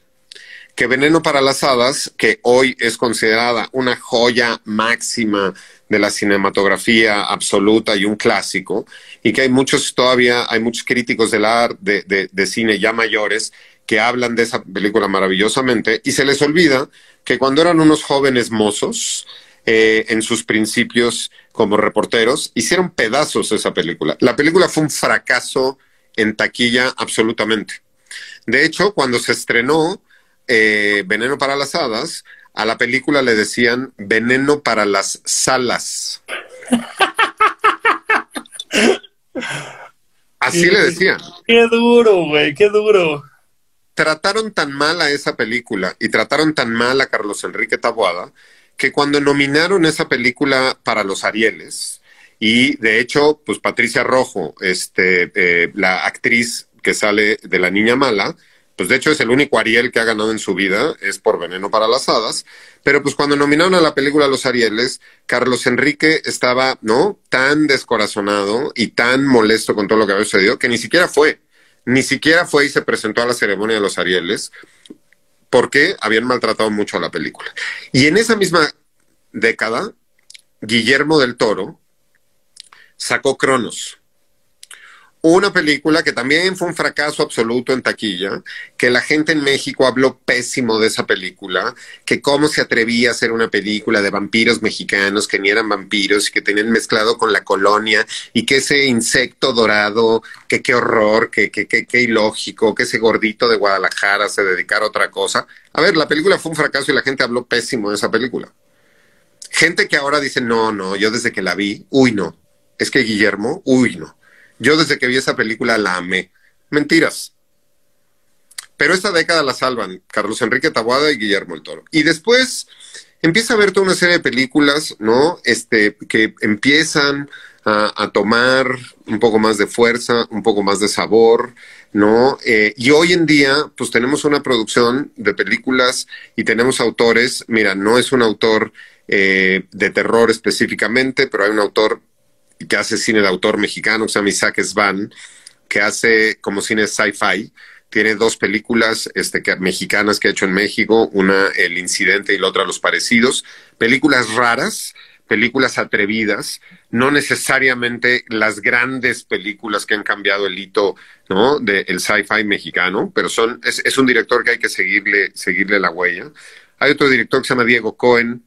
que Veneno para las Hadas, que hoy es considerada una joya máxima de la cinematografía absoluta y un clásico, y que hay muchos todavía, hay muchos críticos del arte de, cine ya mayores que hablan de esa película maravillosamente, y se les olvida que cuando eran unos jóvenes mozos, eh, en sus principios como reporteros, hicieron pedazos esa película. La película fue un fracaso en taquilla absolutamente. De hecho, cuando se estrenó eh, Veneno para las Hadas, a la película le decían Veneno para las Salas. Así le decían. Qué duro, güey, qué duro. Trataron tan mal a esa película y trataron tan mal a Carlos Enrique Taboada que cuando nominaron esa película para los Arieles, y de hecho, pues Patricia Rojo, este, eh, la actriz que sale de La Niña Mala, pues de hecho es el único Ariel que ha ganado en su vida, es por Veneno para las Hadas, pero pues cuando nominaron a la película Los Arieles, Carlos Enrique estaba, ¿no? Tan descorazonado y tan molesto con todo lo que había sucedido que ni siquiera fue, ni siquiera fue y se presentó a la ceremonia de los Arieles, porque habían maltratado mucho a la película. Y en esa misma década, Guillermo del Toro sacó Cronos, una película que también fue un fracaso absoluto en taquilla, que la gente en México habló pésimo de esa película, que cómo se atrevía a hacer una película de vampiros mexicanos que ni eran vampiros y que tenían mezclado con la colonia y que ese insecto dorado, que qué horror, que qué ilógico, que ese gordito de Guadalajara se dedicara a otra cosa. A ver, la película fue un fracaso y la gente habló pésimo de esa película. Gente que ahora dice, no, no, yo desde que la vi, uy, no. Es que Guillermo, uy, no yo desde que vi esa película la amé. Mentiras. Pero esta década la salvan Carlos Enrique Taboada y Guillermo el Toro. Y después empieza a ver toda una serie de películas, ¿no? Este, que empiezan a, tomar un poco más de fuerza, un poco más de sabor, ¿no? Eh, y hoy en día, pues tenemos una producción de películas y tenemos autores, mira, no es un autor eh, de terror específicamente, pero hay un autor que hace cine de autor mexicano, se llama Isaac Svan, que hace como cine sci-fi. Tiene dos películas este, mexicanas que ha hecho en México, una El Incidente y la otra Los Parecidos. Películas raras, películas atrevidas, no necesariamente las grandes películas que han cambiado el hito ¿no? del sci-fi mexicano, pero son, es, es, un director que hay que seguirle, seguirle la huella. Hay otro director que se llama Diego Cohen,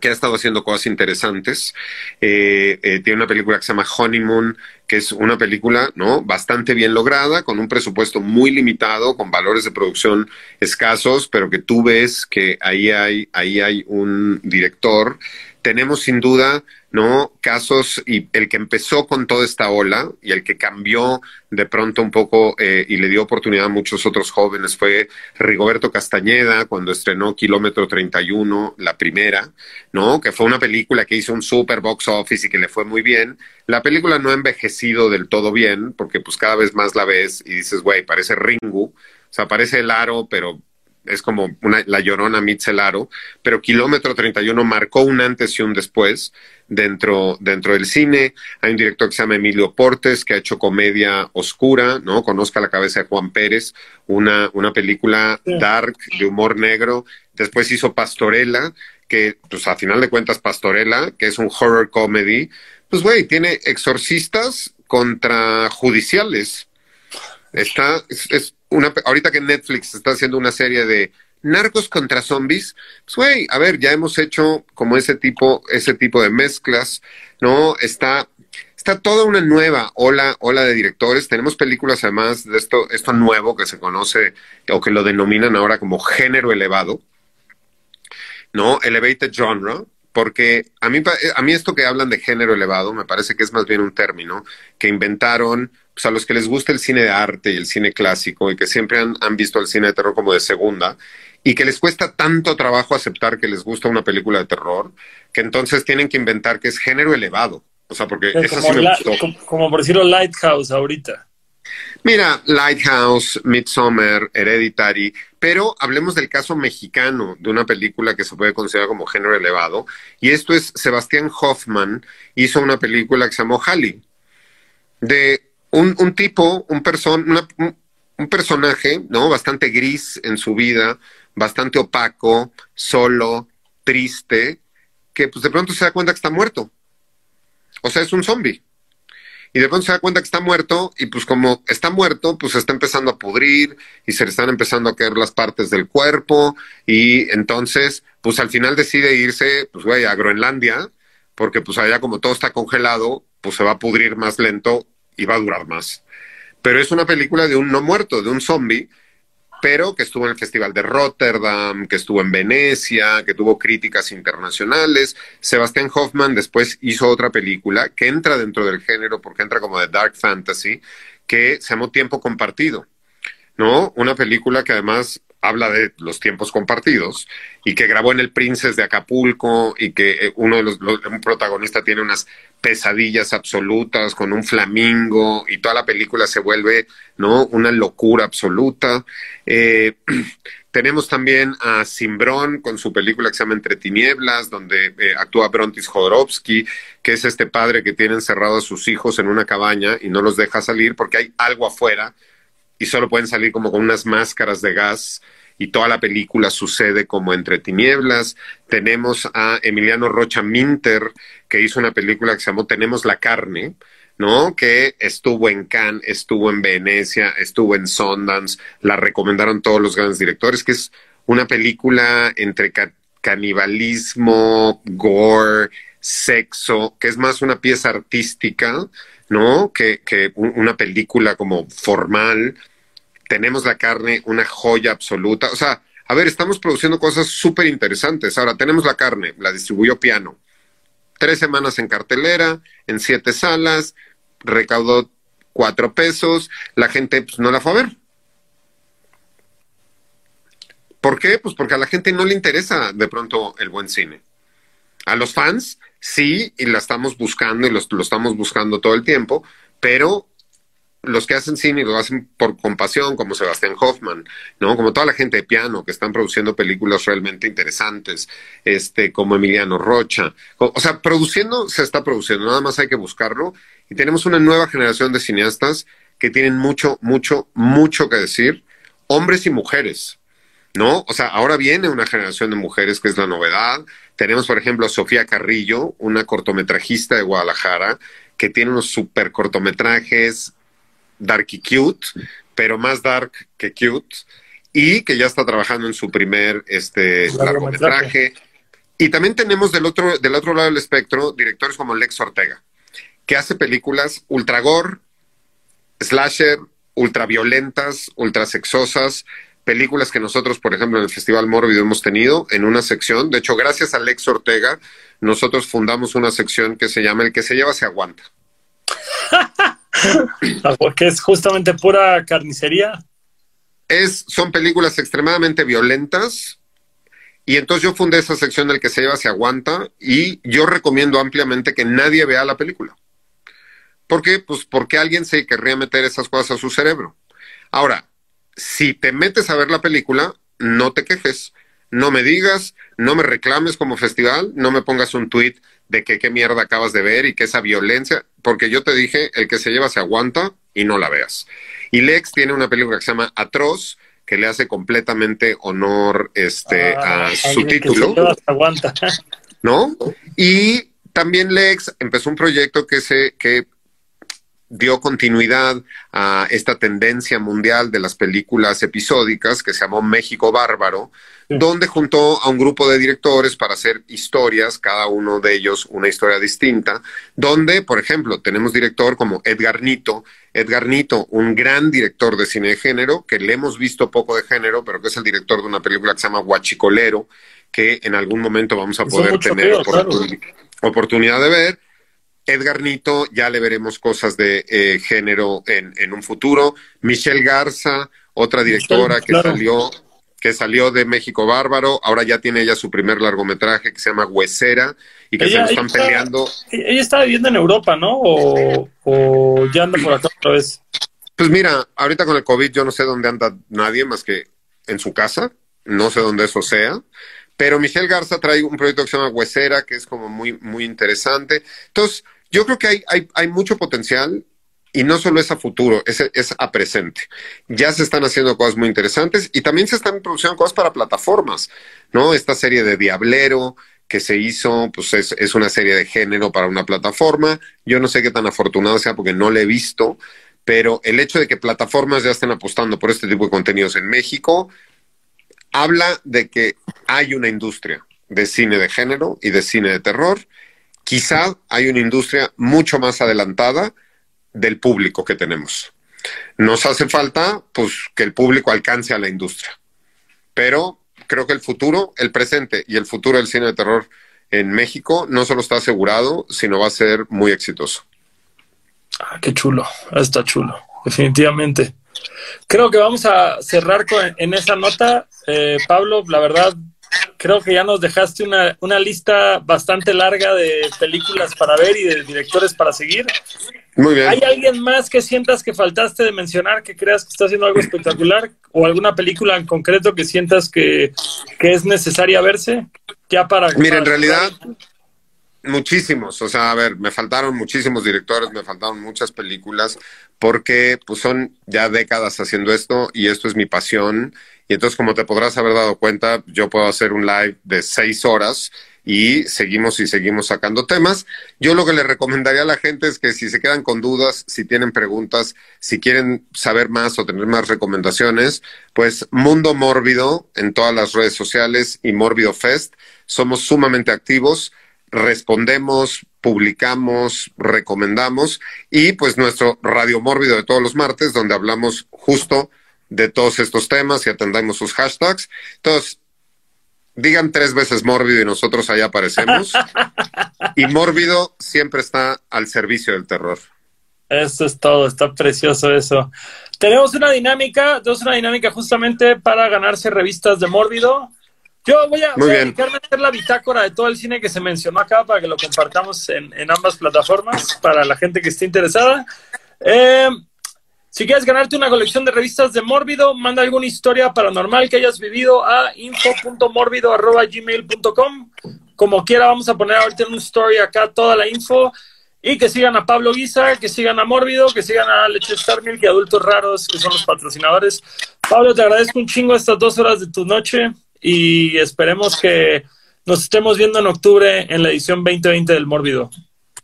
que ha estado haciendo cosas interesantes. Eh, eh, tiene una película que se llama Honeymoon, que es una película ¿no? bastante bien lograda, con un presupuesto muy limitado, con valores de producción escasos, pero que tú ves que ahí hay, ahí hay un director. Tenemos sin duda ¿no? Casos y el que empezó con toda esta ola y el que cambió de pronto un poco eh, y le dio oportunidad a muchos otros jóvenes fue Rigoberto Castañeda cuando estrenó Kilómetro 31, la primera, ¿no? Que fue una película que hizo un super box office y que le fue muy bien. La película no ha envejecido del todo bien porque pues cada vez más la ves y dices, güey, parece Ringu, o sea, parece el aro, pero es como una, la llorona Mitzelaro, pero Kilómetro 31 marcó un antes y un después dentro, dentro del cine. Hay un director que se llama Emilio Portes, que ha hecho comedia oscura, ¿no? Conozca la cabeza de Juan Pérez, una, una película dark, de humor negro. Después hizo Pastorela, que, pues a final de cuentas, Pastorela, que es un horror comedy. Pues, güey, tiene exorcistas contra judiciales. Está, es ahorita que Netflix está haciendo una serie de narcos contra zombies, pues güey, a ver, ya hemos hecho como ese tipo, ese tipo de mezclas, ¿no? Está, está toda una nueva ola, ola de directores. Tenemos películas además de esto, esto nuevo que se conoce o que lo denominan ahora como género elevado, ¿no? Elevated genre, porque a mí, a mí esto que hablan de género elevado me parece que es más bien un término que inventaron pues a los que les gusta el cine de arte y el cine clásico y que siempre han, han visto el cine de terror como de segunda y que les cuesta tanto trabajo aceptar que les gusta una película de terror, que entonces tienen que inventar que es género elevado. O sea, porque eso sí me gustó. Como, como, por decirlo Lighthouse ahorita. Mira, Lighthouse, Midsommar, Hereditary, pero hablemos del caso mexicano de una película que se puede considerar como género elevado, y esto es Sebastián Hoffman hizo una película que se llamó Halley, de un, un tipo, un, person, una, un, personaje, ¿no? Bastante gris en su vida, bastante opaco, solo, triste, que pues de pronto se da cuenta que está muerto. O sea, es un zombie. Y de pronto se da cuenta que está muerto y pues como está muerto, pues se está empezando a pudrir y se le están empezando a caer las partes del cuerpo y entonces pues al final decide irse, pues güey, a Groenlandia, porque pues allá como todo está congelado, pues se va a pudrir más lento y va a durar más. Pero es una película de un no muerto, de un zombie pero que estuvo en el Festival de Rotterdam, que estuvo en Venecia, que tuvo críticas internacionales. Sebastián Hoffman después hizo otra película que entra dentro del género porque entra como de dark fantasy, que se llamó Tiempo Compartido, ¿no? Una película que además habla de los tiempos compartidos y que grabó en el Princes de Acapulco y que eh, uno de los, un protagonista tiene unas pesadillas absolutas con un flamingo y toda la película se vuelve no una locura absoluta. Eh, tenemos también a Simbrón con su película que se llama Entre Tinieblas, donde eh, actúa Brontis Jodorowsky, que es este padre que tiene encerrados a sus hijos en una cabaña y no los deja salir porque hay algo afuera y solo pueden salir como con unas máscaras de gas y toda la película sucede como entre tinieblas. Tenemos a Emiliano Rocha Minter, que hizo una película que se llamó Tenemos la carne, ¿no? Que estuvo en Cannes, estuvo en Venecia, estuvo en Sundance, la recomendaron todos los grandes directores, que es una película entre canibalismo, gore, sexo, que es más una pieza artística, ¿no? Que, que una película como formal tenemos la carne, una joya absoluta. O sea, a ver, estamos produciendo cosas súper interesantes. Ahora, tenemos la carne, la distribuyó Piano. Tres semanas en cartelera, en siete salas, recaudó cuatro pesos, la gente pues, no la fue a ver. ¿Por qué? Pues porque a la gente no le interesa de pronto el buen cine. A los fans sí, y la estamos buscando y lo estamos buscando todo el tiempo, pero los que hacen cine lo hacen por compasión, como Sebastián Hoffman, ¿no? Como toda la gente de piano que están produciendo películas realmente interesantes, este, como Emiliano Rocha. O, sea, produciendo se está produciendo, nada más hay que buscarlo. Y tenemos una nueva generación de cineastas que tienen mucho, mucho, mucho que decir, hombres y mujeres, ¿no? O sea, ahora viene una generación de mujeres que es la novedad. Tenemos, por ejemplo, a Sofía Carrillo, una cortometrajista de Guadalajara, que tiene unos super cortometrajes dark y cute, pero más dark que cute, y que ya está trabajando en su primer este, largometraje. Y también tenemos del otro, del otro lado del espectro directores como Lex Ortega, que hace películas ultra gore, slasher, ultra violentas, ultra sexosas, películas que nosotros, por ejemplo, en el Festival Mórbido hemos tenido en una sección. De hecho, gracias a Lex Ortega, nosotros fundamos una sección que se llama El que se lleva se aguanta. Porque es justamente pura carnicería. Es, son películas extremadamente violentas. Y entonces yo fundé esa sección del que se lleva se aguanta y yo recomiendo ampliamente que nadie vea la película. ¿Por qué? Pues porque alguien se querría meter esas cosas a su cerebro. Ahora, si te metes a ver la película, no te quejes, no me digas, no me reclames como festival, no me pongas un tweet de que qué mierda acabas de ver y que esa violencia, porque yo te dije, el que se lleva se aguanta y no la veas. Y Lex tiene una película que se llama Atroz, que le hace completamente honor este, ah, a su título. aguanta. ¿No? Y también Lex empezó un proyecto que se, que dio continuidad a esta tendencia mundial de las películas episódicas que se llamó México Bárbaro, donde juntó a un grupo de directores para hacer historias, cada uno de ellos una historia distinta, donde, por ejemplo, tenemos director como Edgar Nito, Edgar Nito, un gran director de cine de género, que le hemos visto poco de género, pero que es el director de una película que se llama Huachicolero, que en algún momento vamos a poder tener oportunidad de ver Edgar Nito, ya le veremos cosas de eh, género en, en, un futuro. Michelle Garza, otra directora que salió que salió de México Bárbaro, ahora ya tiene ella su primer largometraje que se llama Huesera y que se lo están peleando. Ella está viviendo en Europa, ¿no? O, o ya anda por acá otra vez. Pues mira, ahorita con el COVID yo no sé dónde anda nadie más que en su casa, no sé dónde eso sea, pero Michelle Garza trae un proyecto que se llama Huesera, que es como muy, muy interesante. Entonces, yo creo que hay, hay, mucho potencial y no solo es a futuro, es, es, a presente. Ya se están haciendo cosas muy interesantes y también se están produciendo cosas para plataformas, ¿no? Esta serie de Diablero que se hizo, pues es, es una serie de género para una plataforma. Yo no sé qué tan afortunado sea porque no la he visto, pero el hecho de que plataformas ya estén apostando por este tipo de contenidos en México habla de que hay una industria de cine de género y de cine de terror. Quizá hay una industria mucho más adelantada del público que tenemos. Nos hace falta, pues, que el público alcance a la industria. Pero creo que el futuro, el presente y el futuro del cine de terror en México no solo está asegurado, sino va a ser muy exitoso. Ah, qué chulo, está chulo, definitivamente. Creo que vamos a cerrar con, en esa nota. Eh, Pablo, la verdad, creo que ya nos dejaste una, una lista bastante larga de películas para ver y de directores para seguir. Muy bien. ¿Hay alguien más que sientas que faltaste de mencionar, que creas que está haciendo algo espectacular? ¿O alguna película en concreto que sientas que, que es necesaria verse? Ya para. Mira, en realidad, muchísimos. O sea, a ver, me faltaron muchísimos directores, me faltaron muchas películas, porque pues son ya décadas haciendo esto y esto es mi pasión. Y entonces, como te podrás haber dado cuenta, yo puedo hacer un live de seis horas y seguimos y seguimos sacando temas. Yo lo que le recomendaría a la gente es que si se quedan con dudas, si tienen preguntas, si quieren saber más o tener más recomendaciones, pues Mundo Mórbido en todas las redes sociales y Mórbido Fest. Somos sumamente activos, respondemos, publicamos, recomendamos y pues nuestro Radio Mórbido de todos los martes donde hablamos justo de todos estos temas y atendamos sus hashtags. Entonces, digan tres veces mórbido y nosotros ahí aparecemos. y mórbido siempre está al servicio del terror. Eso es todo, está precioso eso. Tenemos una dinámica, tenemos una dinámica justamente para ganarse revistas de mórbido. Yo voy a, dedicarme a hacer la bitácora de todo el cine que se mencionó acá para que lo compartamos en, en ambas plataformas para la gente que esté interesada. Eh, si quieres ganarte una colección de revistas de Mórbido, manda alguna historia paranormal que hayas vivido a info.mórbido.gmail.com. Como quiera, vamos a poner ahorita en un story acá toda la info. Y que sigan a Pablo Guizar, que sigan a Mórbido, que sigan a Leche Star Milk y Adultos Raros, que son los patrocinadores. Pablo, te agradezco un chingo estas dos horas de tu noche y esperemos que nos estemos viendo en octubre en la edición 2020 del Mórbido.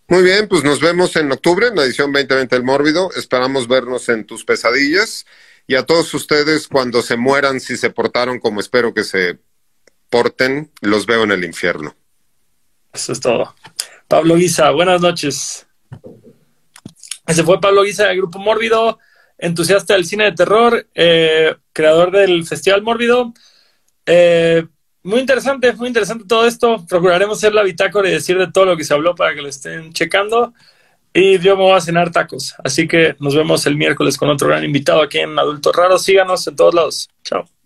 Muy bien, pues nos vemos en octubre en la edición 2020 del Mórbido. Esperamos vernos en tus pesadillas. Y a todos ustedes, cuando se mueran, si se portaron como espero que se porten, los veo en el infierno. Eso es todo. Pablo Guisa, buenas noches. Ese fue Pablo Guisa del Grupo Mórbido, entusiasta del cine de terror, eh, creador del Festival Mórbido. Eh, muy interesante, muy interesante todo esto. Procuraremos hacer la bitácora y decir de todo lo que se habló para que lo estén checando. Y yo me voy a cenar tacos. Así que nos vemos el miércoles con otro gran invitado aquí en Adultos Raros. Síganos en todos lados. Chao.